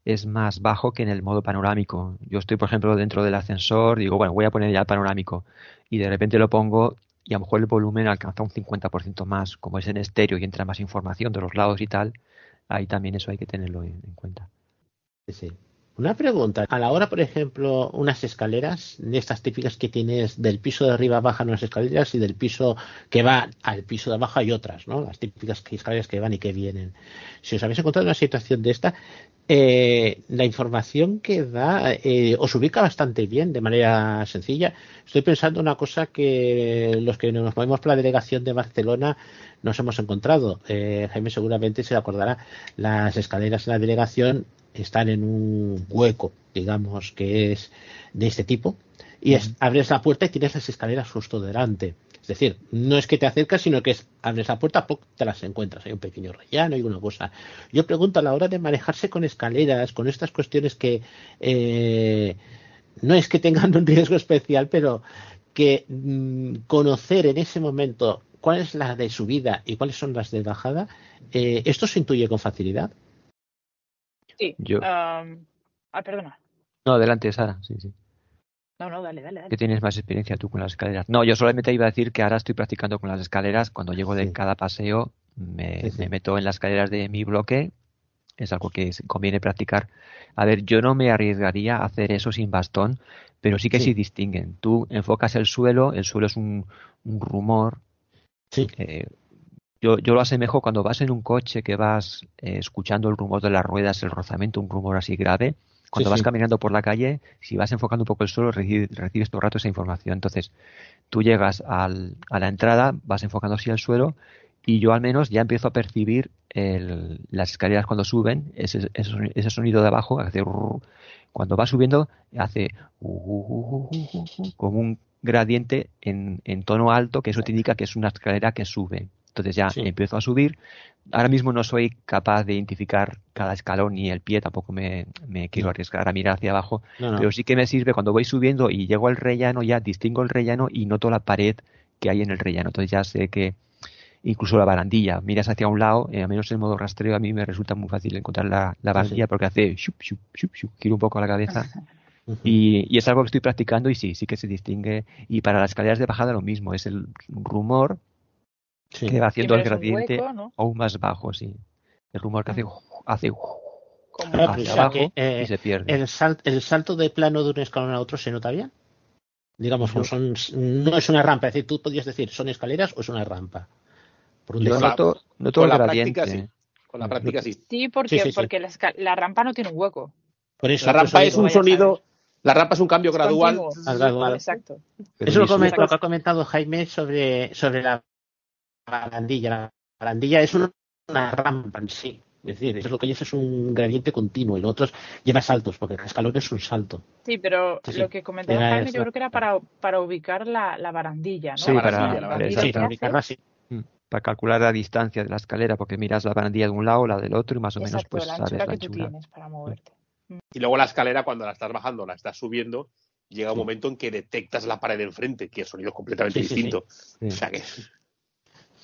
es más bajo que en el modo panorámico. Yo estoy, por ejemplo, dentro del ascensor, digo, bueno, voy a poner ya el panorámico y de repente lo pongo y a lo mejor el volumen alcanza un 50% más, como es en estéreo y entra más información de los lados y tal, ahí también eso hay que tenerlo en, cuenta. Sí. Una pregunta, a la hora, por ejemplo, unas escaleras, estas típicas que tienes del piso de arriba bajan unas escaleras y del piso que va al piso de abajo hay otras, ¿no? Las típicas escaleras que van y que vienen. Si os habéis encontrado en una situación de esta, eh, la información que da eh, os ubica bastante bien de manera sencilla. Estoy pensando una cosa que los que nos movemos por la delegación de Barcelona nos hemos encontrado. Eh, Jaime seguramente se acordará. Las escaleras en la delegación están en un hueco, digamos, que es de este tipo, y es, abres la puerta y tienes las escaleras justo delante. Es decir, no es que te acercas, sino que es, abres la puerta, te las encuentras. Hay un pequeño rellano y una cosa. Yo pregunto a la hora de manejarse con escaleras, con estas cuestiones que eh, no es que tengan un riesgo especial, pero que mm, conocer en ese momento cuál es la de subida y cuáles son las de bajada, eh, ¿esto se intuye con facilidad? Sí. Yo... ah, perdona. No, adelante, Sara. Sí, sí. No, no, dale, dale, dale. Que tienes más experiencia tú con las escaleras. No, yo solamente iba a decir que ahora estoy practicando con las escaleras. Cuando llego de cada paseo, me, meto en las escaleras de mi bloque. Es algo que conviene practicar. A ver, yo no me arriesgaría a hacer eso sin bastón, pero sí que sí, distinguen. Tú enfocas el suelo, el suelo es un, rumor. Sí. Eh, yo, yo lo asemejo cuando vas en un coche que vas eh, escuchando el rumor de las ruedas, el rozamiento, un rumor así grave. Cuando vas caminando por la calle, si vas enfocando un poco el suelo, recibes, recibes todo el rato esa información. Entonces, tú llegas al, a la entrada, vas enfocando así el suelo y yo al menos ya empiezo a percibir el, las escaleras cuando suben, ese, ese, sonido de abajo, hace, cuando va subiendo, hace como un gradiente en, en tono alto, que eso te indica que es una escalera que sube. Entonces ya empiezo a subir. Ahora mismo no soy capaz de identificar cada escalón ni el pie, tampoco me, quiero arriesgar a mirar hacia abajo, pero sí que me sirve cuando voy subiendo y llego al rellano, ya distingo el rellano y noto la pared que hay en el rellano. Entonces ya sé que incluso la barandilla, miras hacia un lado, eh, a menos en modo rastreo, a mí me resulta muy fácil encontrar la, barandilla porque hace shup, shup, shup, shup, giro un poco la cabeza. Y, y, es algo que estoy practicando y sí, sí que se distingue. Y para las escaleras de bajada lo mismo, es el rumor que va haciendo el gradiente aún más bajo, sí. El rumor que hace, hace hacia abajo y eh, se pierde. El, el salto de plano de un escalón a otro se nota bien. Digamos, no, son, no es una rampa, es decir, tú podrías decir, ¿son escaleras o es una rampa? Por un Yo noto, noto el gradiente. sí. Con la práctica sí. Sí, porque, porque la, la, rampa no tiene un hueco. Por eso, la rampa es un sonido, la rampa es un cambio gradual. gradual. Exacto. Eso lo, lo, que ha comentado Jaime sobre, sobre la barandilla. La barandilla es una, rampa en sí. Es decir, eso es lo que es un gradiente continuo y lo otro lleva saltos, porque el escalón es un salto. Sí, pero lo que comentaba Jaime, yo creo que era para, para ubicar la, la barandilla, ¿no? Sí, para, para, ubicarla, sí. Mm, para calcular la distancia de la escalera, porque miras la barandilla de un lado, la del otro, y más o menos pues la sabes la que tú tienes para moverte. Mm. Y luego la escalera, cuando la estás bajando, la estás subiendo, llega un momento en que detectas la pared de enfrente, que el sonido es completamente distinto. O sea que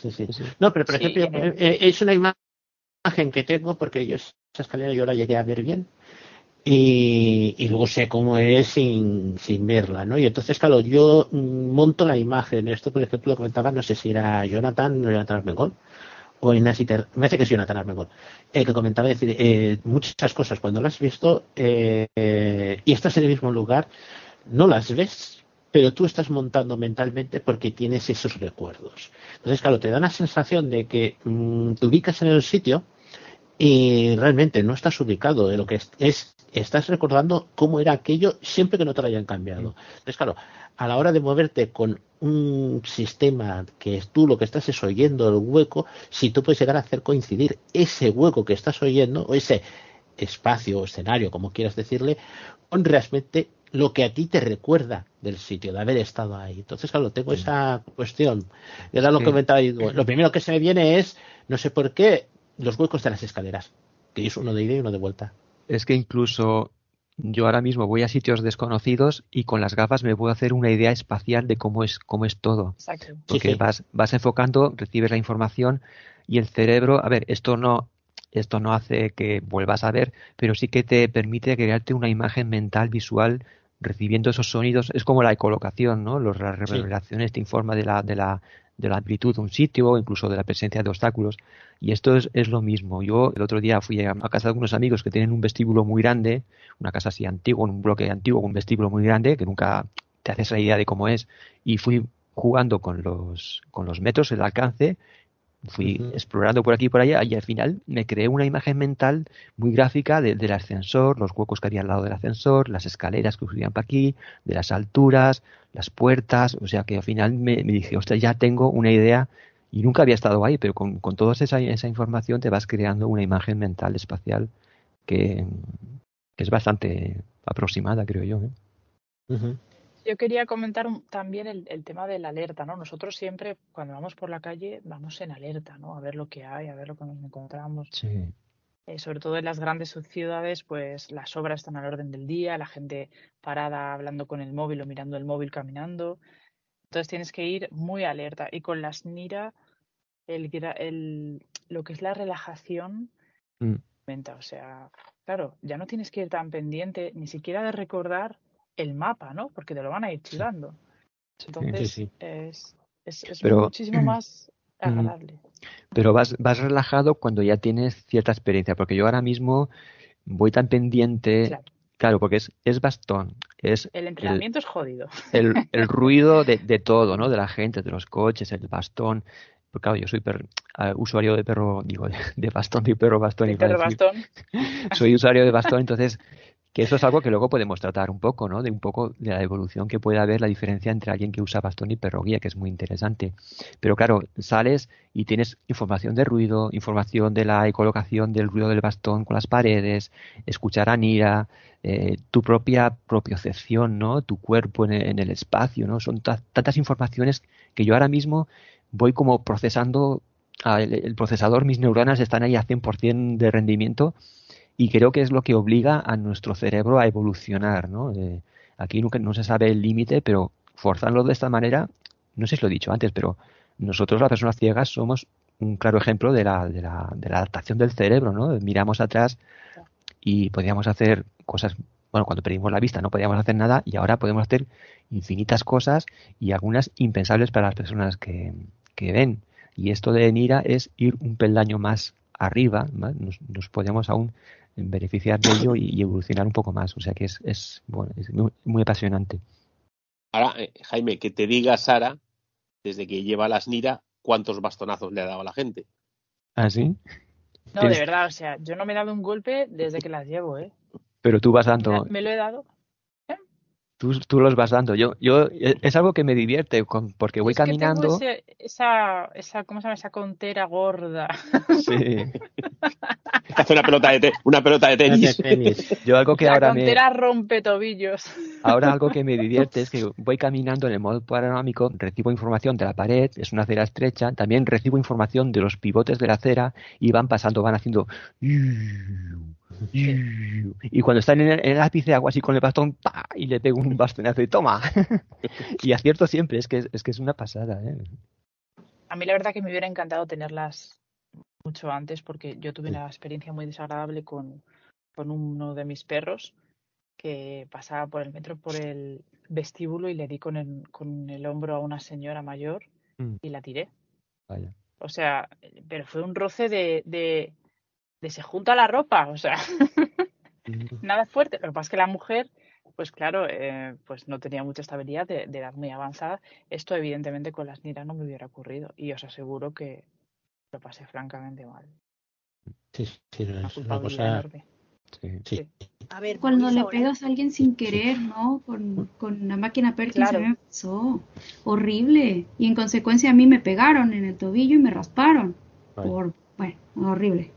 Sí, sí. No, pero por ejemplo, eh, eh, es una imagen que tengo porque yo esa escalera yo la llegué a ver bien y, y luego sé cómo es sin, sin, verla, ¿no? Y entonces, claro, yo mm, monto la imagen. Esto, por ejemplo, lo comentaba, no sé si era Jonathan o Jonathan Armengol o Inés me parece que es Jonathan Armengol, el que comentaba decir eh, muchas cosas cuando las has visto y estás en el mismo lugar, no las ves pero tú estás montando mentalmente porque tienes esos recuerdos. Entonces, claro, te da una sensación de que mm, te ubicas en el sitio y realmente no estás ubicado de lo que es, estás recordando cómo era aquello siempre que no te lo hayan cambiado. Entonces, claro, a la hora de moverte con un sistema que es tú lo que estás es oyendo el hueco, si tú puedes llegar a hacer coincidir ese hueco que estás oyendo o ese espacio o escenario, como quieras decirle, con realmente lo que a ti te recuerda del sitio, de haber estado ahí. Entonces, claro, tengo esa cuestión. Y ahora lo comentaba y lo primero que se me viene es, no sé por qué, los huecos de las escaleras, que es uno de ida y uno de vuelta. Es que incluso yo ahora mismo voy a sitios desconocidos y con las gafas me puedo hacer una idea espacial de cómo es, cómo es todo. Exacto. Porque Sí, sí. vas, vas enfocando, recibes la información y el cerebro, a ver, esto no, esto no hace que vuelvas a ver, pero sí que te permite crearte una imagen mental visual recibiendo esos sonidos. Es como la ecolocación, ¿no? Los, las Sí. revelaciones te informa de la, de la, de la amplitud de un sitio o incluso de la presencia de obstáculos. Y esto es, es lo mismo. Yo el otro día fui a, casa de algunos amigos que tienen un vestíbulo muy grande, una casa así antigua, un bloque antiguo, un vestíbulo muy grande, que nunca te haces la idea de cómo es. Y fui jugando con los, con los metros, el alcance, fui explorando por aquí y por allá y al final me creé una imagen mental muy gráfica de- del ascensor, los huecos que había al lado del ascensor, las escaleras que subían para aquí, de las alturas, las puertas, o sea que al final me, me dije, ostras, ya tengo una idea y nunca había estado ahí, pero con, con toda esa, esa información te vas creando una imagen mental espacial que, que es bastante aproximada, creo yo. ¿eh? Yo quería comentar también el, el tema de la alerta, ¿no? Nosotros siempre, cuando vamos por la calle, vamos en alerta, ¿no? A ver lo que hay, a ver lo que nos encontramos. Sí. Eh, sobre todo en las grandes ciudades, pues las obras están al orden del día, la gente parada hablando con el móvil o mirando el móvil caminando. Entonces tienes que ir muy alerta. Y con las NIRA, el, el, lo que es la relajación Mm. aumenta. O sea, claro, ya no tienes que ir tan pendiente ni siquiera de recordar el mapa, ¿no? Porque te lo van a ir chivando. Entonces sí. es, es, es Pero- muchísimo más Mm. agradable. Pero vas, vas relajado cuando ya tienes cierta experiencia, porque yo ahora mismo voy tan pendiente, Claro. claro, porque es, es bastón, es El entrenamiento es jodido. el, el ruido de, de todo, ¿no? De la gente, de los coches, el bastón. Porque claro, yo soy per- ah, usuario de perro, digo, de, de bastón, de perro bastón, iba a perro bastón. Soy usuario de bastón, entonces, que eso es algo que luego podemos tratar un poco, ¿no? De un poco de la evolución que puede haber, la diferencia entre alguien que usa bastón y perro guía, que es muy interesante. Pero claro, sales y tienes información de ruido, información de la ecolocación del ruido del bastón con las paredes, escuchar a Nira, eh, tu propia propiocepción, ¿no? Tu cuerpo en el, en el espacio, ¿no? Son ta- tantas informaciones que yo ahora mismo voy como procesando, el, el procesador, mis neuronas están ahí a 100% de rendimiento y creo que es lo que obliga a nuestro cerebro a evolucionar, ¿no? Eh, aquí nunca, no se sabe el límite, pero forzarlo de esta manera, no sé si lo he dicho antes, pero nosotros las personas ciegas somos un claro ejemplo de la, de la, de la adaptación del cerebro, ¿no? Miramos atrás y podíamos hacer cosas, bueno, cuando perdimos la vista no podíamos hacer nada y ahora podemos hacer infinitas cosas y algunas impensables para las personas que, que ven. Y esto de Nira es ir un peldaño más arriba, ¿vale? nos, nos podemos aún beneficiar de ello y, y evolucionar un poco más. O sea que es, es, bueno, es muy, muy apasionante. Ahora, eh, Jaime, que te diga Sara, desde que lleva las Nira, cuántos bastonazos le ha dado a la gente. ¿Ah, sí? No, Tienes- de verdad, o sea, yo no me he dado un golpe desde que las llevo, ¿eh? Pero tú vas dando, me lo he dado. Tú, tú los vas dando. Yo, yo, eh, es algo que me divierte con- porque voy es que tengo caminando. ese- esa, esa, ¿cómo se llama? Esa contera gorda. Sí. Hace una pelota de, te- una pelota de De tenis. tenis. Yo algo que La ahora me, contera rompe tobillos. Ahora algo que me divierte es que voy caminando en el modo panorámico, recibo información de la pared, es una acera estrecha, también recibo información de los pivotes de la acera y van pasando, van haciendo... Y cuando están en el, en el ápice hago así con el bastón ¡pa! y le pego un bastonazo y toma. y acierto siempre, es que es, que es una pasada. ¿eh? A mí la verdad que me hubiera encantado tenerlas mucho antes porque yo tuve una experiencia muy desagradable con, con uno de mis perros que pasaba por el metro, por el vestíbulo y le di con el, con el hombro a una señora mayor Mm. y la tiré. Vaya. O sea, pero fue un roce de, de, de se junta la ropa, o sea, nada fuerte. Lo que pasa es que la mujer, pues claro, eh, pues no tenía mucha estabilidad de, de edad muy avanzada. Esto evidentemente con las niras no me hubiera ocurrido y os aseguro que lo pasé francamente mal. Sí, sí, no, Una es una cosa. Sí. Sí. A ver, Cuando Boris, le pegas a alguien sin querer, ¿no? Con, con la máquina Perkins Claro. me pasó. Horrible. Y en consecuencia a mí me pegaron en el tobillo y me rasparon. Vale. Por, bueno, horrible.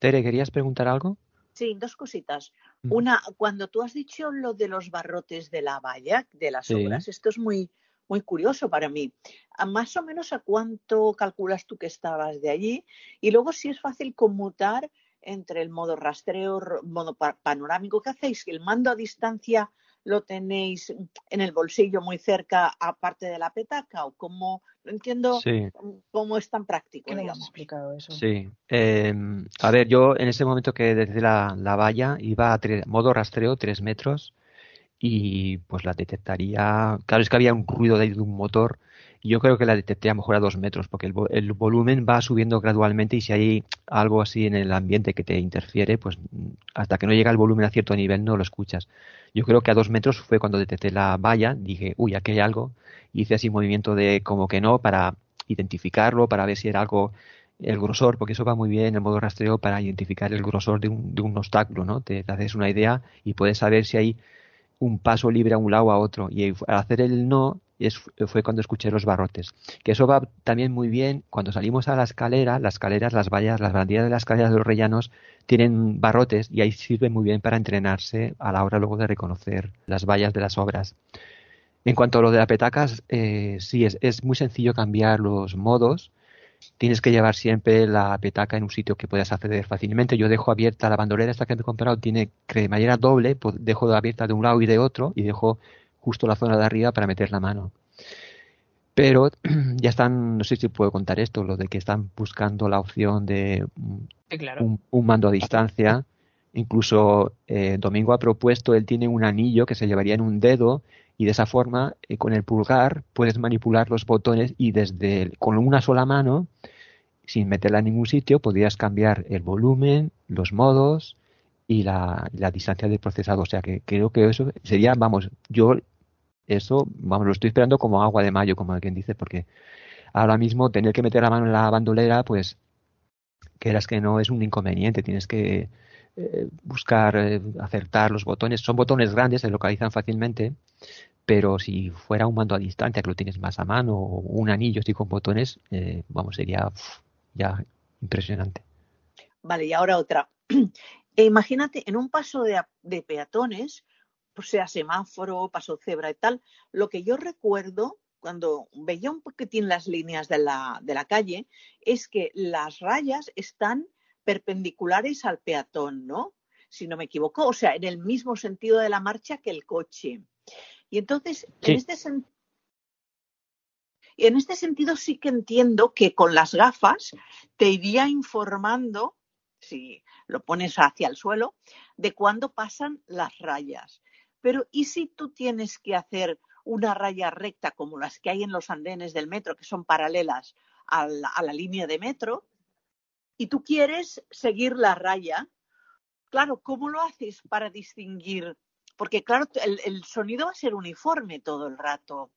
Tere, ¿querías preguntar algo? Sí, dos cositas. Una, cuando tú has dicho lo de los barrotes de la valla, de las Sí. obras, esto es muy, muy curioso para mí. ¿A más o menos a cuánto calculas tú que estabas de allí? Y luego si es fácil conmutar entre el modo rastreo, modo panorámico. ¿Qué hacéis? ¿El mando a distancia lo tenéis en el bolsillo muy cerca, aparte de la petaca? ¿O cómo? No entiendo cómo es tan práctico. ¿Qué explicado eso? Sí. Em, a ver, yo en ese momento que desde la, valla iba a modo rastreo, tres metros, y pues la detectaría. Claro, es que había un ruido de un motor yo creo que la detecté a lo mejor a dos metros, porque el, el, volumen va subiendo gradualmente y si hay algo así en el ambiente que te interfiere, pues hasta que no llega el volumen a cierto nivel no lo escuchas. Yo creo que a dos metros fue cuando detecté la valla, dije, uy, aquí hay algo, hice así movimiento de como que no para identificarlo, para ver si era algo el grosor, porque eso va muy bien en el modo rastreo para identificar el grosor de un, de un obstáculo, ¿no? Te, te haces una idea y puedes saber si hay un paso libre a un lado o a otro. Y al hacer el no, fue cuando escuché los barrotes. Que eso va también muy bien cuando salimos a la escalera, las escaleras, las vallas, las banderas de las escaleras de los rellanos tienen barrotes y ahí sirve muy bien para entrenarse a la hora luego de reconocer las vallas de las obras. En cuanto a lo de las petacas, eh, sí, es, es muy sencillo cambiar los modos tienes que llevar siempre la petaca en un sitio que puedas acceder fácilmente. Yo dejo abierta la bandolera esta que me he comprado, tiene cremallera doble, pues dejo abierta de un lado y de otro y dejo justo la zona de arriba para meter la mano. Pero ya están, no sé si puedo contar esto, lo de que están buscando la opción de un, mando a distancia. Incluso eh, Domingo ha propuesto, él tiene un anillo que se llevaría en un dedo y de esa forma eh, con el pulgar puedes manipular los botones y desde con una sola mano sin meterla en ningún sitio podrías cambiar el volumen, los modos y la, distancia del procesado. O sea que creo que eso sería, vamos, yo eso, vamos, lo estoy esperando como agua de mayo, como quien dice, porque ahora mismo tener que meter la mano en la bandolera, pues, quieras que no es un inconveniente, tienes que eh, buscar eh, acertar los botones. Son botones grandes, se localizan fácilmente, pero si fuera un mando a distancia que lo tienes más a mano o un anillo así con botones, eh, vamos, sería ya impresionante. Vale, y ahora otra. E imagínate en un paso de, de peatones, pues sea semáforo, paso cebra y tal, lo que yo recuerdo cuando veía un poquitín las líneas de la, de la calle es que las rayas están perpendiculares al peatón, ¿no? Si no me equivoco, o sea, en el mismo sentido de la marcha que el coche. Y entonces, en, este en este sentido sí que entiendo que con las gafas te iría informando, si lo pones hacia el suelo, de cuándo pasan las rayas. Pero ¿y si tú tienes que hacer una raya recta como las que hay en los andenes del metro, que son paralelas a la, línea de metro, y tú quieres seguir la raya? Claro, ¿cómo lo haces para distinguir porque claro, el, sonido va a ser uniforme todo el rato.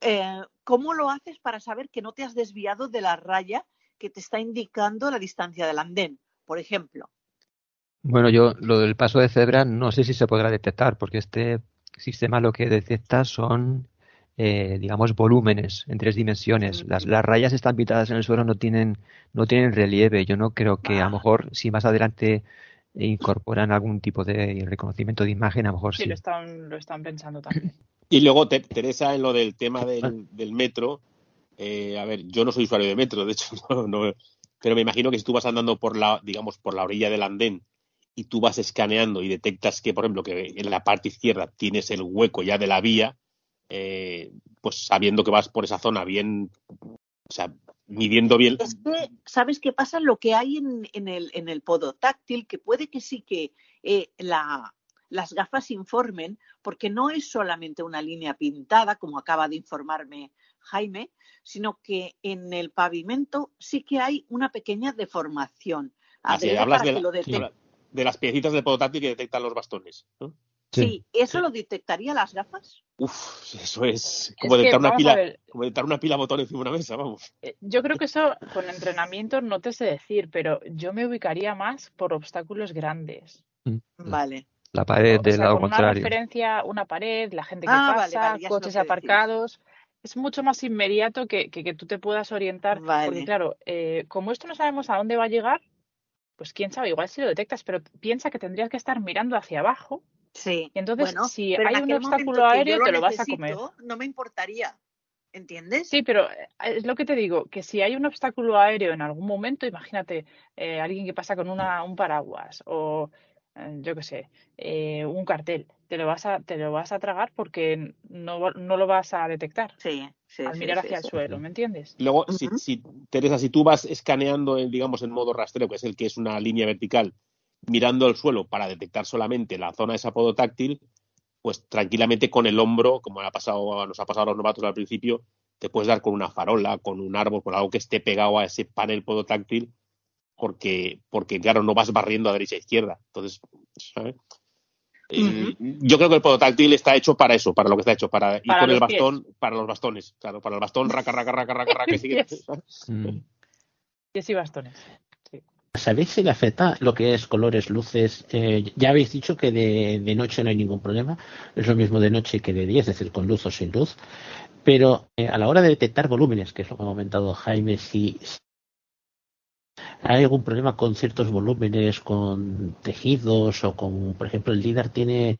Eh, ¿Cómo lo haces para saber que no te has desviado de la raya que te está indicando la distancia del andén, por ejemplo? Bueno, yo lo del paso de cebra no sé si se podrá detectar, porque este sistema lo que detecta son, eh, digamos, volúmenes en tres dimensiones. Las, las, rayas están pintadas en el suelo, no tienen, no tienen relieve. Yo no creo que a lo mejor si más adelante incorporan algún tipo de reconocimiento de imagen, a lo mejor sí. Sí, lo están, lo están pensando también. Y luego, Teresa, en lo del tema del, del metro, eh, a ver, yo no soy usuario de metro, de hecho, no, pero me imagino que si tú vas andando por la, digamos, por la orilla del andén y tú vas escaneando y detectas que, por ejemplo, que en la parte izquierda tienes el hueco ya de la vía, eh, pues sabiendo que vas por esa zona bien, o sea, midiendo bien. Es que, ¿sabes qué pasa? Lo que hay en, en, el, en el podotáctil, que puede que sí que eh, la, las gafas informen, porque no es solamente una línea pintada, como acaba de informarme Jaime, sino que en el pavimento sí que hay una pequeña deformación. Así, hablas de, de, las piecitas de podotáctil que detectan los bastones. ¿no? Sí, ¿eso lo detectaría las gafas? Uf, eso es como, detectar, una pila, como detectar una pila botón encima de una mesa, vamos. Eh, yo creo que eso con entrenamiento no te sé decir, pero yo me ubicaría más por obstáculos grandes. Mm. Vale. La pared del lado con contrario. Una referencia, una pared, la gente que ah, pasa, coches aparcados. Es mucho más inmediato que, que, tú te puedas orientar. Porque claro, eh, como esto no sabemos a dónde va a llegar, pues quién sabe, igual si lo detectas, pero piensa que tendrías que estar mirando hacia abajo Sí. entonces, si hay un obstáculo aéreo, te lo, vas a comer. No me importaría ¿Entiendes? Sí, pero eh, es lo que te digo, que si hay un obstáculo aéreo en algún momento, imagínate eh, alguien que pasa con una, un paraguas o eh, yo qué sé, eh, un cartel, te lo vas a, te lo vas a tragar porque no, no lo vas a detectar Sí, sí, al mirar sí, hacia el sí. suelo, ¿me entiendes? Luego, si, si, Teresa, si tú vas escaneando, en, digamos, en modo rastreo, que es el que es una línea vertical, mirando el suelo para detectar solamente la zona de esa podotáctil, pues tranquilamente con el hombro, como ha pasado, nos ha pasado a los novatos al principio, te puedes dar con una farola, con un árbol, con algo que esté pegado a ese panel podotáctil, porque, porque claro, no vas barriendo a derecha e izquierda. Entonces, ¿sabes? El- yo creo que el podotáctil está hecho para eso, para lo que está hecho, para ir Para con el los pies. bastón, para los bastones, claro, para el bastón, raca, raca, raca, raca, raca, que sigue. Pies y bastones. ¿Sabéis si le afecta lo que es colores, luces? Eh, ya habéis dicho que de, de noche no hay ningún problema. Es lo mismo de noche que de día, es decir, con luz o sin luz. Pero eh, a la hora de detectar volúmenes, que es lo que ha comentado Jaime, si si hay algún problema con ciertos volúmenes, con tejidos o con, por ejemplo, el LIDAR tiene,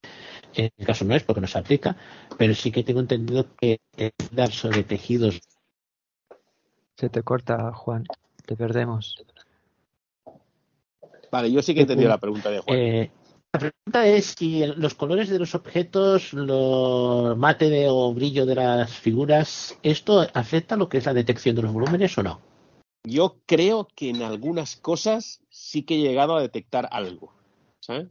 en el caso no es porque no se aplica, pero sí que tengo entendido que el LIDAR sobre tejidos Se te corta, Juan. Te perdemos. Vale, yo sí que he entendido la pregunta de Juan. Eh, la pregunta es si los colores de los objetos, los mate de, o brillo de las figuras, ¿esto afecta lo que es la detección de los volúmenes o no? Yo creo que en algunas cosas sí que he llegado a detectar algo, ¿sabes?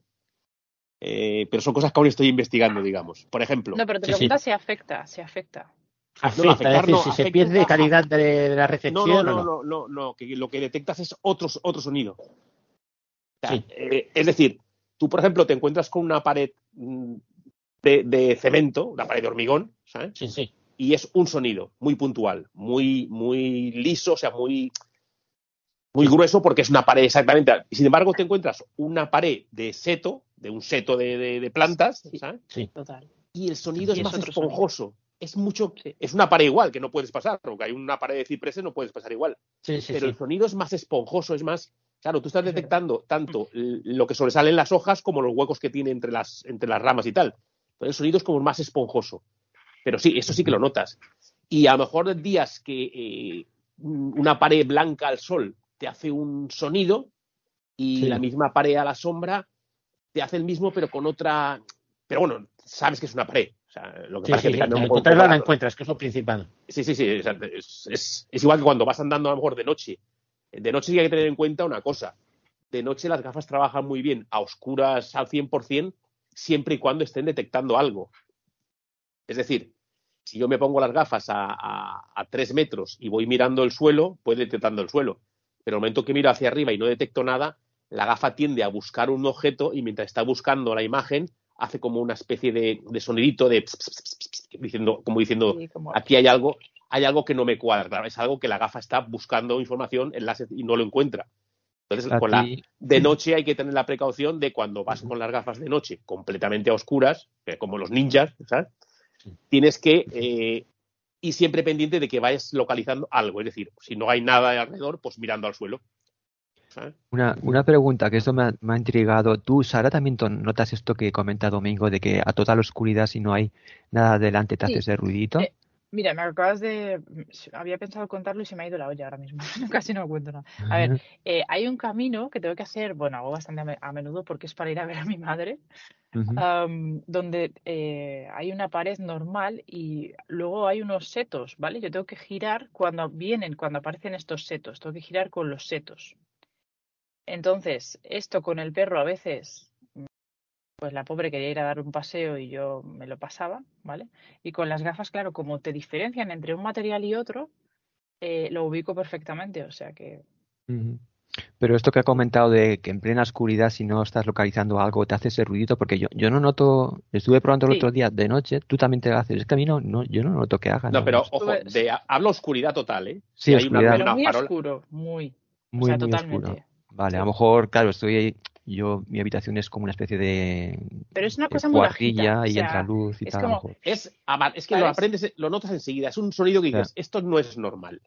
Eh, pero son cosas que aún estoy investigando, digamos. Por ejemplo, No, pero te Sí, sí. preguntas si afecta, si afecta. Afecta, afectar es decir, no, si se afecta- pierde calidad de, de la no, recepción no, o no, no. no, no, no, que lo que detectas es otro, otro sonido. O sea, Sí. eh, es decir, tú, por ejemplo, te encuentras con una pared mm, de, de cemento, una pared de hormigón, ¿sabes? Sí, sí. y es un sonido muy puntual, muy, muy liso, o sea, muy, muy grueso porque es una pared exactamente. Sin embargo, te encuentras una pared de seto, de un seto de, de- de plantas, ¿sabes? Total. Y el sonido Y es es más esponjoso. Es mucho, es una pared igual que no puedes pasar, porque hay una pared de cipreses no puedes pasar igual. Sí, sí, pero sí. el sonido es más esponjoso, es más, claro, tú estás detectando tanto lo que sobresale en las hojas como los huecos que tiene entre las, entre las ramas y tal. Pero el sonido es como más esponjoso. Pero sí, eso sí que lo notas. Y a lo mejor días que eh, una pared blanca al sol te hace un sonido y Sí. la misma pared a la sombra te hace el mismo, pero con otra. Pero bueno, sabes que es una pared. O sea, lo que Sí, pasa sí, es que te encontrarla la encuentras, que es lo principal. Sí, sí, sí. o sea, Es, es- es igual que cuando vas andando a lo mejor de noche. De noche sí hay que tener en cuenta una cosa. De noche las gafas trabajan muy bien a oscuras al 100% siempre y cuando estén detectando algo. Es decir, si yo me pongo las gafas a, a, a 3 metros y voy mirando el suelo, voy detectando el suelo. Pero el momento que miro hacia arriba y no detecto nada, la gafa tiende a buscar un objeto y mientras está buscando la imagen, hace como una especie de, de sonidito de ps, ps, ps, ps, ps, diciendo, como diciendo, Sí, como- aquí hay algo, hay algo que no me cuadra, es algo que la gafa está buscando información enlaces y no lo encuentra. Entonces, con la, de noche hay que tener la precaución de cuando vas con las gafas de noche completamente a oscuras, que como los ninjas, ¿sabes? Tienes que eh, ir siempre pendiente de que vayas localizando algo, es decir, si no hay nada alrededor, pues mirando al suelo. ¿sabes? Una, una pregunta que esto me ha, me ha intrigado. ¿Tú, Sara, también notas esto que comenta Domingo de que a total oscuridad, si no hay nada delante, te Sí. hace ese ruidito? Eh, Mira, me acabas de... Había pensado contarlo y se me ha ido la olla ahora mismo. Casi no cuento nada. A ver, eh, hay un camino que tengo que hacer, bueno, hago bastante a me- a menudo porque es para ir a ver a mi madre, donde eh, hay una pared normal y luego hay unos setos, ¿vale? Yo tengo que girar cuando vienen, cuando aparecen estos setos, tengo que girar con los setos. Entonces, esto con el perro a veces, pues la pobre quería ir a dar un paseo y yo me lo pasaba, ¿vale? Y con las gafas, claro, como te diferencian entre un material y otro, eh, lo ubico perfectamente, o sea que. Pero esto que ha comentado de que en plena oscuridad, si no estás localizando algo, te hace ese ruidito, porque yo, yo no noto, estuve probando el Sí. otro día de noche, tú también te haces, es que a mí no, no yo no noto que haga. No, pero ojo, Estuve- de, hablo oscuridad total, ¿eh? Sí, Si hay una- oscuridad. pero una muy farola- oscuro, muy, o muy, sea, muy totalmente. oscuro. Vale, Sí. a lo mejor, claro, estoy ahí, yo, mi habitación es como una especie de, Pero es una de cosa muy bajita, cuartilla o y sea, entra luz y es tal. como-. Es, es que lo aprendes, lo notas enseguida. Es un sonido que Ya. dices, esto no es normal.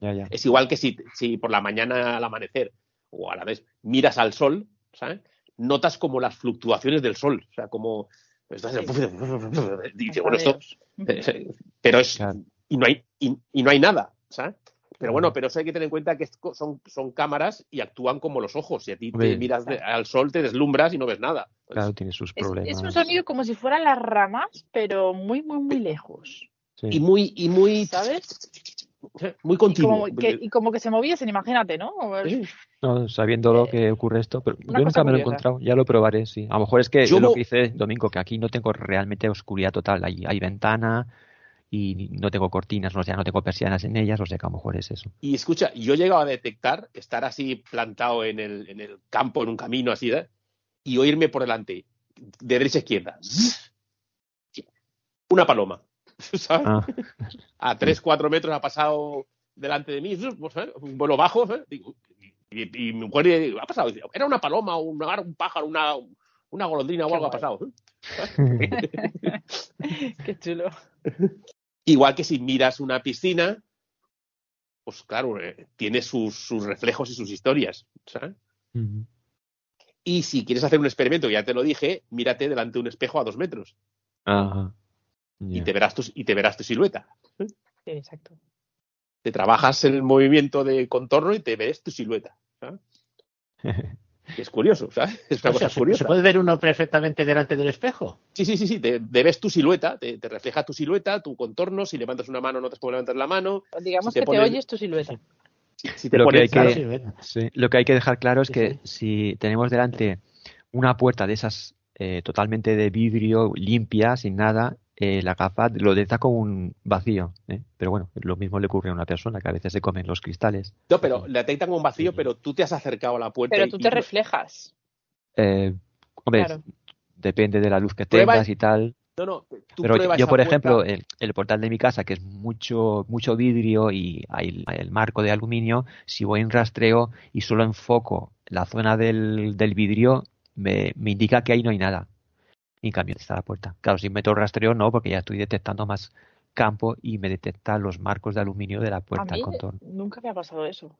ya. Es igual que si, si por la mañana al amanecer o a la vez miras al sol, ¿sabes? Notas como las fluctuaciones del sol. O sea, como. estás- Sí. y dices, bueno, esto. Ujú. Pero es, Claro. y no hay, y, y no hay nada, ¿sabes? Pero bueno, pero eso hay que tener en cuenta que son, son cámaras y actúan como los ojos. Si a ti te miras al sol, te deslumbras y no ves nada. Pues claro, tiene sus problemas. Es, un sonido como si fueran las ramas, pero muy, muy, muy lejos. Y muy, y muy. ¿Sabes? Muy continuo. Y como que, se moviesen, imagínate, ¿no? No, sabiendo lo que ocurre esto, pero yo nunca me lo he encontrado, ya lo probaré, sí. A lo mejor es que yo lo que hice, Domingo, que aquí no tengo realmente oscuridad total, hay, hay ventana, y no tengo cortinas, o sea, no tengo persianas en ellas, o sea que a lo mejor es eso. Y escucha, yo he llegado a detectar estar así plantado en el, en el campo, en un camino así, ¿eh? y oírme por delante, de derecha a izquierda. Una paloma, ¿sabes? Ah. A 3, 4 metros ha pasado delante de mí, pues, un vuelo bajo, ¿eh? y, y, mi mujer ha pasado, era una paloma, un, un pájaro, una, una golondrina o algo ha pasado. Qué chulo. Igual que si miras una piscina, pues claro, eh, tiene sus, reflejos y sus historias, ¿sabes? Y si quieres hacer un experimento, ya te lo dije, mírate delante de un espejo a dos metros. Y, te verás tu, y te verás tu silueta. Sí, exacto. Te trabajas el movimiento de contorno y te ves tu silueta. ¿sabes? es curioso, ¿sabes? Es una cosa curiosa. ¿Se puede ver uno perfectamente delante del espejo? Sí, sí, sí, sí. Te, ves tu silueta, te, refleja tu silueta, tu contorno. Si levantas una mano, no te puedes levantar la mano. Digamos que te oyes tu silueta. lo, que hay que, lo que hay que dejar claro es que si tenemos delante una puerta de esas eh, totalmente de vidrio, limpia, sin nada, eh, la gafa lo detecta como un vacío. ¿eh? Pero bueno, lo mismo le ocurre a una persona que a veces se comen los cristales. No, pero le detecta como un vacío, pero tú te has acercado a la puerta. Pero tú te reflejas. Eh, hombre, depende de la luz que tengas y tal. No, no, pero yo, por ejemplo, el, portal de mi casa, que es mucho, mucho vidrio y hay el marco de aluminio, si voy en rastreo y solo enfoco la zona del, del vidrio, me, me indica que ahí no hay nada y cambio está la puerta. Claro, si meto rastreo no, porque ya estoy detectando más campo y me detecta los marcos de aluminio de la puerta. A nunca me ha pasado eso.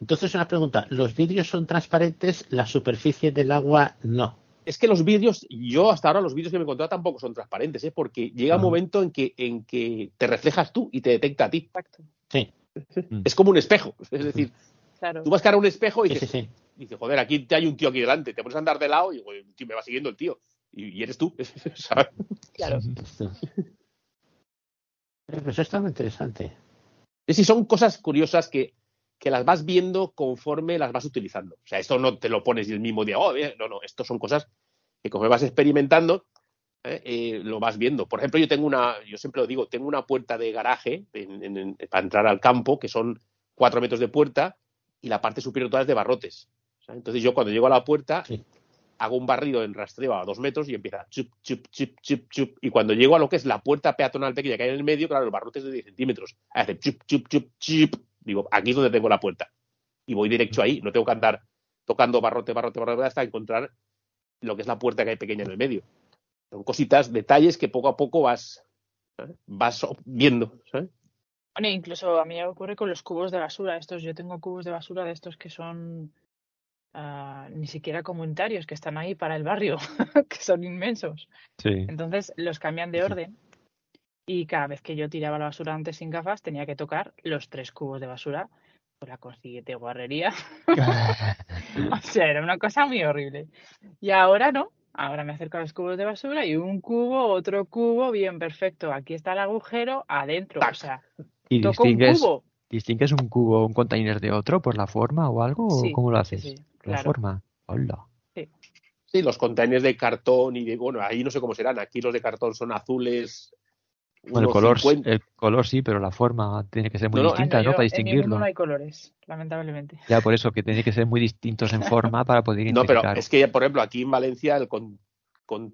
Entonces, una pregunta. ¿Los vidrios son transparentes? ¿La superficie del agua no? Es que los vidrios, yo hasta ahora los vidrios que me he encontrado tampoco son transparentes, ¿eh? porque llega un ah. momento en que, en que te reflejas tú y te detecta a ti. Exacto. Sí. Es como un espejo. Es decir, tú vas a cara a un espejo y dices, joder, aquí te hay un tío aquí delante. Te pones a andar de lado y me va siguiendo el tío y, eres tú, ¿sabes? Claro. Pues es muy interesante. Sí, son cosas curiosas que, que las vas viendo conforme las vas utilizando. O sea, esto no te lo pones y el mismo día, oh, no, no, esto son cosas que como vas experimentando, ¿eh? Eh, lo vas viendo. Por ejemplo, yo tengo una, yo siempre lo digo, tengo una puerta de garaje para entrar al campo, que son cuatro metros de puerta, y la parte superior toda es de barrotes. Entonces yo cuando llego a la puerta, hago un barrido en rastreo a dos metros y empieza chup, chup, chup, chup, chup. Y cuando llego a lo que es la puerta peatonal pequeña que hay en el medio, claro, el barrote de 10 centímetros. Hace chup, chup, chup, chup. Digo, aquí es donde tengo la puerta. Y voy directo ahí. No tengo que andar tocando barrote, barrote, barrote hasta encontrar lo que es la puerta que hay pequeña en el medio. Son cositas, detalles que poco a poco vas, vas viendo. ¿sabes? Bueno, incluso a mí me ocurre con los cubos de basura. Estos, yo tengo cubos de basura de estos que son Ah, ni siquiera comunitarios que están ahí para el barrio, que son inmensos. Entonces los cambian de orden y cada vez que yo tiraba la basura antes sin gafas tenía que tocar los tres cubos de basura por la consiguiente guarrería. o sea, era una cosa muy horrible. Y ahora no, ahora me acerco a los cubos de basura y un cubo, otro cubo, bien perfecto. Aquí está el agujero adentro, o sea, ¿Y toco un cubo. ¿Distingues un cubo, un container de otro por la forma o algo? ¿O cómo lo haces? la forma. Hola. Sí. los containers de cartón y de, bueno, ahí no sé cómo serán, aquí los de cartón son azules. Bueno, el color, el color sí, pero la forma tiene que ser muy distinta, ¿no? para distinguirlo. no hay colores, lamentablemente. Ya, por eso, que tiene que ser muy distintos en forma para poder identificar. No, pero es que, por ejemplo, aquí en Valencia el, con,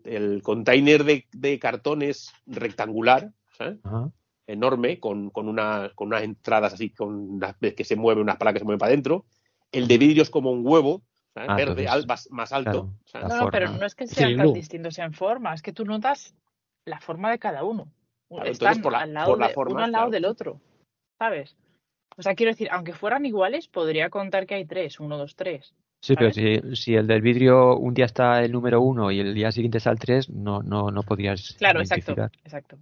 el container de, de cartón es rectangular, enorme, con, con, una, con unas entradas así, con que se mueve, unas placas que se mueven para adentro, el de vidrio es como un huevo, ah, verde, más, alto. no, no, pero no es que sean tan distintos en forma, es que tú notas la forma de cada uno. Están por al lado uno al lado del otro, ¿sabes? O sea, quiero decir, aunque fueran iguales, podría contar que hay tres, uno, dos, tres. Sí, pero si, el del vidrio un día está el número uno y el día siguiente está el tres, no, no, no podrías. Claro, exacto, exacto.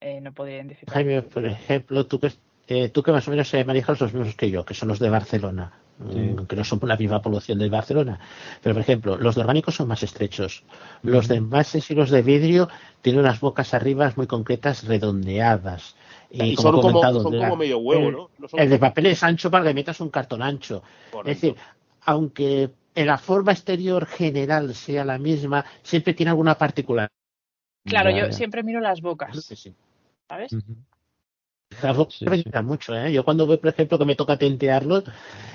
Eh, no podía identificar. Jaime, por ejemplo, tú que, eh, tú que más o menos eh, manejas los mismos que yo, que son los de Barcelona, mm, que no son la misma población de Barcelona. Pero, por ejemplo, los de orgánicos son más estrechos. Los de envases y los de vidrio tienen unas bocas arriba muy concretas, redondeadas. Y, Y como son como, comentado, son de la- como medio huevo, el- ¿no? No son- El de papel es ancho para que metas un cartón ancho. Correcto. Es decir, aunque en la forma exterior general sea la misma, siempre tiene alguna particular. Claro, Ya, yo ya. siempre miro las bocas, que sí. ¿sabes? Ujú. Las bocas Sí, me sí. ayudan mucho, ¿eh? Yo cuando voy, por ejemplo, que me toca tentearlos,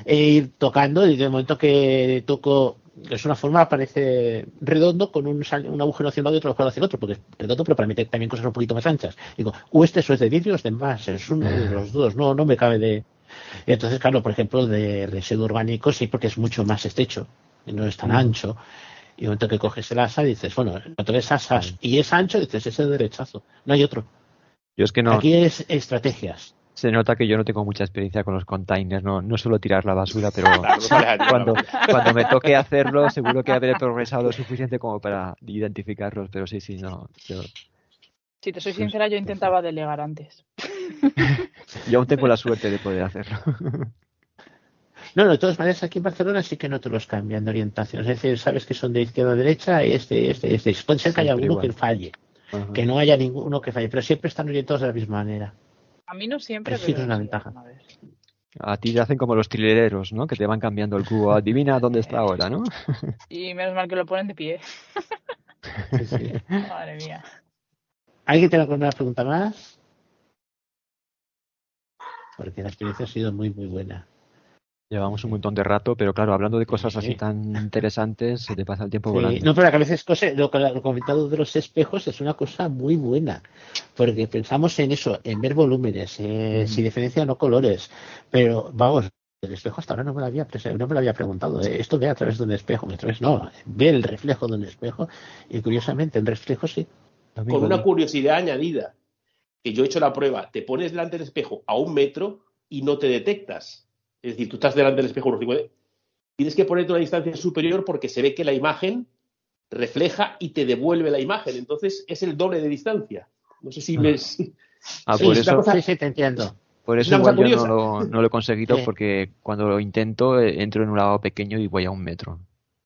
e ir tocando, y de momento que toco, es una forma, parece redondo, con un, un agujero hacia un lado y otro agujero hacia el otro, porque es redondo, pero para meter también cosas un poquito más anchas. Digo, o este eso es de vidrio o es de envase, es uno de los dos, no, no me cabe de... Y entonces, claro, por ejemplo, de residuo orgánico sí, porque es mucho más estrecho, y no es tan ancho. Y en el momento que coges el asa, dices, bueno, cuando ves asas y es ancho, dices, ese es derechazo, no hay otro. Yo es que no, Aquí es estrategias. se nota que yo no tengo mucha experiencia con los containers, no, no suelo tirar la basura, pero cuando, cuando me toque hacerlo, seguro que habré progresado lo suficiente como para identificarlos, pero sí, sí, no. Yo, Si te soy sincera, yo intentaba delegar antes. yo aún tengo la suerte de poder hacerlo. No, no, de todas maneras aquí en Barcelona sí que no te los cambian de orientación. Es decir, sabes que son de izquierda a derecha, este, este, este. Puede ser que haya alguno igual. que falle, Ajá. que no haya ninguno que falle, pero siempre están orientados de la misma manera. A mí no siempre, Sí, pero es una ventaja. A ti te hacen como los trilereros, ¿no? Que te van cambiando el cubo. Adivina dónde está ahora, ¿no? Y menos mal que lo ponen de pie. Sí, sí. Madre mía. ¿Alguien tiene alguna pregunta más? Porque la experiencia ha sido muy, muy buena. Llevamos un montón de rato, pero claro, hablando de cosas así Sí. tan interesantes, se te pasa el tiempo Sí, volando. no, pero a veces cose- lo que lo comentado de los espejos es una cosa muy buena, porque pensamos en eso, en ver volúmenes, eh, si diferencia no colores, pero vamos, el espejo hasta ahora no me lo había, no me lo había preguntado, eh, esto ve a través de un espejo, a través no, ve el reflejo de un espejo y curiosamente en reflejo sí. Con una curiosidad añadida, que yo he hecho la prueba, te pones delante del espejo a un metro y no te detectas. Es decir, tú estás delante del espejo, unos 50, tienes que ponerte una distancia superior porque se ve que la imagen refleja y te devuelve la imagen. Entonces es el doble de distancia. No sé si me... Ah, Sí, por eso, cosa- sí, sí, te entiendo. por es eso igual yo no lo, no lo he conseguido, Sí. porque cuando lo intento eh, entro en un lado pequeño y voy a un metro.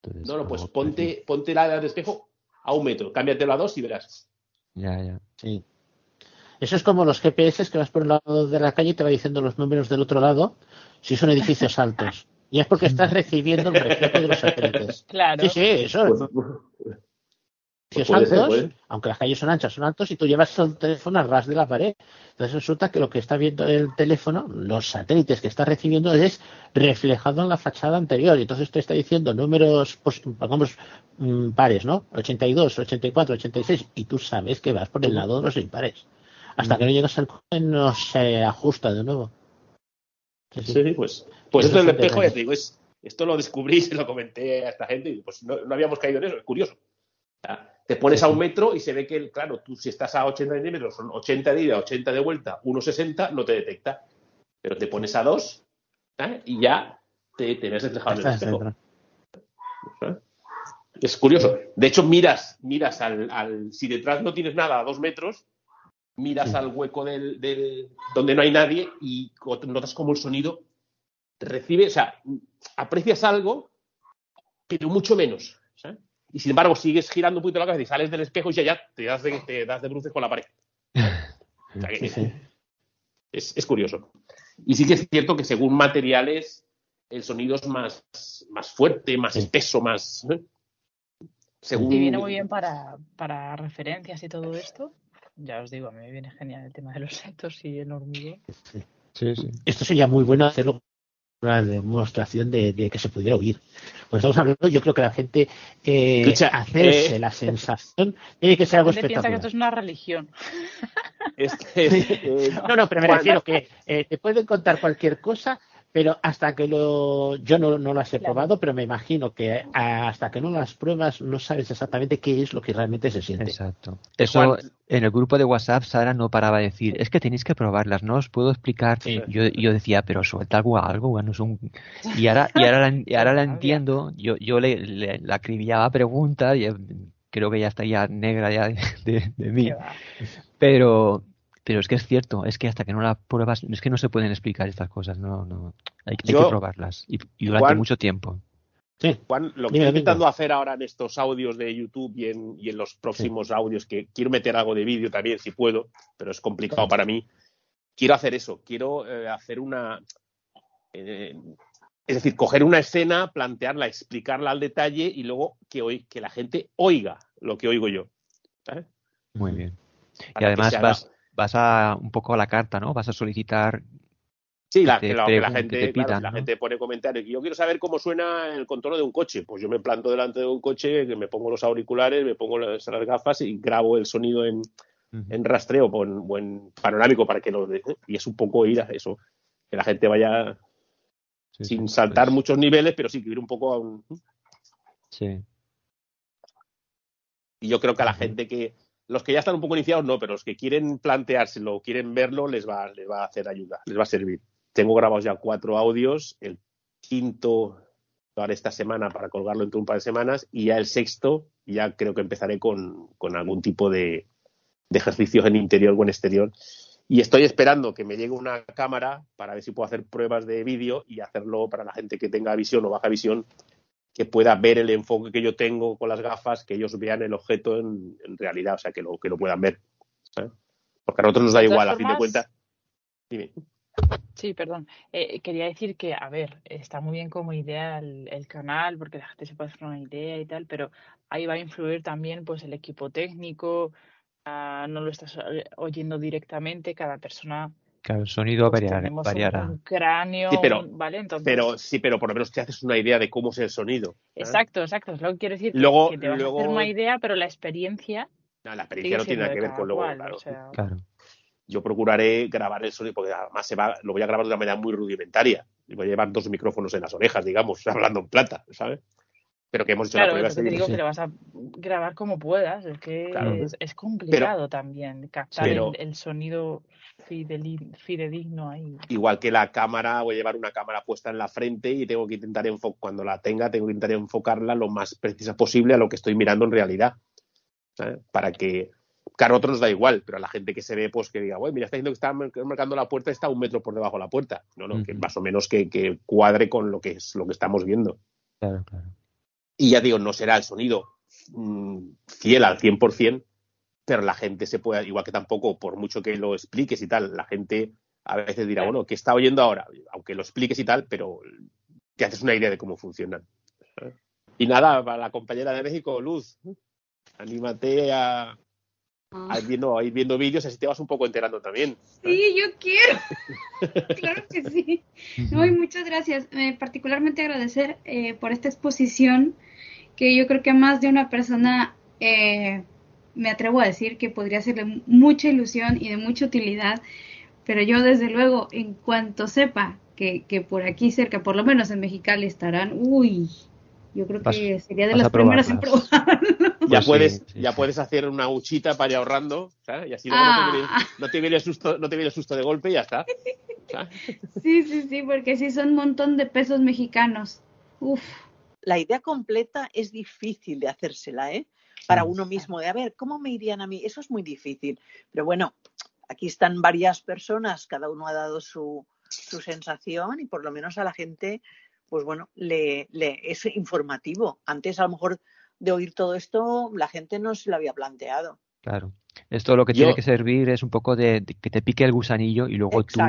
Entonces, No, no, pues ponte, ponte la del espejo a un metro, cámbiatelo a dos y verás. Ya, ya. Sí. Eso es como los GPS que vas por un lado de la calle y te va diciendo los números del otro lado si son edificios altos. Y es porque estás recibiendo el reflejo de los satélites. Claro. Sí, sí, eso. Pues, ser, altos, aunque las calles son anchas, son altos y tú llevas el teléfono a ras de la pared. Entonces resulta que lo que está viendo el teléfono, los satélites que está recibiendo es reflejado en la fachada anterior. Y entonces te está diciendo números, pues, pongamos mm, pares, ¿no? 82, 84, 86 y tú sabes que vas por el lado de los impares. Hasta que no llegas al coche no se ajusta de nuevo. Sí, sí. Pues, pues esto del espejo, ya te digo, es, esto lo descubrí, se lo comenté a esta gente y pues no, no habíamos caído en eso, es curioso. O sea, te pones a un metro y se ve que, claro, tú si estás a 80 centímetros, son 80 de ida, 80 de vuelta, 1,60, no te detecta. Pero te pones a 2 ¿eh? y ya te, te ves reflejado en el espejo. ¿eh? Es curioso. De hecho, miras, miras al, al- si detrás no tienes nada a dos metros, miras Sí. al hueco del, del- donde no hay nadie y notas como el sonido recibe, o sea, aprecias algo, pero mucho menos. ¿sabes? Y sin embargo, sigues girando un poquito la cabeza y sales del espejo y ya, ya te das de, te das de bruces con la pared. O sea que Sí, sí. Es, es curioso. Y sí que es cierto que según materiales, el sonido es más, más fuerte, más Sí. espeso, más. Según. Y viene muy bien para, para referencias y todo esto. Ya os digo, a mí me viene genial el tema de los sectos y el hormigón. Sí, sí. Esto sería muy bueno hacerlo una demostración de, de que se pudiera oír. Pues estamos hablando, yo creo que la gente eh, Escucha, hacerse eh, la sensación tiene que ser algo La gente piensa que esto espectacular. es una religión. Este, eh, No, no, pero me refiero que eh, te pueden contar cualquier cosa, pero hasta que lo. Yo no, no las he Claro. probado, pero me imagino que hasta que no las pruebas no sabes exactamente qué es lo que realmente se siente. Exacto. Eso Juan. en el grupo de WhatsApp Sara no paraba de decir, es que tenéis que probarlas, no os puedo explicar. Sí. Yo, yo decía, pero suelta algo, algo, bueno, es un... Y ahora, y ahora, la, y ahora la entiendo, yo, yo le, le- la acribillaba preguntas y eh, creo que ya está ya negra ya de, de- de mí. Pero, pero es que es cierto, es que hasta que no la pruebas, es que no se pueden explicar estas cosas, no, no, hay, hay Yo- que probarlas y, y durante Juan- mucho tiempo. Sí. Juan, lo que estoy dime. intentando hacer ahora en estos audios de YouTube y en, y en los próximos audios, que quiero meter algo de vídeo también si puedo, pero es complicado para mí. Quiero hacer eso, quiero eh, hacer una. eh, es decir, coger una escena, plantearla, explicarla al detalle y luego que, oi- que la gente oiga lo que oigo yo. ¿sabes? Muy bien. Y además vas, vas a un poco a la carta, ¿no? Vas a solicitar Sí, la, te que la- que la que gente, te claro, la gente pone comentarios. Yo quiero saber cómo suena el contorno de un coche. Pues yo me planto delante de un coche, que me pongo los auriculares, me pongo las, las gafas y grabo el sonido en, rastreo o en, o en panorámico para que lo y es un poco ir a eso que la gente vaya Sí, sin sí, saltar pues, muchos niveles pero sí que ir un poco a un Sí. y yo creo que a la gente que los que ya están un poco iniciados no pero los que quieren planteárselo quieren verlo les va les va a hacer ayuda les va a servir. Tengo grabados ya cuatro audios el quinto lo haré esta semana para colgarlo entre un par de semanas y ya el sexto ya creo que empezaré con, con algún tipo de, de ejercicios en interior o en exterior. Y estoy esperando que me llegue una cámara para ver si puedo hacer pruebas de vídeo y hacerlo para la gente que tenga visión o baja visión que pueda ver el enfoque que yo tengo con las gafas, que ellos vean el objeto en, en realidad, o sea, que lo, que lo puedan ver. ¿sabes? Porque a nosotros nos da igual, a fin de cuentas. Dime. Sí, perdón. Eh, quería decir que, a ver, está muy bien como idea el, el canal, porque la gente se puede hacer una idea y tal, pero ahí va a influir también pues el equipo técnico, ah, no lo estás eh, oyendo directamente, cada persona Claro, el sonido pues variar- un- variará. un, cráneo, Sí, pero- un- ¿vale? Entonces, Pero sí, pero por lo menos te haces una idea de cómo es el sonido. ¿sabes? exacto, exacto, es lo que quiero decir, que- Luego- que te vas a luego- hacer una idea, pero la experiencia No, la experiencia no tiene nada que ver con luego, cual, claro. o sea, Claro. Yo procuraré grabar el sonido, porque además se va, lo voy a grabar de una manera muy rudimentaria. Y voy a llevar dos micrófonos en las orejas, digamos, hablando en plata, ¿sabes? Pero que hemos hecho Claro, la prueba que te digo sí. que lo vas a grabar como puedas, es que Claro. es, es complicado también captar Pero- el, el sonido fideli- fidedigno ahí. igual que la cámara, voy a llevar una cámara puesta en la frente y tengo que intentar enfocar, cuando la tenga, tengo que intentar enfocarla lo más precisa posible a lo que estoy mirando en realidad. ¿sabes? Para que, claro, a otros nos da igual, pero a la gente que se ve, pues que diga, bueno, mira, está diciendo que está mar- marcando la puerta, está un metro por debajo de la puerta. No, no, que más o menos que, que cuadre con lo que es lo que estamos viendo. Claro, claro. Y ya digo, no será el sonido mm, fiel al 100%, pero la gente se puede, igual que tampoco, por mucho que lo expliques y tal, la gente a veces dirá, bueno, ¿qué está oyendo ahora? Aunque lo expliques y tal, pero te haces una idea de cómo funcionan. Y nada, para la compañera de México, Luz, anímate a, viendo, a ir viendo vídeos, así te vas un poco enterando también. Sí, yo quiero. claro que sí. No, y muchas gracias. Eh, particularmente agradecer eh, por esta exposición que yo creo que a más de una persona eh, me atrevo a decir que podría ser de mucha ilusión y de mucha utilidad, pero yo desde luego, en cuanto sepa que, que por aquí cerca, por lo menos en Mexicali estarán, uy, yo creo Vas- que sería de las primeras en probarlas. Ya, Pues sí, puedes, sí, ya sí. puedes hacer una huchita para ir ahorrando, ¿sabes? Y así luego no, te viene, Ah. no te viene el susto, no te viene el susto de golpe y ya está. ¿sabes? Sí, sí, sí, porque sí son un montón de pesos mexicanos. Uf. La idea completa es difícil de hacérsela, ¿eh? Para uno mismo, de a ver, ¿cómo me irían a mí? Eso es muy difícil. Pero bueno, aquí están varias personas, cada uno ha dado su, su sensación y por lo menos a la gente, pues bueno, le, le es informativo. Antes, a lo mejor, de oír todo esto, la gente no se lo había planteado. Claro. Esto lo que Yo- tiene que servir es un poco de, de que te pique el gusanillo y luego tú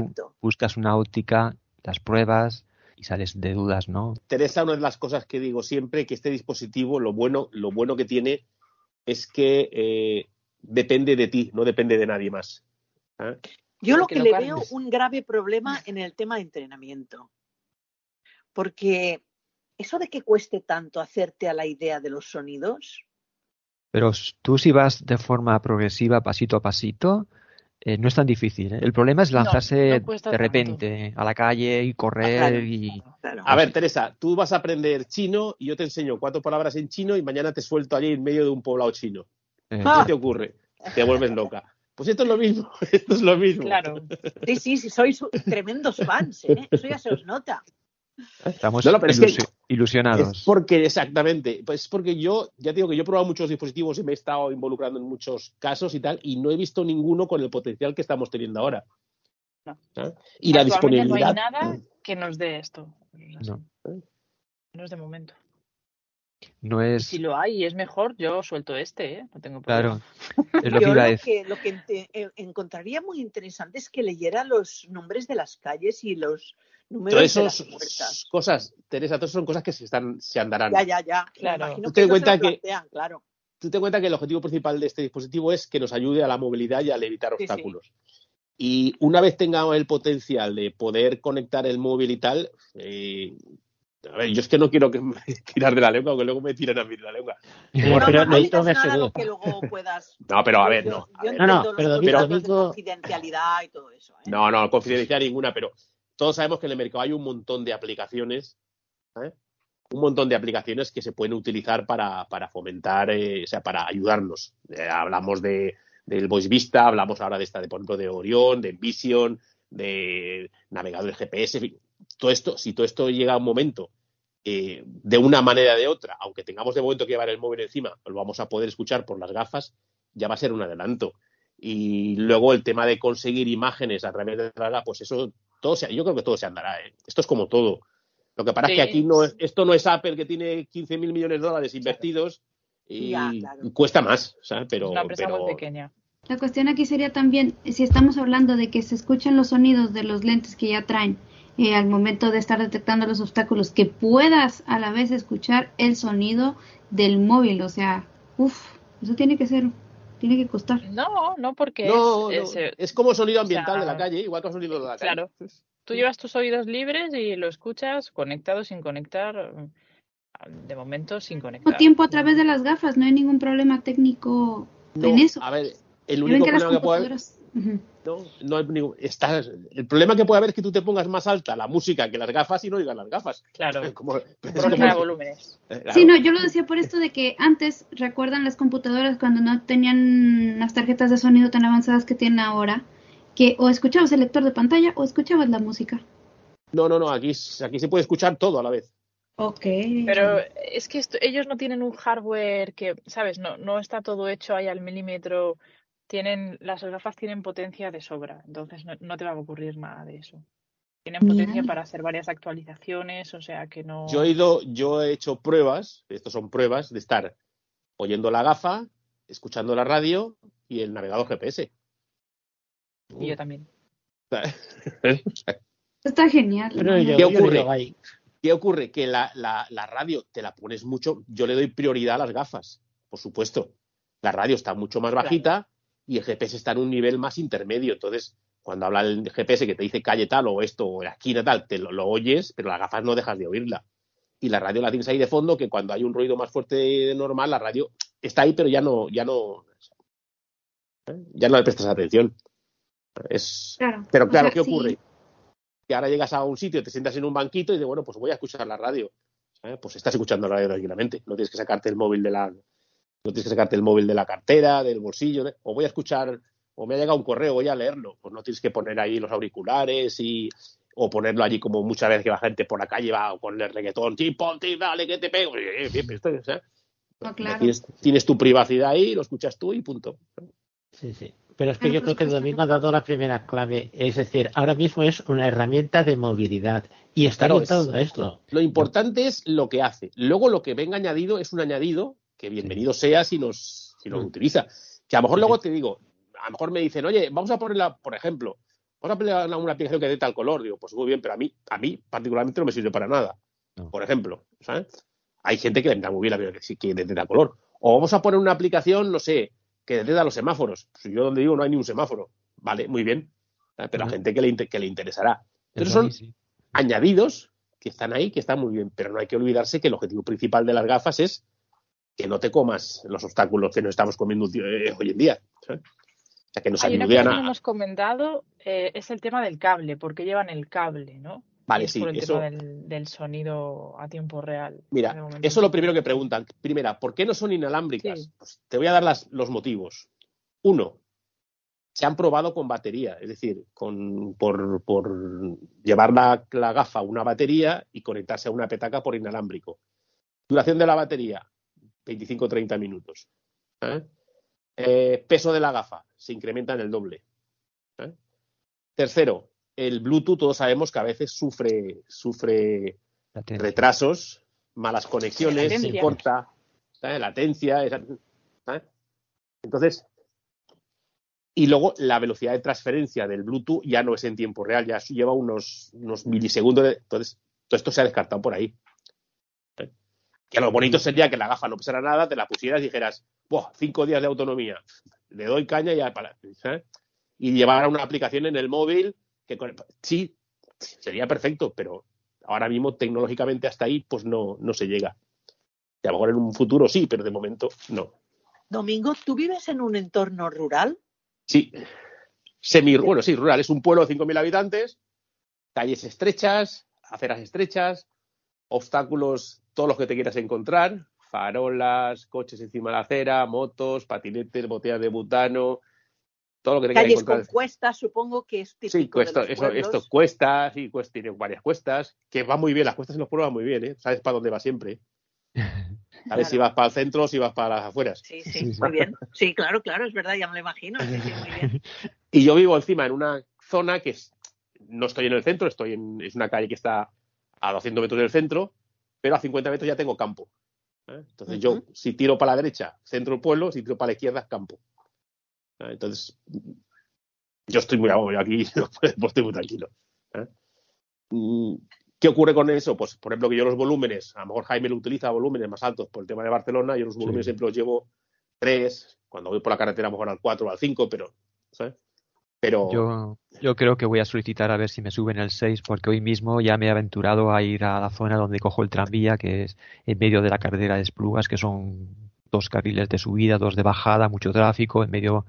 buscas una óptica, las pruebas y sales de dudas, ¿no? Teresa, una de las cosas que digo siempre, que este dispositivo, lo bueno, lo bueno que tiene es que eh, depende de ti, no depende de nadie más. ¿eh? Yo lo que lo le veo un grave problema en el tema de entrenamiento. Porque eso de que cueste tanto hacerte a la idea de los sonidos, Pero tú si vas de forma progresiva, pasito a pasito, eh, no es tan difícil. ¿eh? El problema es lanzarse no de tanto. repente a la calle y correr claro. y... claro. A ver, Teresa, tú vas a aprender chino y yo te enseño cuatro palabras en chino y mañana te suelto allí en medio de un poblado chino. eh, Ah. ¿Qué te ocurre? Te vuelves loca. Pues esto es lo mismo, esto es lo mismo. Claro. Sí, sí, sí, sois tremendos fans, ¿eh? Eso ya se os nota. Estamos No, no, pero es que- ilusi- ilusionados. Es porque, exactamente, pues es porque yo, ya te digo que yo he probado muchos dispositivos y me he estado involucrando en muchos casos y tal, y no he visto ninguno con el potencial que estamos teniendo ahora. No. ¿sabes? Y la disponibilidad. No hay nada que nos dé esto. No, No es de momento. no es. Si lo hay y es mejor, yo suelto este, ¿eh? No tengo problema. Claro, es lo que Yo lo que, lo que eh, encontraría muy interesante es que leyera los nombres de las calles y los números Todas de las esas cosas, Teresa, todas son cosas que se, están, se andarán. Ya, ya, ya. Claro. imagino que se cuenta lo que- plantean, claro. Tú te cuenta que el objetivo principal de este dispositivo es que nos ayude a la movilidad y al evitar Sí, sí. obstáculos. Y una vez tengamos el potencial de poder conectar el móvil y tal, eh, a ver, yo es que no quiero que me tirar de la lengua, porque luego me tiran a mí de la lengua. Pero, No, pero no, no esto digas me nada aseguro. lo que luego puedas. No, pero a ver, no. a Yo ver. No, no, pero confidencialidad y todo eso. ¿eh? No, no, confidencialidad ninguna, pero todos sabemos que en el mercado hay un montón de aplicaciones, ¿eh? un montón de aplicaciones que se pueden utilizar para, para fomentar, eh, o sea, para ayudarnos. Eh, hablamos de, del Voice Vista, hablamos ahora de esta, de, por ejemplo, de Orion, de Envision, de navegadores GPS, en fin, todo esto, si todo esto llega a un momento de una manera o de otra, aunque tengamos de momento que llevar el móvil encima, lo vamos a poder escuchar por las gafas, ya va a ser un adelanto. Y luego el tema de conseguir imágenes a través de gafas, pues eso, todo se, yo creo que todo se andará. ¿eh? Esto es como todo. Lo que pasa es que aquí no es, esto no es Apple que tiene 15 mil millones de dólares invertidos y, Ya, claro. y cuesta más, ¿sabes? Pero, es una empresa pero muy pequeña. La cuestión aquí sería también, si estamos hablando de que se escuchan los sonidos de los lentes que ya traen eh, al momento de estar detectando los obstáculos, que puedas a la vez escuchar el sonido del móvil, o sea, uff, eso tiene que ser, tiene que costar. No, no, porque no, es, no, es, eh, es como sonido o ambiental sea, de la calle, igual que el sonido de la calle. claro. Tú llevas tus oídos libres y lo escuchas conectado, sin conectar. De momento, sin conectar. tiempo a través de las gafas, no hay ningún problema técnico No, en eso. a ver, el único problema que puede haber No, no hay ningún- está- el problema que puede haber es que tú te pongas más alta la música que las gafas y no oigas las gafas. Claro, Como- como- de volúmenes. eh, claro. Sí, no, yo lo decía por esto de que antes, recuerdan las computadoras cuando no tenían las tarjetas de sonido tan avanzadas que tienen ahora, que o escuchabas el lector de pantalla o escuchabas la música. no, no, no, aquí, aquí se puede escuchar todo a la vez. Ok. Pero es que esto- ellos no tienen un hardware que, ¿sabes? No, no está todo hecho ahí al milímetro. Tienen, las gafas tienen potencia de sobra, entonces no, no te va a ocurrir nada de eso. Tienen potencia para hacer varias actualizaciones, o sea que no. Yo he ido, yo he hecho pruebas, estos son pruebas de estar oyendo la gafa, escuchando la radio y el navegador GPS. Y yo también. Está genial. Pero ¿no? yo, ¿Qué ocurre? ¿Qué ocurre? Que la, la, la radio te la pones mucho, yo le doy prioridad a las gafas, por supuesto. La radio está mucho más bajita y el GPS está en un nivel más intermedio. Entonces, cuando habla el GPS que te dice calle tal o esto o la esquina tal, te lo, lo oyes, pero las gafas no dejas de oírla. Y la radio la tienes ahí de fondo, que cuando hay un ruido más fuerte de normal, la radio está ahí, pero ya no, ya no, ¿eh? ya no le prestas atención. Es, Claro. pero O claro, sea, ¿qué sí. ocurre? Que ahora llegas a un sitio, te sientas en un banquito y dices, bueno, pues voy a escuchar la radio. Pues estás escuchando la radio tranquilamente. No tienes que sacarte el móvil de la, no tienes que sacarte el móvil de la cartera, del bolsillo, de- o voy a escuchar, o me ha llegado un correo, voy a leerlo. Pues no tienes que poner ahí los auriculares y o ponerlo allí como muchas veces que la gente por la calle va con el reggaetón, ponte, dale, que te pego. Eh. No, claro. Tienes, tienes tu privacidad ahí, lo escuchas tú y punto. Sí, sí. Pero es que Claro, yo por creo que supuesto. Domingo ha dado la primera clave. Es decir, ahora mismo es una herramienta de movilidad. Y está Claro, es- todo esto. Lo importante es lo que hace. Luego lo que venga añadido es un añadido que bienvenido sea si nos, si nos Mm. utiliza. Que a lo mejor luego te digo, a lo mejor me dicen, oye, vamos a ponerla, por ejemplo, vamos a poner una, aplicación que dé tal color. Digo, pues muy bien, pero a mí, a mí particularmente no me sirve para nada. No. Por ejemplo, ¿sabes? Hay gente que le da muy bien la que que detecta color. O vamos a poner una aplicación, no sé, que detecta los semáforos. Pues yo donde digo no hay ni un semáforo. Vale, muy bien. ¿sabes? Pero a Ujú. gente que le, inter- que le interesará. Pero a son sí. añadidos que están ahí, que están muy bien, pero no hay que olvidarse que el objetivo principal de las gafas es que no te comas los obstáculos que nos estamos comiendo eh, hoy en día. ¿sabes? O sea, que nos Hay una cosa ayuden que no a... hemos comentado, eh, es el tema del cable, porque llevan el cable, ¿no? Vale, es sí, por el eso- tema del, del sonido a tiempo real. Mira, eso es lo primero que preguntan. Primera, ¿por qué no son inalámbricas? Sí. Pues te voy a dar las- los motivos. Uno, se han probado con batería, es decir, con, por, por llevar la, la gafa a una batería y conectarse a una petaca por inalámbrico. Duración de la batería, 25-30 minutos. ¿eh? Eh, peso de la gafa, se incrementa en el doble. ¿eh? Tercero, el Bluetooth, todos sabemos que a veces sufre, sufre retrasos, malas conexiones, se corta, latencia. Entonces, y luego la velocidad de transferencia del Bluetooth ya no es en tiempo real, ya lleva unos, unos milisegundos. de- entonces, todo esto se ha descartado por ahí. Que lo bonito sería que la gafa no pesara nada, te la pusieras y dijeras, Buah, cinco días de autonomía, le doy caña y ya para. ¿sabes? Y llevar una aplicación en el móvil que con- sí, sería perfecto, pero ahora mismo tecnológicamente hasta ahí pues no, no se llega. Y a lo mejor en un futuro sí, pero de momento no. Domingo, ¿tú vives en un entorno rural? Sí, semi, bueno, sí, rural, es un pueblo de 5.000 habitantes, calles estrechas, aceras estrechas, obstáculos, todos los que te quieras encontrar, farolas, coches encima de la acera, motos, patinetes, botellas de butano, todo lo que te quieras Calles encontrar. con cuestas, supongo que es típico Sí, cuesta, de los eso, esto cuesta, sí, cuesta, tiene varias cuestas, que va muy bien, las cuestas en los pueblos van muy bien, ¿eh? Sabes para dónde va siempre. Sabes si Claro. vas para el centro o si vas para las afueras. Sí, sí, Sí, sí. muy bien. Sí, claro, claro, es verdad, ya me lo imagino. Sí, sí, muy bien. Y yo vivo encima en una zona que es, no estoy en el centro, estoy en, es una calle que está a 200 metros del centro, pero a 50 metros ya tengo campo. ¿eh? Entonces yo, si tiro para la derecha, centro del pueblo, si tiro para la izquierda, es campo. ¿eh? Entonces, yo estoy muy yo aquí, pues estoy muy tranquilo. ¿eh? Mm, ¿Qué ocurre con eso? Pues, por ejemplo, que yo los volúmenes, a lo mejor Jaime lo utiliza volúmenes más altos por el tema de Barcelona, yo los volúmenes Sí. siempre los llevo tres, cuando voy por la carretera a lo mejor al 4 o al 5, pero, ¿sabes? Yo, yo creo que voy a solicitar a ver si me suben el 6 porque hoy mismo ya me he aventurado a ir a la zona donde cojo el tranvía, que es en medio de la carretera de Esplugas, que son dos carriles de subida, dos de bajada, mucho tráfico, en medio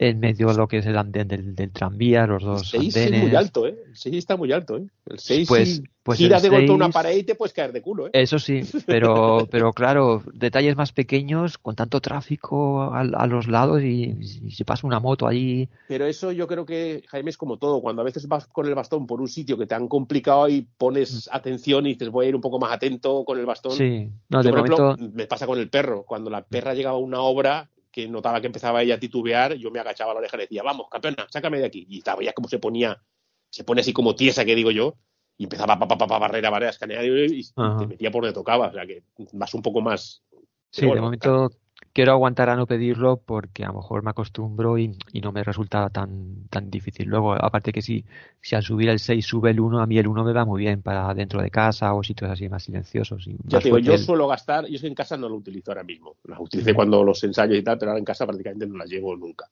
en medio de lo que es el andén del, del tranvía, los el dos 6 es muy alto, ¿eh? El 6 está muy alto, ¿eh? El 6 Pues- pues giras el de golpe a una 6 pared y te puedes caer de culo, ¿eh? Eso sí, pero, pero claro, detalles más pequeños, con tanto tráfico a, a los lados y, y si pasa una moto allí, Pero eso yo creo que, Jaime, es como todo. Cuando a veces vas con el bastón por un sitio que te han complicado y pones atención y dices voy a ir un poco más atento con el bastón. Mm. sí, no, Yo, de por ejemplo, momento, me pasa con el perro. Cuando la perra llegaba a una obra que notaba que empezaba ella a titubear, yo me agachaba a la oreja y le decía, vamos, campeona, sácame de aquí. Y estaba ya como se ponía, se pone así como tiesa, que digo yo, y empezaba pa, pa, pa, pa, barrer, a barrer, a escanear y, Ajá. te metía por donde tocaba. O sea que vas un poco más. sí, de momento quiero aguantar a no pedirlo porque a lo mejor me acostumbro y, y no me resulta tan, tan difícil. Luego, aparte que si, si al subir el 6 sube el 1, a mí el 1 me va muy bien para dentro de casa o sitios así más silenciosos. Y Ya más te digo, yo el- suelo gastar, yo es que en casa no lo utilizo ahora mismo. Las utilicé cuando los ensayos y tal, pero ahora en casa prácticamente no las llevo nunca.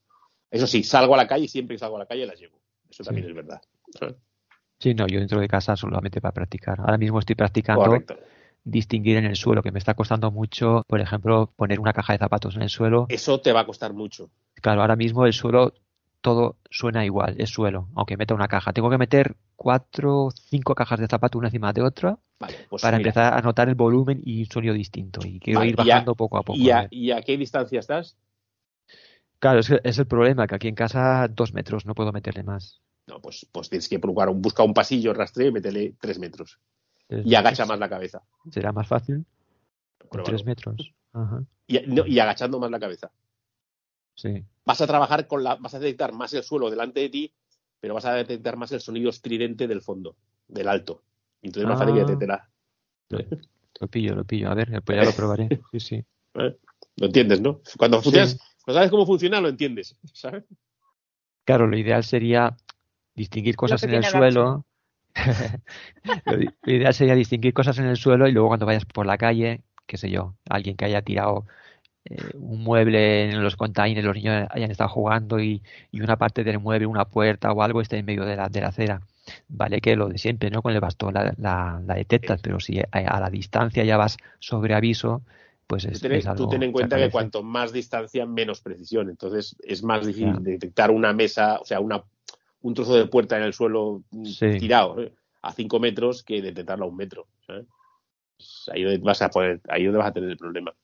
Eso sí, salgo a la calle y siempre que salgo a la calle las llevo. Eso también Sí. es verdad. Sí, no, yo dentro de casa solamente para practicar. Ahora mismo estoy practicando Correcto. Distinguir en el suelo, que me está costando mucho, por ejemplo, poner una caja de zapatos en el suelo. Eso te va a costar mucho. Claro, ahora mismo el suelo todo suena igual, es suelo, aunque meta una caja. Tengo que meter cuatro, cinco cajas de zapatos una encima de otra Vale, pues para mira, empezar a notar el volumen y un sonido distinto. Y quiero Vale, ir a- bajando poco a poco. ¿y a a, ver. y a qué distancia estás? Claro, es, es el problema, que aquí en casa dos metros, no puedo meterle más. No, pues, pues tienes que procurar, un- pasillo, rastreo y métele tres metros. Y agacha metros. más la cabeza. ¿Será más fácil? Con tres metros. Ajá, Y, no, y agachando más la cabeza. sí. Vas a trabajar con la, vas a detectar más el suelo delante de ti, pero vas a detectar más el sonido estridente del fondo, del alto. Y entonces es más fácil que Ah. detectará. Lo pillo, lo pillo. A ver, pues ya lo probaré. Sí, sí. ¿eh? Lo entiendes, ¿no? Cuando, Sí. funciona- cuando sabes cómo funciona, lo entiendes, ¿sabes? Claro, lo ideal sería distinguir cosas en el suelo. lo, ideal sería distinguir cosas en el suelo y luego cuando vayas por la calle, qué sé yo, alguien que haya tirado eh, un mueble en los containers, los niños hayan estado jugando y, y una parte del mueble, una puerta o algo esté en medio de la, de la acera. Vale que lo de siempre, ¿no? Con el bastón la, la, la detectas, pero si a, a la distancia ya vas sobre aviso, pues es, Tú ten, es tú algo ten en cuenta que cuanto más distancia, menos precisión. Entonces es más difícil detectar una mesa, o sea, una, un trozo de puerta en el suelo mm, tirado ¿eh? a 5 metros que detectarlo a un metro. Pues ahí donde vas a poder, ahí donde vas a tener el problema.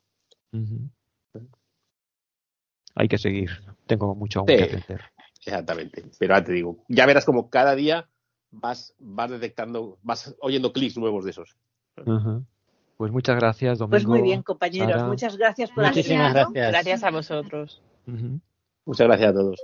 Hay que seguir. Tengo mucho aún que aprender. Exactamente. Pero ahora te digo, ya verás como cada día vas, vas detectando, vas oyendo clics nuevos de esos. Pues muchas gracias, Domingo. Pues muy bien, compañeros. Muchas gracias por Muchísimas gracias. Gracias a vosotros. Muchas gracias a todos.